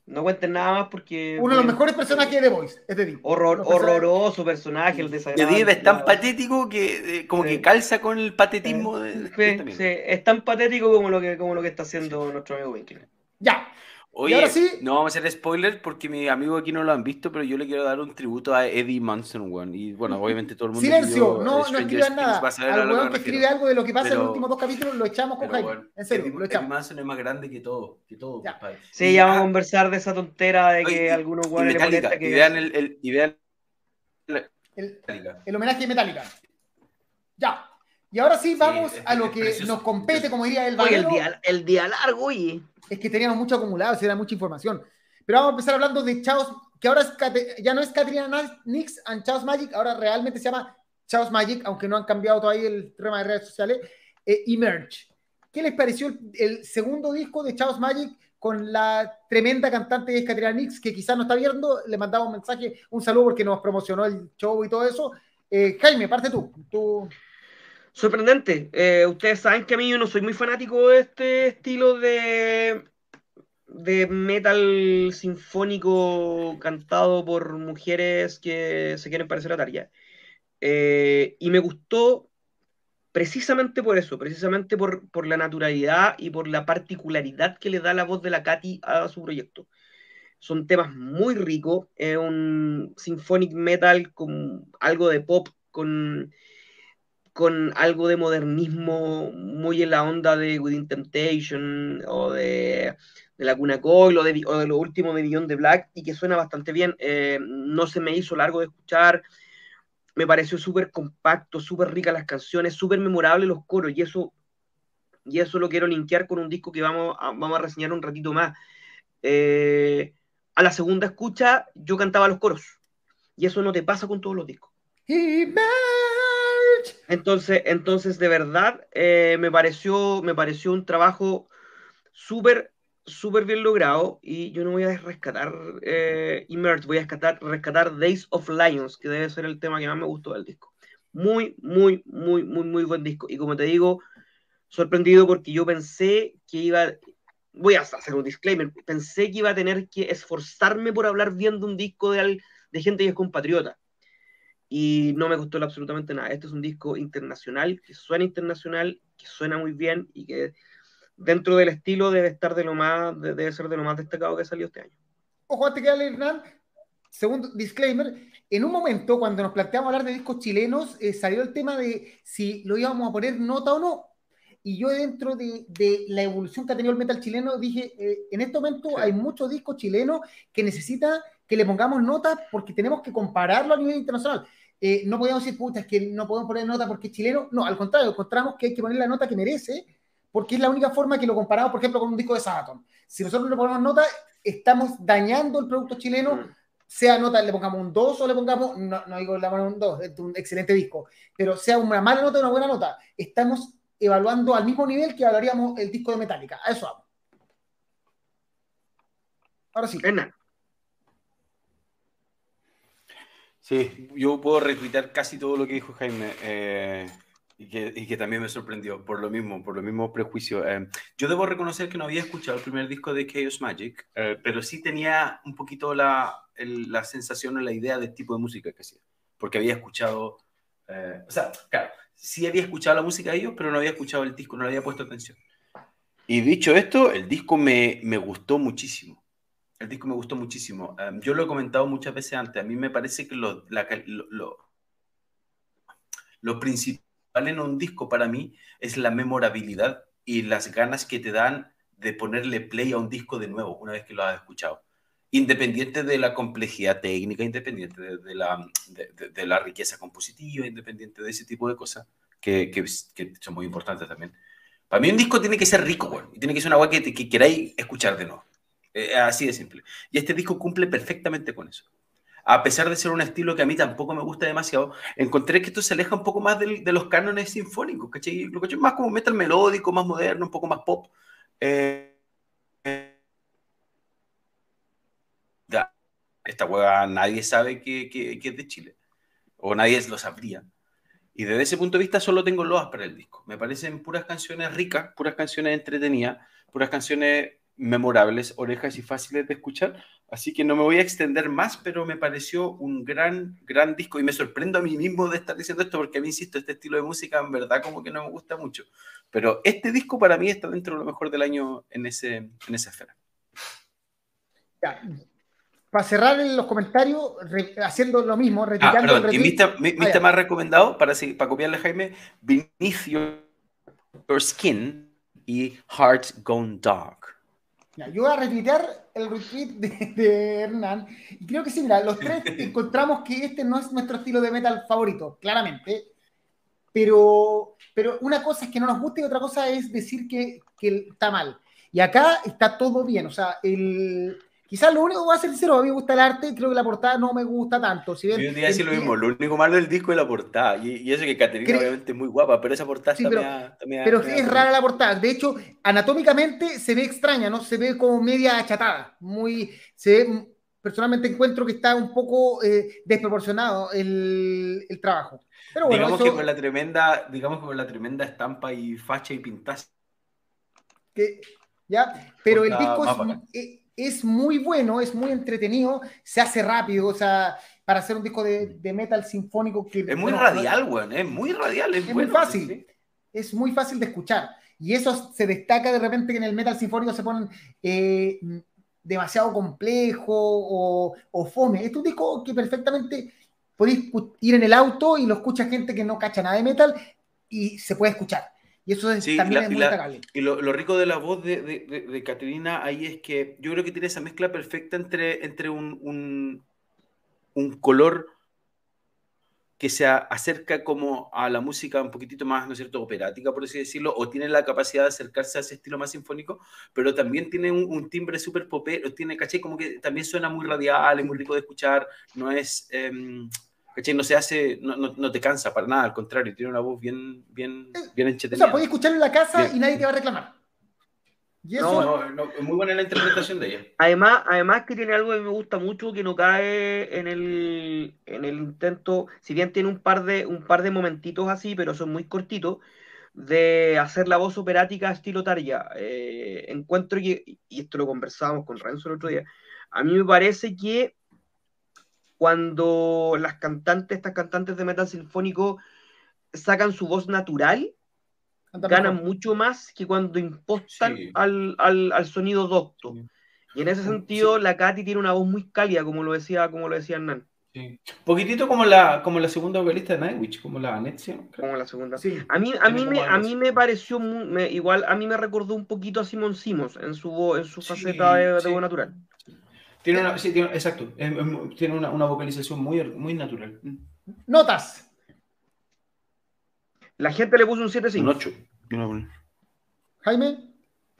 Speaker 2: No cuenten nada más porque.
Speaker 1: Uno de los mejores personajes de The Voice, es The Deep.
Speaker 2: Horror, horroroso personaje, el
Speaker 3: desagradable. The Deep es tan patético que eh, como que calza con el patetismo de,
Speaker 2: sí, sí, es tan patético como lo que, como lo que está haciendo nuestro amigo Winkler.
Speaker 1: Ya,
Speaker 3: Oye, no vamos a hacer spoiler porque mi amigo aquí no lo han visto, pero yo le quiero dar un tributo a Eddie Manson, weón. Y bueno, obviamente todo el mundo.
Speaker 1: Silencio, no, no escriban nada. Al weón que escribe algo de lo que pasa en los últimos dos capítulos, lo echamos con Jaime. en serio,
Speaker 3: Eddie,
Speaker 1: lo echamos.
Speaker 3: Eddie Manson es más grande que todo, que todo,
Speaker 2: ya. Sí, ya vamos a conversar de esa tontera de que algunos weones
Speaker 3: le que. Y vean el, el, y vean
Speaker 1: el, el homenaje de Metallica. Ya. Y ahora sí, vamos a lo que nos compete, como diría el
Speaker 2: Oye, el día, el día largo, oye
Speaker 1: es que teníamos mucho acumulado, era mucha información. Pero vamos a empezar hablando de Chaos, que ahora es, ya no es Katrina Nix and Chaos Magic, ahora realmente se llama Chaos Magic, aunque no han cambiado todavía el tema de redes sociales, eh, Emerge. ¿Qué les pareció el, segundo disco de Chaos Magic con la tremenda cantante Katrina Nix, que quizás no está viendo? Le mandaba un mensaje, un saludo porque nos promocionó el show y todo eso. Eh, Jaime, parte tú. tú
Speaker 2: sorprendente. Eh, ustedes saben que a mí yo no soy muy fanático de este estilo de, de metal sinfónico cantado por mujeres que se quieren parecer a Taria. Eh, y me gustó precisamente por eso, precisamente por, por, la naturalidad y por la particularidad que le da la voz de la Katy a su proyecto. Son temas muy ricos, es un symphonic metal con algo de pop, con con algo de modernismo muy en la onda de Within Temptation o de, de Laguna Coil o de, de lo último de Beyond the Black y que suena bastante bien. Eh, no se me hizo largo de escuchar, me pareció súper compacto, súper rica las canciones, súper memorable los coros y eso, y eso lo quiero linkear con un disco que vamos a, vamos a reseñar un ratito más. Eh, a la segunda escucha yo cantaba los coros y eso no te pasa con todos los discos. Entonces, entonces de verdad, eh, me, pareció, me pareció un trabajo súper, súper bien logrado y yo no voy a rescatar eh, voy a rescatar, rescatar Days of Lions, que debe ser el tema que más me gustó del disco. Muy, muy, muy, muy, muy buen disco. Y como te digo, sorprendido porque yo pensé que iba, voy a hacer un disclaimer, pensé que iba a tener que esforzarme por hablar bien de un disco de, de gente que es compatriota y no me gustó absolutamente nada. Este es un disco internacional, que suena internacional, que suena muy bien y que dentro del estilo debe estar de lo más, debe ser de lo más destacado que salió este año.
Speaker 1: Ojo, antes que Hernán, segundo disclaimer, en un momento cuando nos planteamos hablar de discos chilenos, eh, salió el tema de si lo íbamos a poner nota o no. Y yo dentro de, de la evolución que ha tenido el metal chileno dije, eh, en este momento hay muchos discos chilenos que necesita que le pongamos nota porque tenemos que compararlo a nivel internacional. Eh, no podemos decir, puta, es que no podemos poner nota porque es chileno. No, al contrario, encontramos que hay que poner la nota que merece, porque es la única forma que lo comparamos, por ejemplo, con un disco de Sabaton. Si nosotros le ponemos nota, estamos dañando el producto chileno, mm. sea nota, le pongamos un 2 o le pongamos, no, no digo la mano un 2, es un excelente disco, pero sea una mala nota o una buena nota, estamos evaluando al mismo nivel que evaluaríamos el disco de Metallica. A eso vamos. Ahora sí.
Speaker 3: Sí, yo puedo retuitar casi todo lo que dijo Jaime eh, y, que, también me sorprendió por lo mismo, por lo mismo prejuicio. Eh, yo debo reconocer que no había escuchado el primer disco de Chaos Magic, eh, pero sí tenía un poquito la, la sensación o la idea del tipo de música que hacía, porque había escuchado, o sea, claro, sí había escuchado la música de ellos, pero no había escuchado el disco, no le había puesto atención. Y dicho esto, el disco me, me gustó muchísimo. El disco me gustó muchísimo. Em, yo lo he comentado muchas veces antes. A mí me parece que lo, lo, principal en un disco para mí es la memorabilidad y las ganas que te dan de ponerle play a un disco de nuevo una vez que lo has escuchado. Independiente de la complejidad técnica, independiente de, la, de, la, riqueza compositiva, independiente de ese tipo de cosas que, que, son muy importantes también. Para mí un disco tiene que ser rico, bueno, y tiene que ser una agua que, que, queráis escuchar de nuevo. Eh, así de simple. Y este disco cumple perfectamente con eso a pesar de ser un estilo que a mí tampoco me gusta demasiado, encontré que esto se aleja un poco más de, de los cánones sinfónicos, ¿cachai? Lo que es más como metal melódico, más moderno, un poco más pop. Eh, esta hueá nadie sabe que, que, es de Chile, o nadie lo sabría. Y desde ese punto de vista solo tengo loas para el disco. Me parecen puras canciones ricas, puras canciones entretenidas, puras canciones memorables, orejas y fáciles de escuchar. Así que no me voy a extender más, pero me pareció un gran, gran disco y me sorprendo a mí mismo de estar diciendo esto porque a mí, insisto, este estilo de música en verdad como que no me gusta mucho. Pero este disco para mí está dentro de lo mejor del año en, ese, en esa esfera.
Speaker 1: Para cerrar en los comentarios, haciendo lo mismo,
Speaker 3: retirando ah, Y mi, ah, más recomendado, para, para copiarle a Jaime, Vinicio Your Skin y Heart Gone Dark
Speaker 1: yo voy a retuitear el retweet de, Hernán. Y creo que sí, mira, los tres (laughs) encontramos que este no es nuestro estilo de metal favorito, claramente. Pero, pero una cosa es que no nos guste y otra cosa es decir que, que está mal. Y acá está todo bien. O sea, el, Quizás lo único, voy a ser sincero, a mí me gusta el arte, creo que la portada no me gusta tanto. Si
Speaker 3: bien, Yo día decir lo mismo, lo único malo del disco es la portada. Y, eso que Caterina obviamente es muy guapa, pero esa portada
Speaker 1: sí, también, Pero es rara la portada. De hecho, anatómicamente se ve extraña, ¿no? Se ve como media achatada. Muy, se ve, personalmente encuentro que está un poco eh, desproporcionado el, el, trabajo. Pero bueno,
Speaker 3: digamos que con la tremenda, digamos que con la tremenda estampa y facha y pintaza.
Speaker 1: Que, ya, pero el disco es, es muy bueno, es muy entretenido, se hace rápido, o sea, para hacer un disco de, metal sinfónico que...
Speaker 3: Es muy radial, weón, es muy radial,
Speaker 1: es, muy fácil, es muy fácil de escuchar. Y eso se destaca de repente que en el metal sinfónico se ponen eh, demasiado complejo o, o, fome. Es un disco que perfectamente podéis ir en el auto y lo escucha gente que no cacha nada de metal y se puede escuchar. Y eso también es muy destacable.
Speaker 3: Y lo, rico de la voz de, de, Caterina ahí es que yo creo que tiene esa mezcla perfecta entre, entre un, un, color que se acerca como a la música un poquitito más, ¿no es cierto?, operática, por así decirlo, o tiene la capacidad de acercarse a ese estilo más sinfónico, pero también tiene un, timbre súper popero, tiene, caché, como que también suena muy radial, es muy rico de escuchar, no es... Em, ¿Cachai? No se hace, no, no, te cansa para nada, al contrario, tiene una voz bien, bien, bien entretenida.
Speaker 1: O sea, podés escucharlo en la casa y nadie te va a reclamar.
Speaker 3: No, no, es muy buena la interpretación de ella.
Speaker 2: Además, además que tiene algo que me gusta mucho, que no cae en el, en el intento, si bien tiene un par, de, un par de momentitos así, pero son muy cortitos, de hacer la voz operática estilo Tarja. Eh, encuentro que, y esto lo conversábamos con Renzo el otro día, a mí me parece que cuando las cantantes, estas cantantes de metal sinfónico, sacan su voz natural, ganan mucho más que cuando impostan al, al, sonido docto. Y en ese sentido, la Katy tiene una voz muy cálida, como lo decía, como lo decía Hernán.
Speaker 3: Sí. Poquitito como la, como la segunda vocalista de Nightwish, como la Anexia.
Speaker 2: Como la segunda. Sí. A mí, a mí, me, a mí me pareció, igual, a mí me recordó un poquito a Simon Simons en su, en su faceta de, de voz natural.
Speaker 3: Tiene una, sí, tiene, exacto. Tiene una, una, vocalización muy, muy natural.
Speaker 1: Notas.
Speaker 2: La gente le puso un 7
Speaker 3: Un 8.
Speaker 1: Jaime.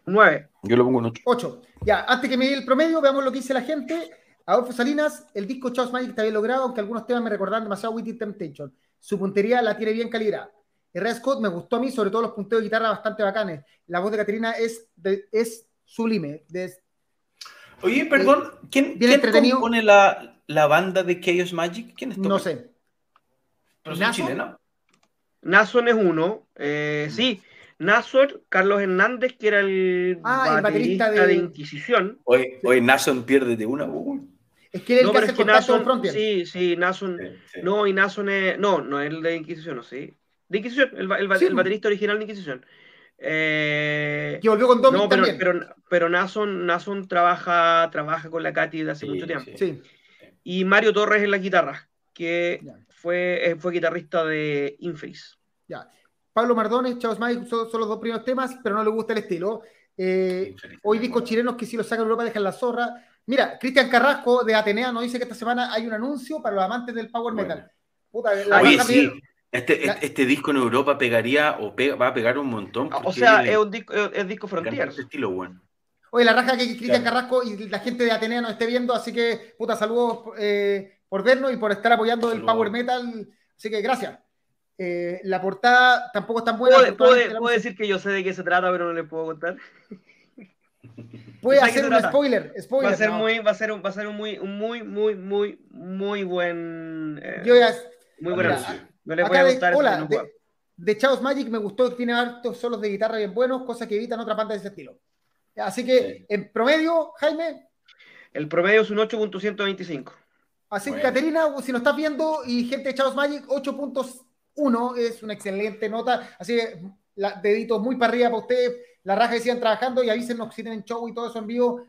Speaker 2: 9.
Speaker 3: Yo le pongo un 8.
Speaker 1: 8. Ya, antes que me dé el promedio, veamos lo que dice la gente. Adolfo Salinas, el disco Chaos Magic está bien logrado, aunque algunos temas me recordan demasiado Witty Temptation. Su puntería la tiene bien calibrada. Red Scott me gustó a mí, sobre todo los punteos de guitarra bastante bacanes. La voz de Caterina es, es sublime. De,
Speaker 3: Oye, perdón, ¿quién, ¿quién compone la, la, banda de Chaos Magic? ¿Quién es
Speaker 1: No sé.
Speaker 3: ¿Pero es chileno?
Speaker 2: Nason es uno. Eh, sí, Nason, Carlos Hernández, que era el,
Speaker 1: ah, baterista, de...
Speaker 2: Inquisición.
Speaker 3: Oye, oye, Nason pierde de una.
Speaker 1: Es que era el que hace que Nason,
Speaker 2: Sí, sí, Nason. No, y Nason es. No, no es el de Inquisición, ¿no? Sí. De Inquisición, el, el, el baterista original de Inquisición. Eh,
Speaker 1: que volvió con Domi
Speaker 2: no, pero, Pero, pero Nason, Nason trabaja, trabaja con la Katy desde hace mucho tiempo.
Speaker 1: Sí.
Speaker 2: Y Mario Torres en la guitarra, que fue, eh, fue guitarrista de Infris.
Speaker 1: Ya. Pablo Mardones, Chavos Mike son, los dos primeros temas, pero no le gusta el estilo. Eh, hoy discos chilenos que si los sacan Europa dejan la zorra. Mira, Cristian Carrasco de Atenea nos dice que esta semana hay un anuncio para los amantes del Power Metal.
Speaker 3: Oye, sí. Este, este, disco en Europa pegaría o va a pegar un montón.
Speaker 2: O sea, es un disco, es disco Frontier.
Speaker 3: Este estilo, bueno.
Speaker 1: Oye, la raja que Cristian Carrasco y la gente de Atenea nos esté viendo, así que, puta, saludos eh, por vernos y por estar apoyando el Power Metal. Así que gracias. Eh, la portada tampoco es tan buena.
Speaker 2: ¿Puedo, decir que yo sé de qué se trata, pero no le puedo contar?
Speaker 1: Puede (laughs) hacer un spoiler, spoiler.
Speaker 2: Va a ser muy, va a ser un, va a ser un muy, muy, muy, muy, muy buen.
Speaker 1: Eh, yo ya,
Speaker 2: muy buen No le voy a contar.
Speaker 1: Hola, de, de, Chaos Magic me gustó que tiene hartos solos de guitarra bien buenos, cosas que evitan otra banda de ese estilo. Así que, en promedio, Jaime.
Speaker 2: El promedio es un 8.125.
Speaker 1: Así que, Caterina, si nos estás viendo y gente de Chaos Magic, 8.1 es una excelente nota. Así que, la, deditos muy para arriba para ustedes. La raja que sigan trabajando y avísenos si tienen show y todo eso en vivo.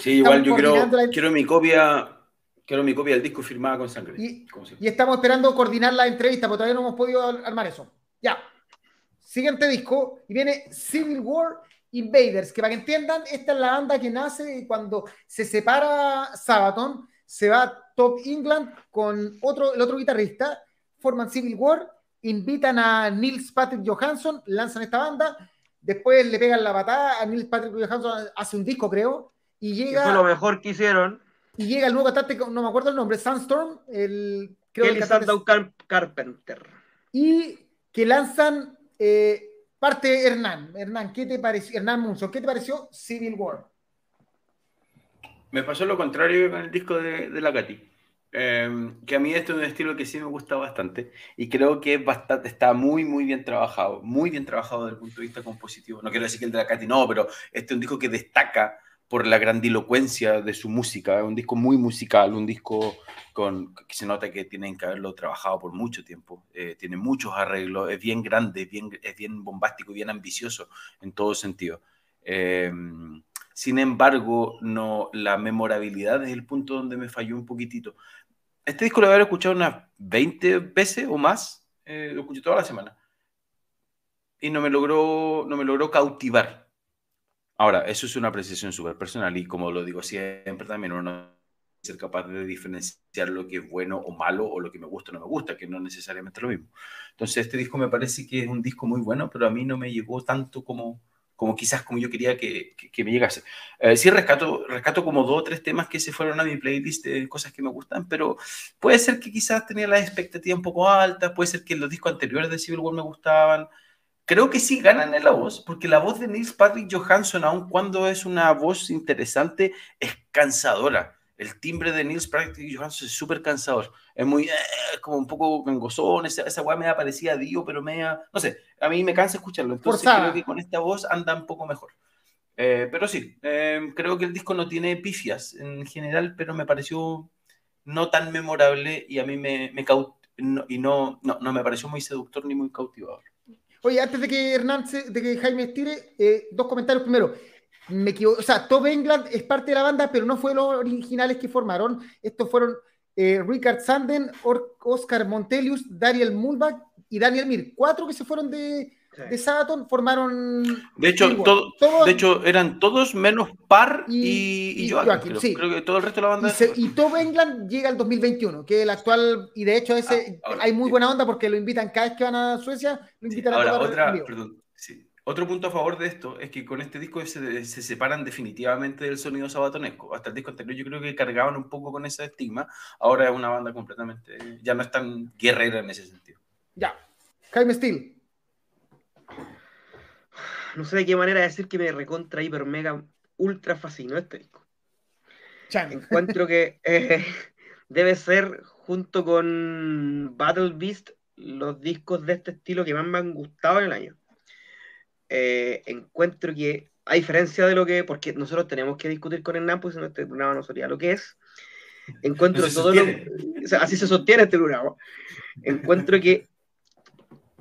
Speaker 3: sí, igual yo quiero, quiero mi copia Quiero mi copia del disco firmada con sangre.
Speaker 1: Y, estamos esperando coordinar la entrevista, porque todavía no hemos podido armar eso. Ya. Siguiente disco. Y viene Civil War Invaders, que para que entiendan, esta es la banda que nace cuando se separa Sabaton, se va Top England con otro, el otro guitarrista, forman Civil War, invitan a Nils Patrick Johansson, lanzan esta banda, después le pegan la patada a Nils Patrick Johansson, hace un disco creo, y llega...
Speaker 2: fue lo mejor que hicieron.
Speaker 1: Y llega el nuevo cantante, no me acuerdo el nombre, Sandstorm, el...
Speaker 2: Creo Kelly Carpenter.
Speaker 1: Y que lanzan... Eh, Parte Hernán. Hernán, ¿qué te pareció? Hernán Munzo, ¿qué te pareció Civil War?
Speaker 3: Me pasó lo contrario con el disco de, la Katy. Em, que a mí esto es un estilo que sí me gusta bastante y creo que bastante, está muy, muy bien trabajado, muy bien trabajado desde el punto de vista compositivo. No quiero decir que el de la Katy no, pero este es un disco que destaca por la grandilocuencia de su música. Es un disco muy musical, un disco con, que se nota que tienen que haberlo trabajado por mucho tiempo. Eh, tiene muchos arreglos, es bien grande, bien, es bien bombástico bien ambicioso en todo sentido. Em, sin embargo, no, la memorabilidad es el punto donde me falló un poquitito. Este disco lo he escuchado unas 20 veces o más, eh, lo escuché toda la semana. Y no me logró, no me logró cautivar Ahora, eso es una apreciación súper personal y como lo digo siempre también, uno ser capaz de diferenciar lo que es bueno o malo o lo que me gusta o no me gusta, que no necesariamente es lo mismo. Entonces, este disco me parece que es un disco muy bueno, pero a mí no me llegó tanto como, como quizás como yo quería que, que, me llegase. Eh, sí, rescato, rescato como dos o tres temas que se fueron a mi playlist de cosas que me gustan, pero puede ser que quizás tenía las expectativas un poco altas, puede ser que los discos anteriores de Civil War me gustaban, creo que sí ganan en la voz, porque la voz de Nils Patrick Johansson, aun cuando es una voz interesante, es cansadora. El timbre de Nils Patrick Johansson es súper cansador. Es muy, eh, como un poco gangosón, esa, esa weá me parecía Dio, pero me no sé, a mí me cansa escucharlo. Entonces creo que con esta voz anda un poco mejor. Eh, pero sí, eh, creo que el disco no tiene pifias en general, pero me pareció no tan memorable y a mí me, me y no, no, no me pareció muy seductor ni muy cautivador.
Speaker 1: Oye, antes de que Hernán, de que Jaime estire, eh, dos comentarios primero. Me equivoco, o sea, Top England es parte de la banda, pero no fue los originales que formaron. Estos fueron eh, Richard Sanden, Oscar Montelius, Daniel Mulbach y Daniel Mir. Cuatro que se fueron de, de Sabaton formaron.
Speaker 3: De hecho, de hecho, eran todos menos Par y, y, creo, sí. creo, que todo el resto de la banda.
Speaker 1: Y, Top England llega al 2021, que es el actual. Y de hecho, ese ah, hay muy buena onda porque lo invitan cada vez que van a Suecia. Lo invitan
Speaker 3: a otra, perdón, Otro punto a favor de esto es que con este disco se, se, separan definitivamente del sonido sabatonesco. Hasta el disco anterior yo creo que cargaban un poco con ese estigma. Ahora es una banda completamente, ya no es tan guerrera en ese sentido.
Speaker 1: Ya. Jaime Steele
Speaker 2: no sé de qué manera decir que me recontra, hiper, mega, ultra fascinó este disco. Encuentro que (laughs) eh, debe ser, junto con Battle Beast, los discos de este estilo que más me han gustado en el año. Eh, encuentro que, a diferencia de lo que, porque nosotros tenemos que discutir con el pues en este programa no sería lo que es, encuentro todo lo, (laughs) así se sostiene este programa, encuentro que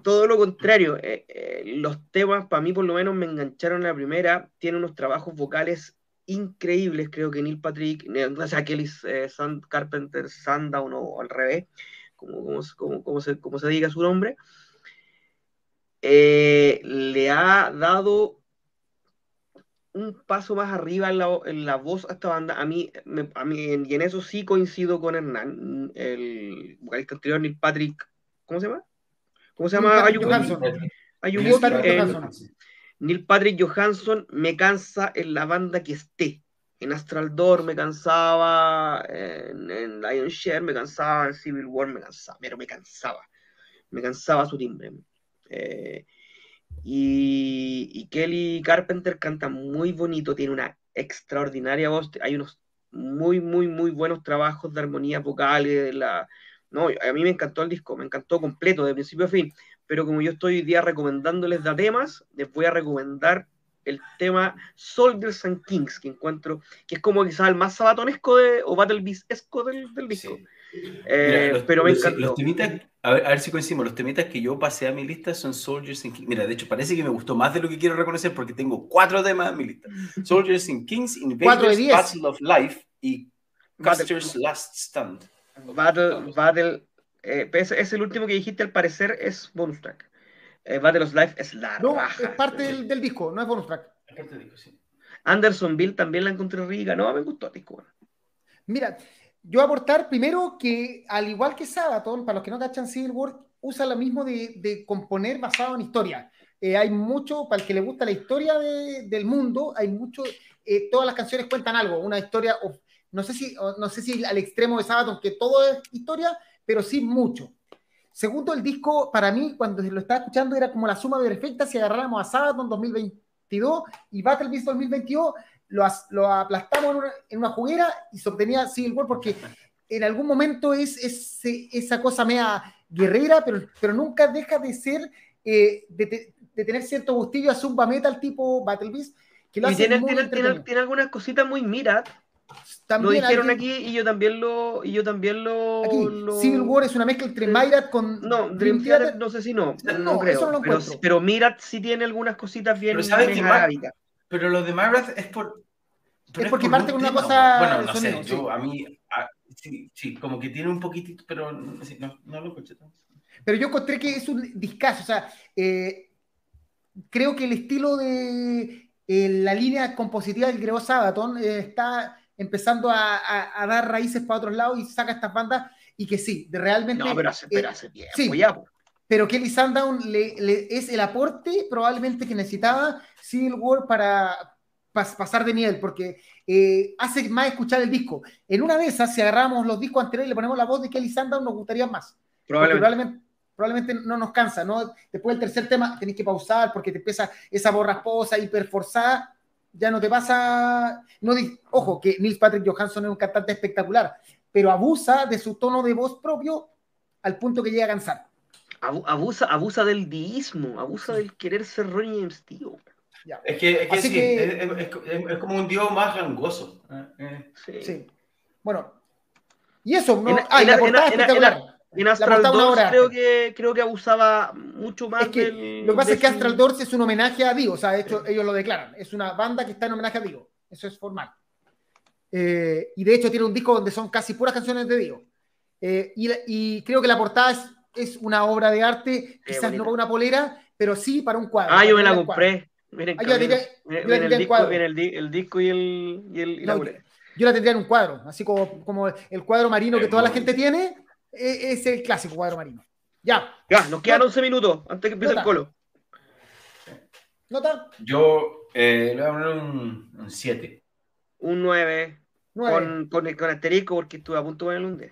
Speaker 2: todo lo contrario, eh, eh, los temas para mí por lo menos me engancharon la primera, tiene unos trabajos vocales increíbles, creo que Neil Patrick, o sea, Kelly eh, Sand, Carpenter Sandown o al revés, como, se, diga su nombre, eh, le ha dado un paso más arriba en la, en la voz a esta banda. A mí, me, a mí, y en eso sí coincido con Hernán, el vocalista anterior, Neil Patrick, ¿cómo se llama? ¿Cómo se llama?
Speaker 1: Neil Johansson.
Speaker 2: Ayuwoki,
Speaker 1: Patrick Johansson.
Speaker 2: Neil Patrick Johansson me cansa en la banda que esté. En Astral Door me cansaba, en, en Lion Share me cansaba, en Civil War me cansaba, pero me cansaba. Me cansaba su timbre. Eh, y, y Kelly Carpenter canta muy bonito, tiene una extraordinaria voz. Hay unos muy, muy, muy buenos trabajos de armonía vocales. de La... No, a mí me encantó el disco, me encantó completo, de principio a fin. Pero como yo estoy hoy día recomendándoles de temas, les voy a recomendar el tema Soldiers and Kings, que encuentro que es como quizás el más sabatonesco de, o Battle Beast-esco del, del disco.
Speaker 3: Sí.
Speaker 2: Eh,
Speaker 3: Mira, los-
Speaker 2: pero me
Speaker 3: los-
Speaker 2: encantó.
Speaker 3: Los temitas, a ver, a ver si coincidimos, los temitas que yo pasé a mi lista son Soldiers in Kings. Mira, de hecho, parece que me gustó más de lo que quiero reconocer porque tengo cuatro temas en mi lista. (laughs) Soldiers in Kings, Invaders. Battle of Life y Custer's Last Stand.
Speaker 2: Battle, Battle, eh, es, es el último que dijiste, al parecer es bonus track. Eh, Battle of Life es la
Speaker 1: No,
Speaker 2: raja.
Speaker 1: es parte del, del disco, no es bonus track.
Speaker 3: Aparte digo, sí.
Speaker 2: Andersonville también la encontré rica. No, me gustó el disco.
Speaker 1: Mira, yo voy a aportar primero que, al igual que Sabaton, para los que no cachan Civil War, usa lo mismo de, de componer basado en historia. Eh, hay mucho, para el que le gusta la historia de- del mundo, hay mucho, eh, todas las canciones cuentan algo, una historia, o- no, sé si, no sé si al extremo de Sabaton, que todo es historia, pero sí mucho. Segundo, el disco, para mí, cuando lo estaba escuchando, era como la suma perfecta si agarráramos a Sabaton 2022 y Battle Beast 2022, lo, lo aplastamos en una, en una juguera y se obtenía Civil War porque (laughs) en algún momento es, es- esa cosa media guerrera, pero, pero nunca deja de ser, eh, de, te- de tener cierto gustillo a Zumba Metal tipo Battle Beast, que lo
Speaker 2: Y
Speaker 1: hace
Speaker 2: tiene,
Speaker 1: muy
Speaker 2: tiene, tiene, algunas cositas muy Lo dijeron
Speaker 1: alguien-
Speaker 2: aquí y yo también lo. Y yo también lo,
Speaker 1: aquí,
Speaker 2: lo-
Speaker 1: Civil War es una mezcla entre. Myrat con
Speaker 2: No,
Speaker 1: Dream Theater.
Speaker 2: Theater no sé si no. No,
Speaker 1: No,
Speaker 2: creo.
Speaker 1: eso no lo
Speaker 2: pero, pero Mirat sí tiene algunas cositas bien,
Speaker 3: Pero ¿sabes más?
Speaker 2: arábicas.
Speaker 3: Pero lo de Myrath es por. pero
Speaker 1: Es porque
Speaker 3: por
Speaker 1: parte
Speaker 3: un
Speaker 1: con una
Speaker 3: tema,
Speaker 1: cosa
Speaker 3: Bueno, no
Speaker 1: sonido,
Speaker 3: sé,
Speaker 1: sí.
Speaker 3: a mí. a- sí, sí, como que tiene un poquitito, pero sí, no, no lo escuché tanto.
Speaker 1: Pero yo encontré que es un discazo, o sea, eh, creo que el estilo de eh, la línea compositiva del Grego Sabaton eh, está empezando a, a- a dar raíces para otros lados y saca estas bandas y que sí, de realmente...
Speaker 2: No, pero hace,
Speaker 1: eh,
Speaker 2: hace tiempo
Speaker 1: sí.
Speaker 2: ya,
Speaker 1: pero Kelly Sandown le, le- es el aporte probablemente que necesitaba Civil War para pas- pasar de nivel, porque eh, hace más escuchar el disco. En una de esas, si agarramos los discos anteriores y le ponemos la voz de Kelly Sandown, nos gustaría más.
Speaker 2: Probablemente.
Speaker 1: probablemente, probablemente no nos cansa, ¿no? Después del tercer tema tenés que pausar porque te empieza esa voz rasposa, hiperforzada, ya no te pasa... No, di- ojo, que Neil Patrick Johansson es un cantante espectacular, pero abusa de su tono de voz propio al punto que llega a cansar.
Speaker 2: Abu- Abusa, abusa del diismo, abusa del querer ser Ronnie James Dio.
Speaker 1: Ya.
Speaker 3: Es que, es, que
Speaker 1: Así
Speaker 3: sí,
Speaker 1: que-
Speaker 3: es, es- es- es como un dios más gangoso. Eh, eh.
Speaker 2: Sí.
Speaker 1: Sí. Bueno. Y eso, ¿no?
Speaker 2: En-
Speaker 1: ah, y la
Speaker 2: en-
Speaker 1: portada
Speaker 2: en- en-
Speaker 1: espectacular.
Speaker 2: En Astral Doors creo que, creo que abusaba mucho más
Speaker 1: Es que
Speaker 2: del.
Speaker 1: lo que pasa
Speaker 2: de
Speaker 1: es que
Speaker 2: su-
Speaker 1: Astral Doors es un homenaje a Dio, o sea, de hecho ellos lo declaran, es una banda que está en homenaje a Dio, eso es formal. Eh, y de hecho tiene un disco donde son casi puras canciones de Dio. Eh, y, y creo que la portada es, es una obra de arte, quizás no para una polera, pero sí para un cuadro.
Speaker 2: Ah, yo me la compré. Miren,
Speaker 1: Ah, yo la
Speaker 2: Viene-
Speaker 1: yo la en
Speaker 2: el disco, el, el y el y, el, y la
Speaker 1: No,
Speaker 2: bolera.
Speaker 1: Yo la tendría en un cuadro, así como, como el cuadro marino que toda la gente tiene, es el clásico cuadro marino. Ya,
Speaker 2: Ya, nos quedan
Speaker 1: No.
Speaker 2: 11 minutos antes que empiece
Speaker 1: Nota.
Speaker 2: el colo.
Speaker 1: nota
Speaker 3: Yo eh, le voy a poner un 7.
Speaker 2: Un 9
Speaker 1: nueve.
Speaker 2: con, con, con asterisco porque estuve a punto de ponerle un.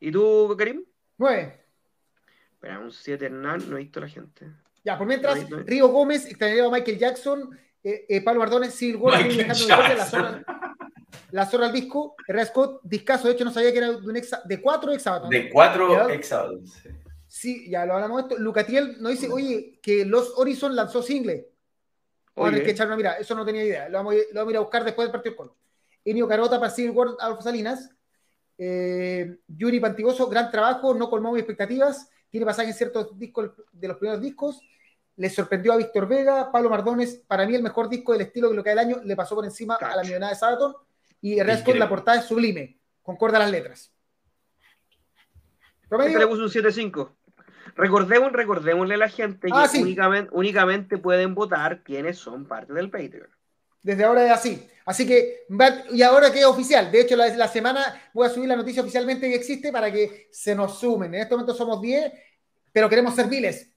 Speaker 2: ¿Y tú, Karim?
Speaker 1: Nueve.
Speaker 2: Espera, un 7 Hernán, no he visto a la gente.
Speaker 1: Ya, por mientras,
Speaker 2: Ahí, ahí.
Speaker 1: Río Gómez, extrañado Michael Jackson, eh, eh, Pablo Bardones, Civil War,
Speaker 3: Michael
Speaker 1: Alejandro Deporte, la
Speaker 3: Jackson. (laughs)
Speaker 1: la zorra al disco, Herrera Scott, discaso, de hecho no sabía que era de, un exa- de cuatro exabaton.
Speaker 3: De 4
Speaker 1: Ya.
Speaker 3: exados. sí.
Speaker 1: Sí, ya lo hablamos de esto. Lucatiel nos dice, oye, que Los Horizon lanzó single. Vamos a tener
Speaker 2: Oye.
Speaker 1: que echar una mirada, eso no tenía idea. Lo vamos, a ir- lo vamos a ir a buscar después del partido con. Enio Carota para Civil War, Alfa Salinas. Eh, Yuri Pantigoso, gran trabajo, no colmó mis expectativas. Tiene pasaje en ciertos discos de los primeros discos. Le sorprendió a Víctor Vega, Pablo Mardones, para mí el mejor disco del estilo que lo que del año, le pasó por encima a la millonada de Sabaton. Y
Speaker 3: Increíble.
Speaker 1: la portada es sublime, concorda las letras.
Speaker 2: Este le
Speaker 1: Promedio,
Speaker 2: puse un 7-5. Recordemos, recordémosle a la gente
Speaker 1: Ah,
Speaker 2: que
Speaker 1: sí.
Speaker 2: únicamente, únicamente pueden votar quienes son parte del Patreon.
Speaker 1: Desde ahora es así. Así que, y ahora que es oficial. De hecho, la, la semana voy a subir la noticia oficialmente que existe para que se nos sumen. En este momento somos 10, pero queremos ser miles.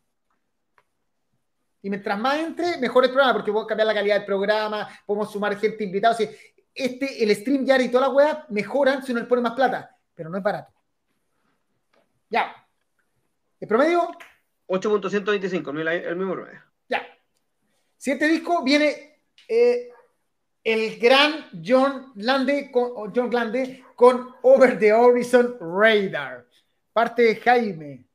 Speaker 1: Y mientras más entre, mejor el programa, porque podemos cambiar la calidad del programa, podemos sumar gente invitada. O sea, este, el stream ya y toda la weá mejoran si uno le pone más plata, pero no es barato. Ya. El promedio,
Speaker 2: 8.125, el, mismo promedio.
Speaker 1: ya. Siguiente disco viene eh, el gran John Lande con, John Lande con Over the Horizon Radar. Parte de Jaime.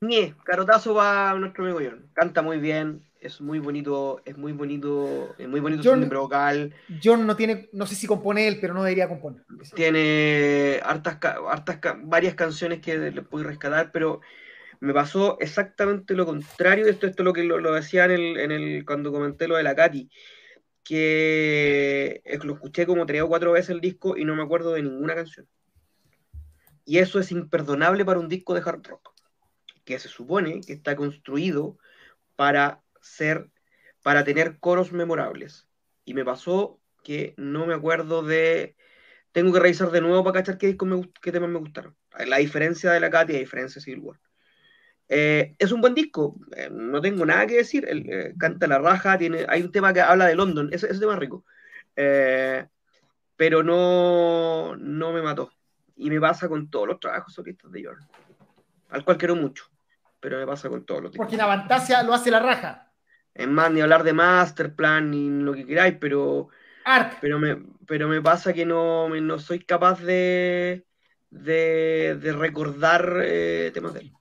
Speaker 2: Nie, carotazo para nuestro amigo John. Canta muy bien, es muy bonito, es muy bonito, es muy bonito su
Speaker 1: John-
Speaker 2: timbre vocal.
Speaker 1: John no tiene, no sé si compone él, pero no debería componer.
Speaker 2: Tiene hartas, hartas varias canciones que le puedo rescatar, pero me pasó exactamente lo contrario. Esto, esto es lo que lo, lo decía en el, en el, cuando comenté lo de la Katy, que lo escuché como tres o cuatro veces el disco y no me acuerdo de ninguna canción. Y eso es imperdonable para un disco de hard rock, que se supone que está construido para ser, para tener coros memorables. Y me pasó que no me acuerdo de tengo que revisar de nuevo para cachar qué, discos me qué temas me gustaron. La diferencia de la Katy la diferencia de Civil War. Eh, es un buen disco, eh, no tengo nada que decir. él, eh, canta la raja, tiene, hay un tema que habla de London, ese, ese tema rico. Pero no, no me mató. Y me pasa con todos los trabajos solistas de Jordan, al cual quiero mucho, pero me pasa con todos los discos.
Speaker 1: Porque en Avantasia lo hace la raja.
Speaker 2: Es más, ni hablar de Masterplan ni lo que queráis, pero pero me, pero me pasa que no, me- no soy capaz de, de, de recordar eh, temas de él.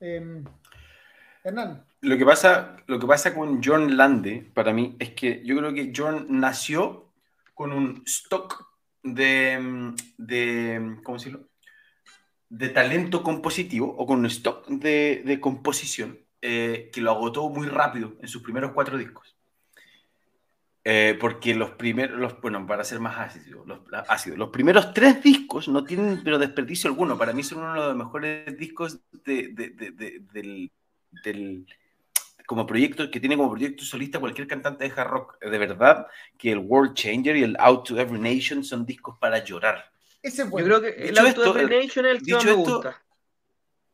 Speaker 1: eh, Hernán.
Speaker 3: Lo que, pasa, lo que pasa con John Lande, para mí, es que yo creo que John nació con un stock de, mm, de ¿cómo decirlo? De talento compositivo o con un stock de, de composición eh, que lo agotó muy rápido en sus primeros cuatro discos. Eh, porque los primeros, los, bueno, para ser más ácido, los, ácido, los primeros tres discos no tienen pero desperdicio alguno. Para mí son uno de los mejores discos de, de- de- de- del, del- como proyecto que tiene como proyecto solista cualquier cantante de hard rock. De verdad que el World Changer y el Out to Every Nation son discos para llorar.
Speaker 1: Ese es
Speaker 2: Yo
Speaker 1: bueno.
Speaker 2: creo que el
Speaker 3: Dicho esto,
Speaker 2: de
Speaker 3: el-
Speaker 2: Nation es el que más me
Speaker 3: esto,
Speaker 2: gusta.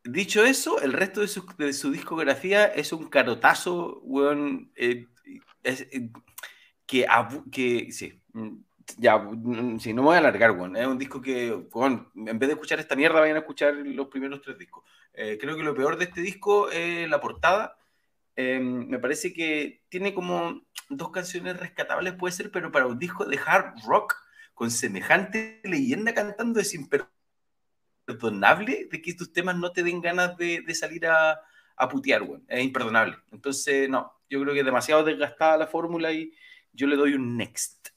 Speaker 3: Dicho eso, el resto de su, de su discografía es un carotazo, weón, eh, eh, que, sí, mm, ya, mm, sí, no me voy a alargar, weón, es un disco que, weón, en vez de escuchar esta mierda, vayan a escuchar los primeros tres discos. Eh, creo que lo peor de este disco es la portada, Eh, me parece que tiene como dos canciones rescatables, puede ser, pero para un disco de hard rock con semejante leyenda cantando es imperdonable de que tus temas no te den ganas de, de salir a, a putear, weón. Es imperdonable. Entonces, no, yo creo que es demasiado desgastada la fórmula y yo le doy un next.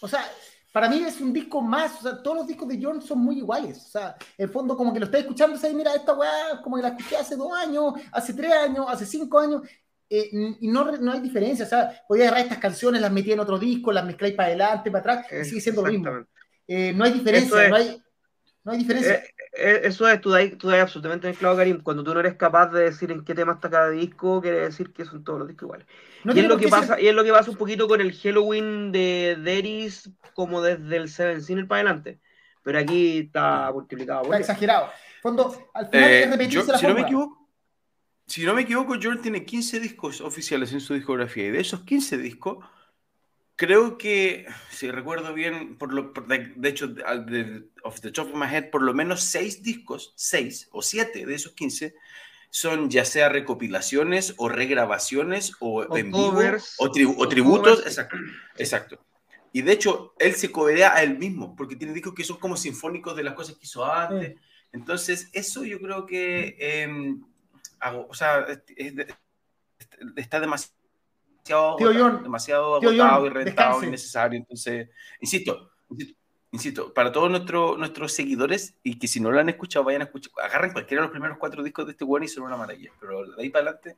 Speaker 1: O sea, para mí es un disco más, o sea, todos los discos de John son muy iguales. O sea, en el fondo como que lo estás escuchando, y mira, esta weá como que la escuché hace dos años, hace tres años, hace cinco años, eh, y no, no hay diferencia. O sea, podía agarrar estas canciones, las metí en otro disco, las mezcláis para adelante, para atrás, y sigue siendo lo mismo. Eh, no hay diferencia,
Speaker 2: es.
Speaker 1: no hay, no hay diferencia.
Speaker 2: Eh, eh, eso es, tú das, tú absolutamente en el clavo, Karim. Cuando tú no eres capaz de decir en qué tema está cada disco, quiere decir que son todos los discos iguales.
Speaker 1: no
Speaker 2: y, es lo que
Speaker 1: ser-
Speaker 2: pasa, y es lo que pasa un poquito con el Halloween de Deris, como desde el Seven Sinner para adelante. Pero aquí está multiplicado.
Speaker 1: Está exagerado. En fondo, al final
Speaker 3: Eh,
Speaker 1: es repetirse
Speaker 3: yo-
Speaker 1: la
Speaker 3: si, no me equivoco, si no me equivoco, Jordan tiene 15 discos oficiales en su discografía y de esos 15 discos, creo que, si recuerdo bien, por lo, por de, de hecho, de- off the top of my head, por lo menos 6 discos, 6 o 7 de esos 15 son ya sea recopilaciones o regrabaciones o,
Speaker 2: O
Speaker 3: en vivo o, tribu- o tributos. Exacto, exacto. Y de hecho, él se coberea a él mismo, porque tiene discos que son como sinfónicos de las cosas que hizo antes.
Speaker 1: Sí.
Speaker 3: Entonces, eso yo creo que, eh, hago- o sea, es- es está demasiado,
Speaker 1: Tío
Speaker 3: agotado,
Speaker 1: John,
Speaker 3: demasiado
Speaker 1: tío
Speaker 3: agotado
Speaker 1: John,
Speaker 3: y rentado,
Speaker 1: descanse.
Speaker 3: innecesario. Entonces, insisto, insisto, insisto, para todos nuestros nuestros seguidores y que si no lo han escuchado, vayan a escuchar, agarren cualquiera de los primeros cuatro discos de este weón y son una maravilla, pero de ahí para adelante,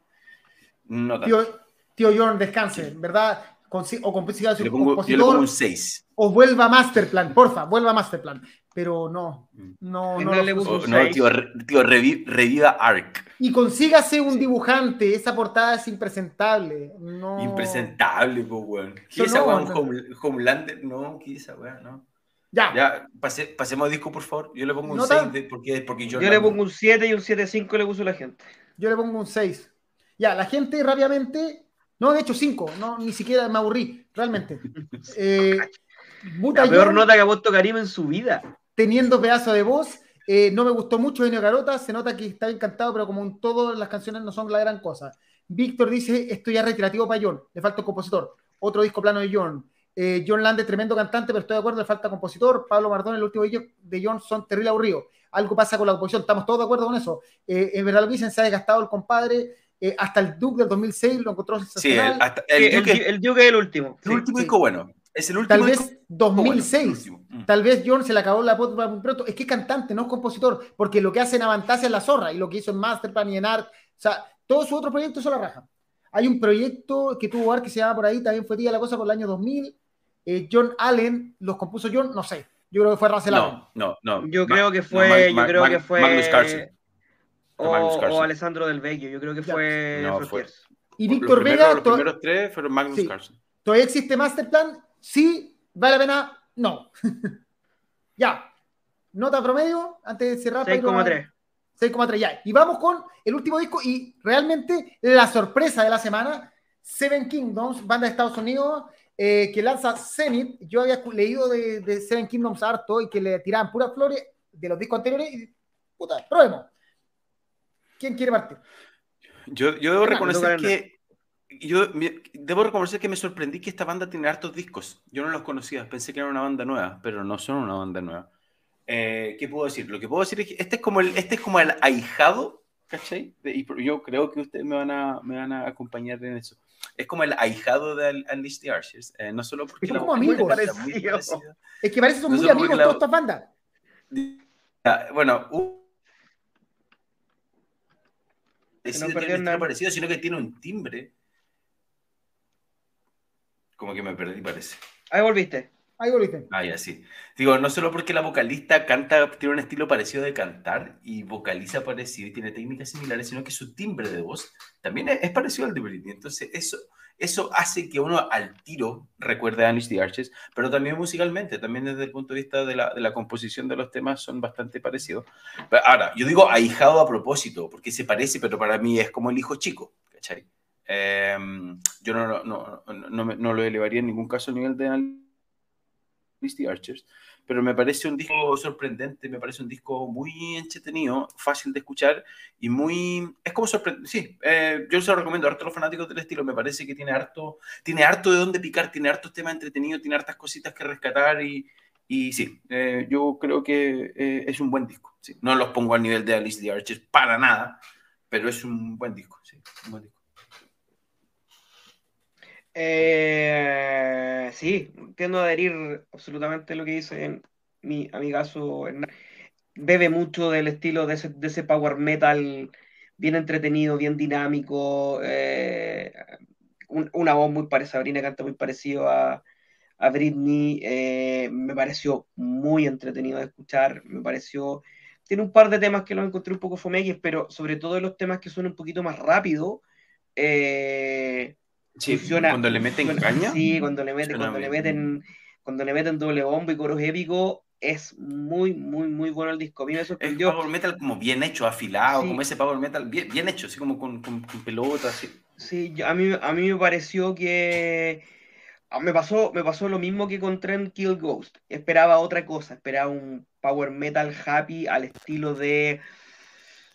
Speaker 3: no tanto.
Speaker 1: Tío, tío John, descanse, verdad. O consiga
Speaker 3: le pongo, yo le
Speaker 1: compositor,
Speaker 3: pongo un 6.
Speaker 1: o vuelva a Masterplan, porfa, vuelva a Masterplan. Pero no, no, no.
Speaker 2: le puso
Speaker 3: no, tío, re- tío revi- reviva Ark.
Speaker 1: Y consígase un
Speaker 3: Sí.
Speaker 1: dibujante, esa portada es impresentable. No.
Speaker 3: Impresentable, pues, weón. ¿Qué esa
Speaker 1: no,
Speaker 3: weón? Home- Homelander? No, ¿qué es esa weón? No.
Speaker 1: Ya,
Speaker 3: Ya, pase- pasemos a disco, por favor. Yo le pongo un
Speaker 1: No
Speaker 3: 6
Speaker 1: tan-
Speaker 3: de- porque, porque yo,
Speaker 2: Yo le pongo un 7 y un 7.5 le puso la gente.
Speaker 1: yo le pongo un 6. Ya, la gente rápidamente. No, de hecho, 5. No, ni siquiera me aburrí, realmente. (laughs) Eh, Buta
Speaker 2: La peor
Speaker 1: John,
Speaker 2: nota que ha puesto Karim en su vida.
Speaker 1: teniendo pedazo de voz. eh, no me gustó mucho Genio Carota, se nota que está encantado, pero como en todas las canciones no son la gran cosa. Víctor dice, esto ya es retirativo para John, le falta un compositor. Otro disco plano de John. Eh, John Lande, tremendo cantante, pero estoy de acuerdo, le falta compositor. Pablo Mardón, el último de John son terrible aburridos. Algo pasa con la composición, estamos todos de acuerdo con eso. Eh, en verdad lo que dicen, se ha desgastado el compadre. Eh, hasta el Duke del 2006 lo encontró
Speaker 3: Sí, el, hasta, el,
Speaker 2: El,
Speaker 3: Duke
Speaker 2: el Duke es el último.
Speaker 3: el último
Speaker 1: sí.
Speaker 3: disco bueno. Es el último
Speaker 1: Tal
Speaker 3: disco
Speaker 1: vez
Speaker 3: bueno,
Speaker 1: 2006.
Speaker 3: el último. Mm.
Speaker 1: Tal vez John se le acabó la pot muy pronto. Es que es cantante, no es compositor, porque lo que hace en Avantasia es la zorra, y lo que hizo en Masterplan y en Art, o sea, todos sus otros proyectos son la raja. Hay un proyecto que tuvo Art que se llama por ahí, también fue tía la cosa por el año 2000. Eh, John Allen, los compuso John, no sé. Yo creo que fue Russell Allen.
Speaker 3: No, no, no.
Speaker 2: Yo
Speaker 3: Ma-
Speaker 2: creo que
Speaker 3: no,
Speaker 2: fue.
Speaker 3: Ma-
Speaker 2: yo creo
Speaker 3: Ma-
Speaker 2: que fue.
Speaker 3: Magnus Carlsen.
Speaker 2: O, o Alessandro Del Vecchio. Yo creo que
Speaker 1: Ya.
Speaker 2: fue.
Speaker 3: No,
Speaker 2: Fue.
Speaker 1: Y Víctor Vega,
Speaker 3: Los
Speaker 1: to-
Speaker 3: primeros tres fueron Magnus
Speaker 1: Sí.
Speaker 3: Carlsen.
Speaker 1: ¿todavía existe Masterplan? Sí, ¿vale la pena? No. (laughs) ya. Nota promedio, antes de cerrar. Pedro.
Speaker 2: 6,3.
Speaker 1: 6,3 ya. Y vamos con el último disco y realmente la sorpresa de la semana, Seven Kingdoms, banda de Estados Unidos, eh, que lanza Zenith. Yo había leído de, de Seven Kingdoms harto y que le tiraban puras flores de los discos anteriores y puta, probemos. ¿Quién quiere partir?
Speaker 3: Yo, yo debo reconocer que. Yo me- debo reconocer que me sorprendí que esta banda tiene hartos discos. Yo no los conocía, pensé que era una banda nueva, pero no son una banda nueva. Eh, ¿Qué puedo decir? Lo que puedo decir es que este es como el, este es como el ahijado, ¿cachai? De- y yo creo que ustedes me van, a, me van a acompañar en eso. Es como el ahijado de Unleash the Archers. eh, no solo porque
Speaker 1: Son como amigos.
Speaker 3: muy parecida.
Speaker 1: Es que (laughs) parece son
Speaker 3: No
Speaker 1: muy amigos
Speaker 3: la-
Speaker 1: todas estas bandas.
Speaker 3: Bueno, uh,
Speaker 2: Que
Speaker 3: es
Speaker 2: no
Speaker 3: tiene un
Speaker 2: perdió
Speaker 3: estilo
Speaker 2: nada.
Speaker 3: parecido, sino que tiene un timbre. Como que me perdí, parece.
Speaker 2: Ahí volviste.
Speaker 1: Ahí volviste.
Speaker 3: Ah, ya sí. Digo, no solo porque la vocalista canta, tiene un estilo parecido de cantar y vocaliza parecido y tiene técnicas similares, sino que su timbre de voz también es, es parecido al de Britney. Entonces, eso, eso hace que uno al tiro recuerde a Anish the Arches, pero también musicalmente, también desde el punto de vista de la, de la composición de los temas son bastante parecidos. Pero ahora, yo digo ahijado a propósito, porque se parece, pero para mí es como el hijo chico. Em, yo no, no, no, no, lo elevaría en ningún caso al nivel de Unleash the Archers, pero me parece un disco sorprendente, me parece un disco muy entretenido, fácil de escuchar y muy... Es como sorprendente, sí, eh, yo se lo recomiendo a harto los fanáticos del estilo, me parece que tiene harto, tiene harto de dónde picar, tiene hartos temas entretenidos, tiene hartas cositas que rescatar y, y sí, eh, yo creo que eh, es un buen disco. No los pongo al nivel de Alice the Archers para nada, pero es un buen disco, sí, un buen disco.
Speaker 2: Eh, sí, entiendo adherir absolutamente lo que dice mi amigazo. Bebe mucho del estilo de ese, power metal bien entretenido, bien dinámico. eh, un- una voz muy parecida, Sabrina canta muy parecido a, a Britney. eh, me pareció muy entretenido de escuchar. Me pareció. Tiene un par de temas que los encontré un poco fomegues, pero sobre todo los temas que son un poquito más rápido. eh,
Speaker 3: Sí,
Speaker 2: funciona-
Speaker 3: cuando le meten
Speaker 2: funciona-
Speaker 3: caña.
Speaker 2: Sí, cuando le meten, cuando le meten, cuando le meten doble bombo y coros épicos, es muy, muy, muy bueno el disco. A mí me
Speaker 3: Es
Speaker 2: sorprendió.
Speaker 3: power metal como bien hecho, afilado,
Speaker 2: Sí.
Speaker 3: como ese power metal bien, bien hecho, así como con, con, con pelotas, así.
Speaker 2: Sí, a mí, a mí me pareció que ah, me pasó, me pasó lo mismo que con Trent Kill Ghost. Esperaba otra cosa, esperaba un power metal happy al estilo de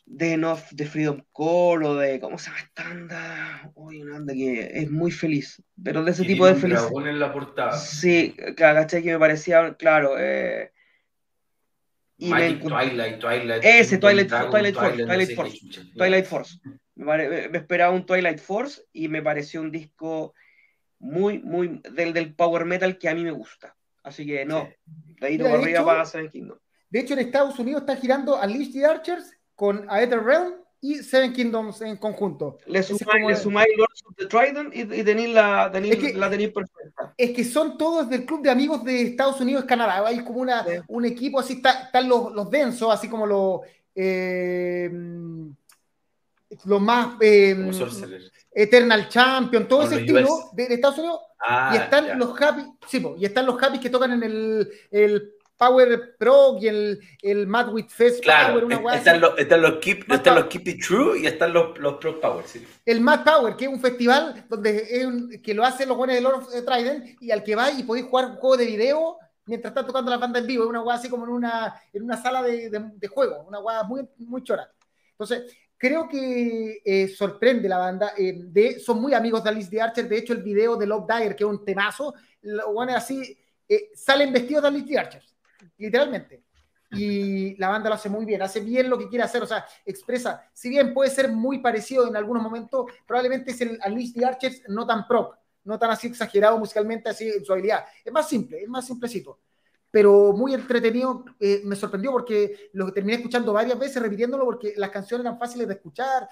Speaker 2: de Enough, de Freedom Call o de ¿cómo se llama esta banda? Uy, una banda que es muy feliz, pero de ese tipo de felicidad.
Speaker 3: en la portada.
Speaker 2: Sí, ¿cachai? Que me parecía, claro, eh, y
Speaker 3: Magic Twilight, Twilight.
Speaker 2: Ese, Twilight-
Speaker 3: Dragon,
Speaker 2: Twilight Force,
Speaker 3: no
Speaker 2: Twilight Force. Twilight Force. Me, pare- me- me esperaba un Twilight Force y me pareció un disco muy, muy del, del power metal que a mí me gusta. Así que no, de ahí para arriba
Speaker 1: hecho-
Speaker 2: para Seven Kingdom.
Speaker 1: De hecho, en Estados Unidos está girando Unleash the Archers con Aether Realm y Seven Kingdoms en conjunto.
Speaker 2: Le sumáis Lords of the Trident y, y tenéis la, tenéis,
Speaker 1: Es que-
Speaker 2: la tenéis perfecta.
Speaker 1: Es que son todos del club de amigos de Estados Unidos Canadá. Hay como una,
Speaker 2: Sí.
Speaker 1: un equipo así, está- están los, los densos, así como los, eh, los más eh. Eternal Champion, todo ese estilo de, de Estados Unidos.
Speaker 3: Ah,
Speaker 1: y están
Speaker 3: ya.
Speaker 1: los happy, sí, po, y están los happy que tocan en el, el Power Pro y el, el Mad with Fest
Speaker 3: Claro,
Speaker 1: Power, una
Speaker 3: están los, están los keep, están los keep it true y están los, los pro power, sí.
Speaker 1: el Mad Power, que es un festival donde es un- que lo hacen los buenos de Lord of the Trident y al que va y podéis jugar un juego de video mientras están tocando la banda en vivo. Es una weá así como en una, en una sala de, de, de juego, una weá muy, muy chora. Entonces, creo que eh, sorprende la banda. eh, de, son muy amigos de Alice de Archer. De hecho, el video de Love Dyer, que es un temazo, lo bueno, así, eh, salen vestidos de Alice de Archer, literalmente. Y la banda lo hace muy bien, hace bien lo que quiere hacer, o sea, expresa, si bien puede ser muy parecido en algunos momentos, probablemente es el Alice de Archer no tan prop, no tan así exagerado musicalmente, así en su habilidad. Es más simple, es más simplecito. Pero muy entretenido, eh, me sorprendió porque lo terminé escuchando varias veces, repitiéndolo, porque las canciones eran fáciles de escuchar,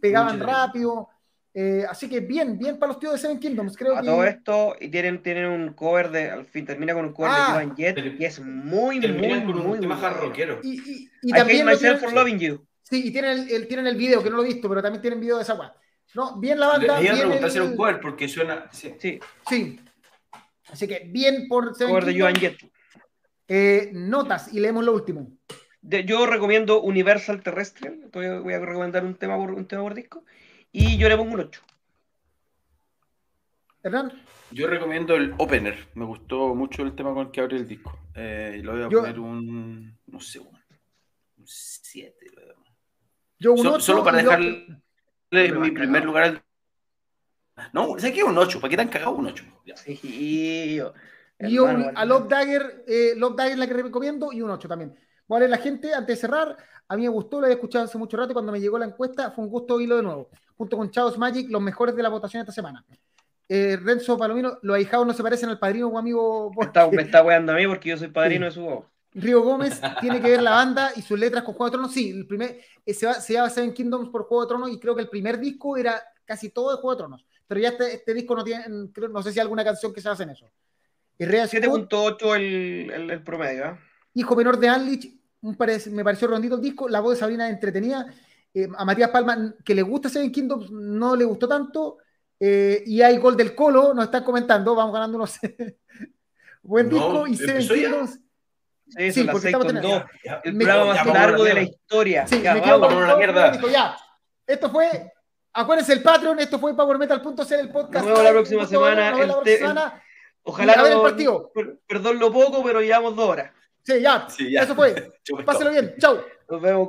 Speaker 1: pegaban rápido. Eh, así que bien, bien para los tíos de Seven Kingdoms, creo
Speaker 2: A
Speaker 1: que.
Speaker 2: todo esto, y tienen, tienen un cover de, al fin termina con un cover
Speaker 1: Ah.
Speaker 2: de Joan Jett, que es muy, muy,
Speaker 3: con un
Speaker 2: muy
Speaker 3: tema
Speaker 2: bueno.
Speaker 3: hard rockero.
Speaker 1: Y, y, y
Speaker 2: I
Speaker 1: también
Speaker 2: myself
Speaker 1: tienen-
Speaker 2: for loving you.
Speaker 1: Sí, y tienen el, el- tienen el video, que no lo he visto, pero también tienen video de esa weá. No, bien la
Speaker 3: Le
Speaker 1: banda,
Speaker 3: a
Speaker 1: bien el-
Speaker 3: un cover porque suena. Sí.
Speaker 2: Sí,
Speaker 1: Sí. Así que bien por Seven
Speaker 2: cover de
Speaker 1: Kingdoms.
Speaker 2: Joan Jett.
Speaker 1: Eh, notas, y leemos lo último.
Speaker 2: De- yo recomiendo Universal Terrestre. Voy a, voy a recomendar un tema por un tema por disco. Y yo le pongo un 8.
Speaker 1: Hernán,
Speaker 3: Yo recomiendo el opener. Me gustó mucho el tema con el que abre el disco. Eh, y lo voy a
Speaker 1: Yo-
Speaker 3: poner un. No sé, un 7.
Speaker 1: yo un
Speaker 3: Solo,
Speaker 1: ocho
Speaker 3: solo para
Speaker 1: yo-
Speaker 3: dejarle
Speaker 2: Me
Speaker 3: mi primer lugar al. No, sé que un 8. ¿Para qué tan cagado un 8? Ya.
Speaker 2: Sí, yo.
Speaker 1: Y yo
Speaker 2: hermano,
Speaker 1: a Love Dagger, eh, Love Dagger es la que recomiendo y un 8 también. Leer la gente antes de cerrar. A mí me gustó, lo había escuchado hace mucho rato. Cuando me llegó la encuesta, fue un gusto oírlo de nuevo. Junto con Chaos Magic, los mejores de la votación esta semana. Eh, Renzo Palomino, los ahijados no se parecen al padrino o amigo.
Speaker 2: Me está, me está weando a mí porque yo soy padrino
Speaker 1: Sí.
Speaker 2: de su voz.
Speaker 1: Río Gómez (laughs) tiene que ver la banda y sus letras con Juego de Tronos. Sí, el primer, eh, se, va, se llama Seven Kingdoms por Juego de Tronos y creo que el primer disco era casi todo de Juego de Tronos. Pero ya este, este disco no tiene, creo- no sé si hay alguna canción que se basa en eso. Y Rea Scott,
Speaker 2: 7.8 el, el, el promedio. ¿ah?
Speaker 1: hijo menor de Anlich, me pareció rondito el disco, la voz de Sabrina entretenida, eh, a Matías Palma, que le gusta Seven Kingdoms, no le gustó tanto, eh, y hay gol del Colo, nos están comentando, vamos ganando unos... (laughs) Buen
Speaker 3: No,
Speaker 1: disco, y Seven
Speaker 3: ¿empezó ya?
Speaker 1: Kingdoms...
Speaker 2: Sí,
Speaker 1: Sí, porque
Speaker 2: 6
Speaker 1: estamos
Speaker 2: con
Speaker 1: teniendo-
Speaker 2: 2.
Speaker 3: Ya,
Speaker 2: El
Speaker 1: Me-
Speaker 2: programa más largo de la historia.
Speaker 1: Sí,
Speaker 2: Ya,
Speaker 1: me quedo
Speaker 2: vamos.
Speaker 1: con
Speaker 3: la
Speaker 1: todo,
Speaker 3: mierda.
Speaker 1: ya. Esto fue, acuérdense el Patreon, esto fue PowerMetal.cl, el podcast.
Speaker 2: Nos vemos la próxima
Speaker 1: gusto verlo,
Speaker 2: semana.
Speaker 1: nos vemos la
Speaker 2: El
Speaker 1: próxima semana.
Speaker 2: Ojalá
Speaker 1: a ver el partido.
Speaker 2: per- perdón lo poco, pero llevamos dos horas.
Speaker 1: Sí, ya.
Speaker 3: Sí, ya.
Speaker 1: Eso fue. (laughs) Páselo bien. Chau.
Speaker 2: Nos vemos.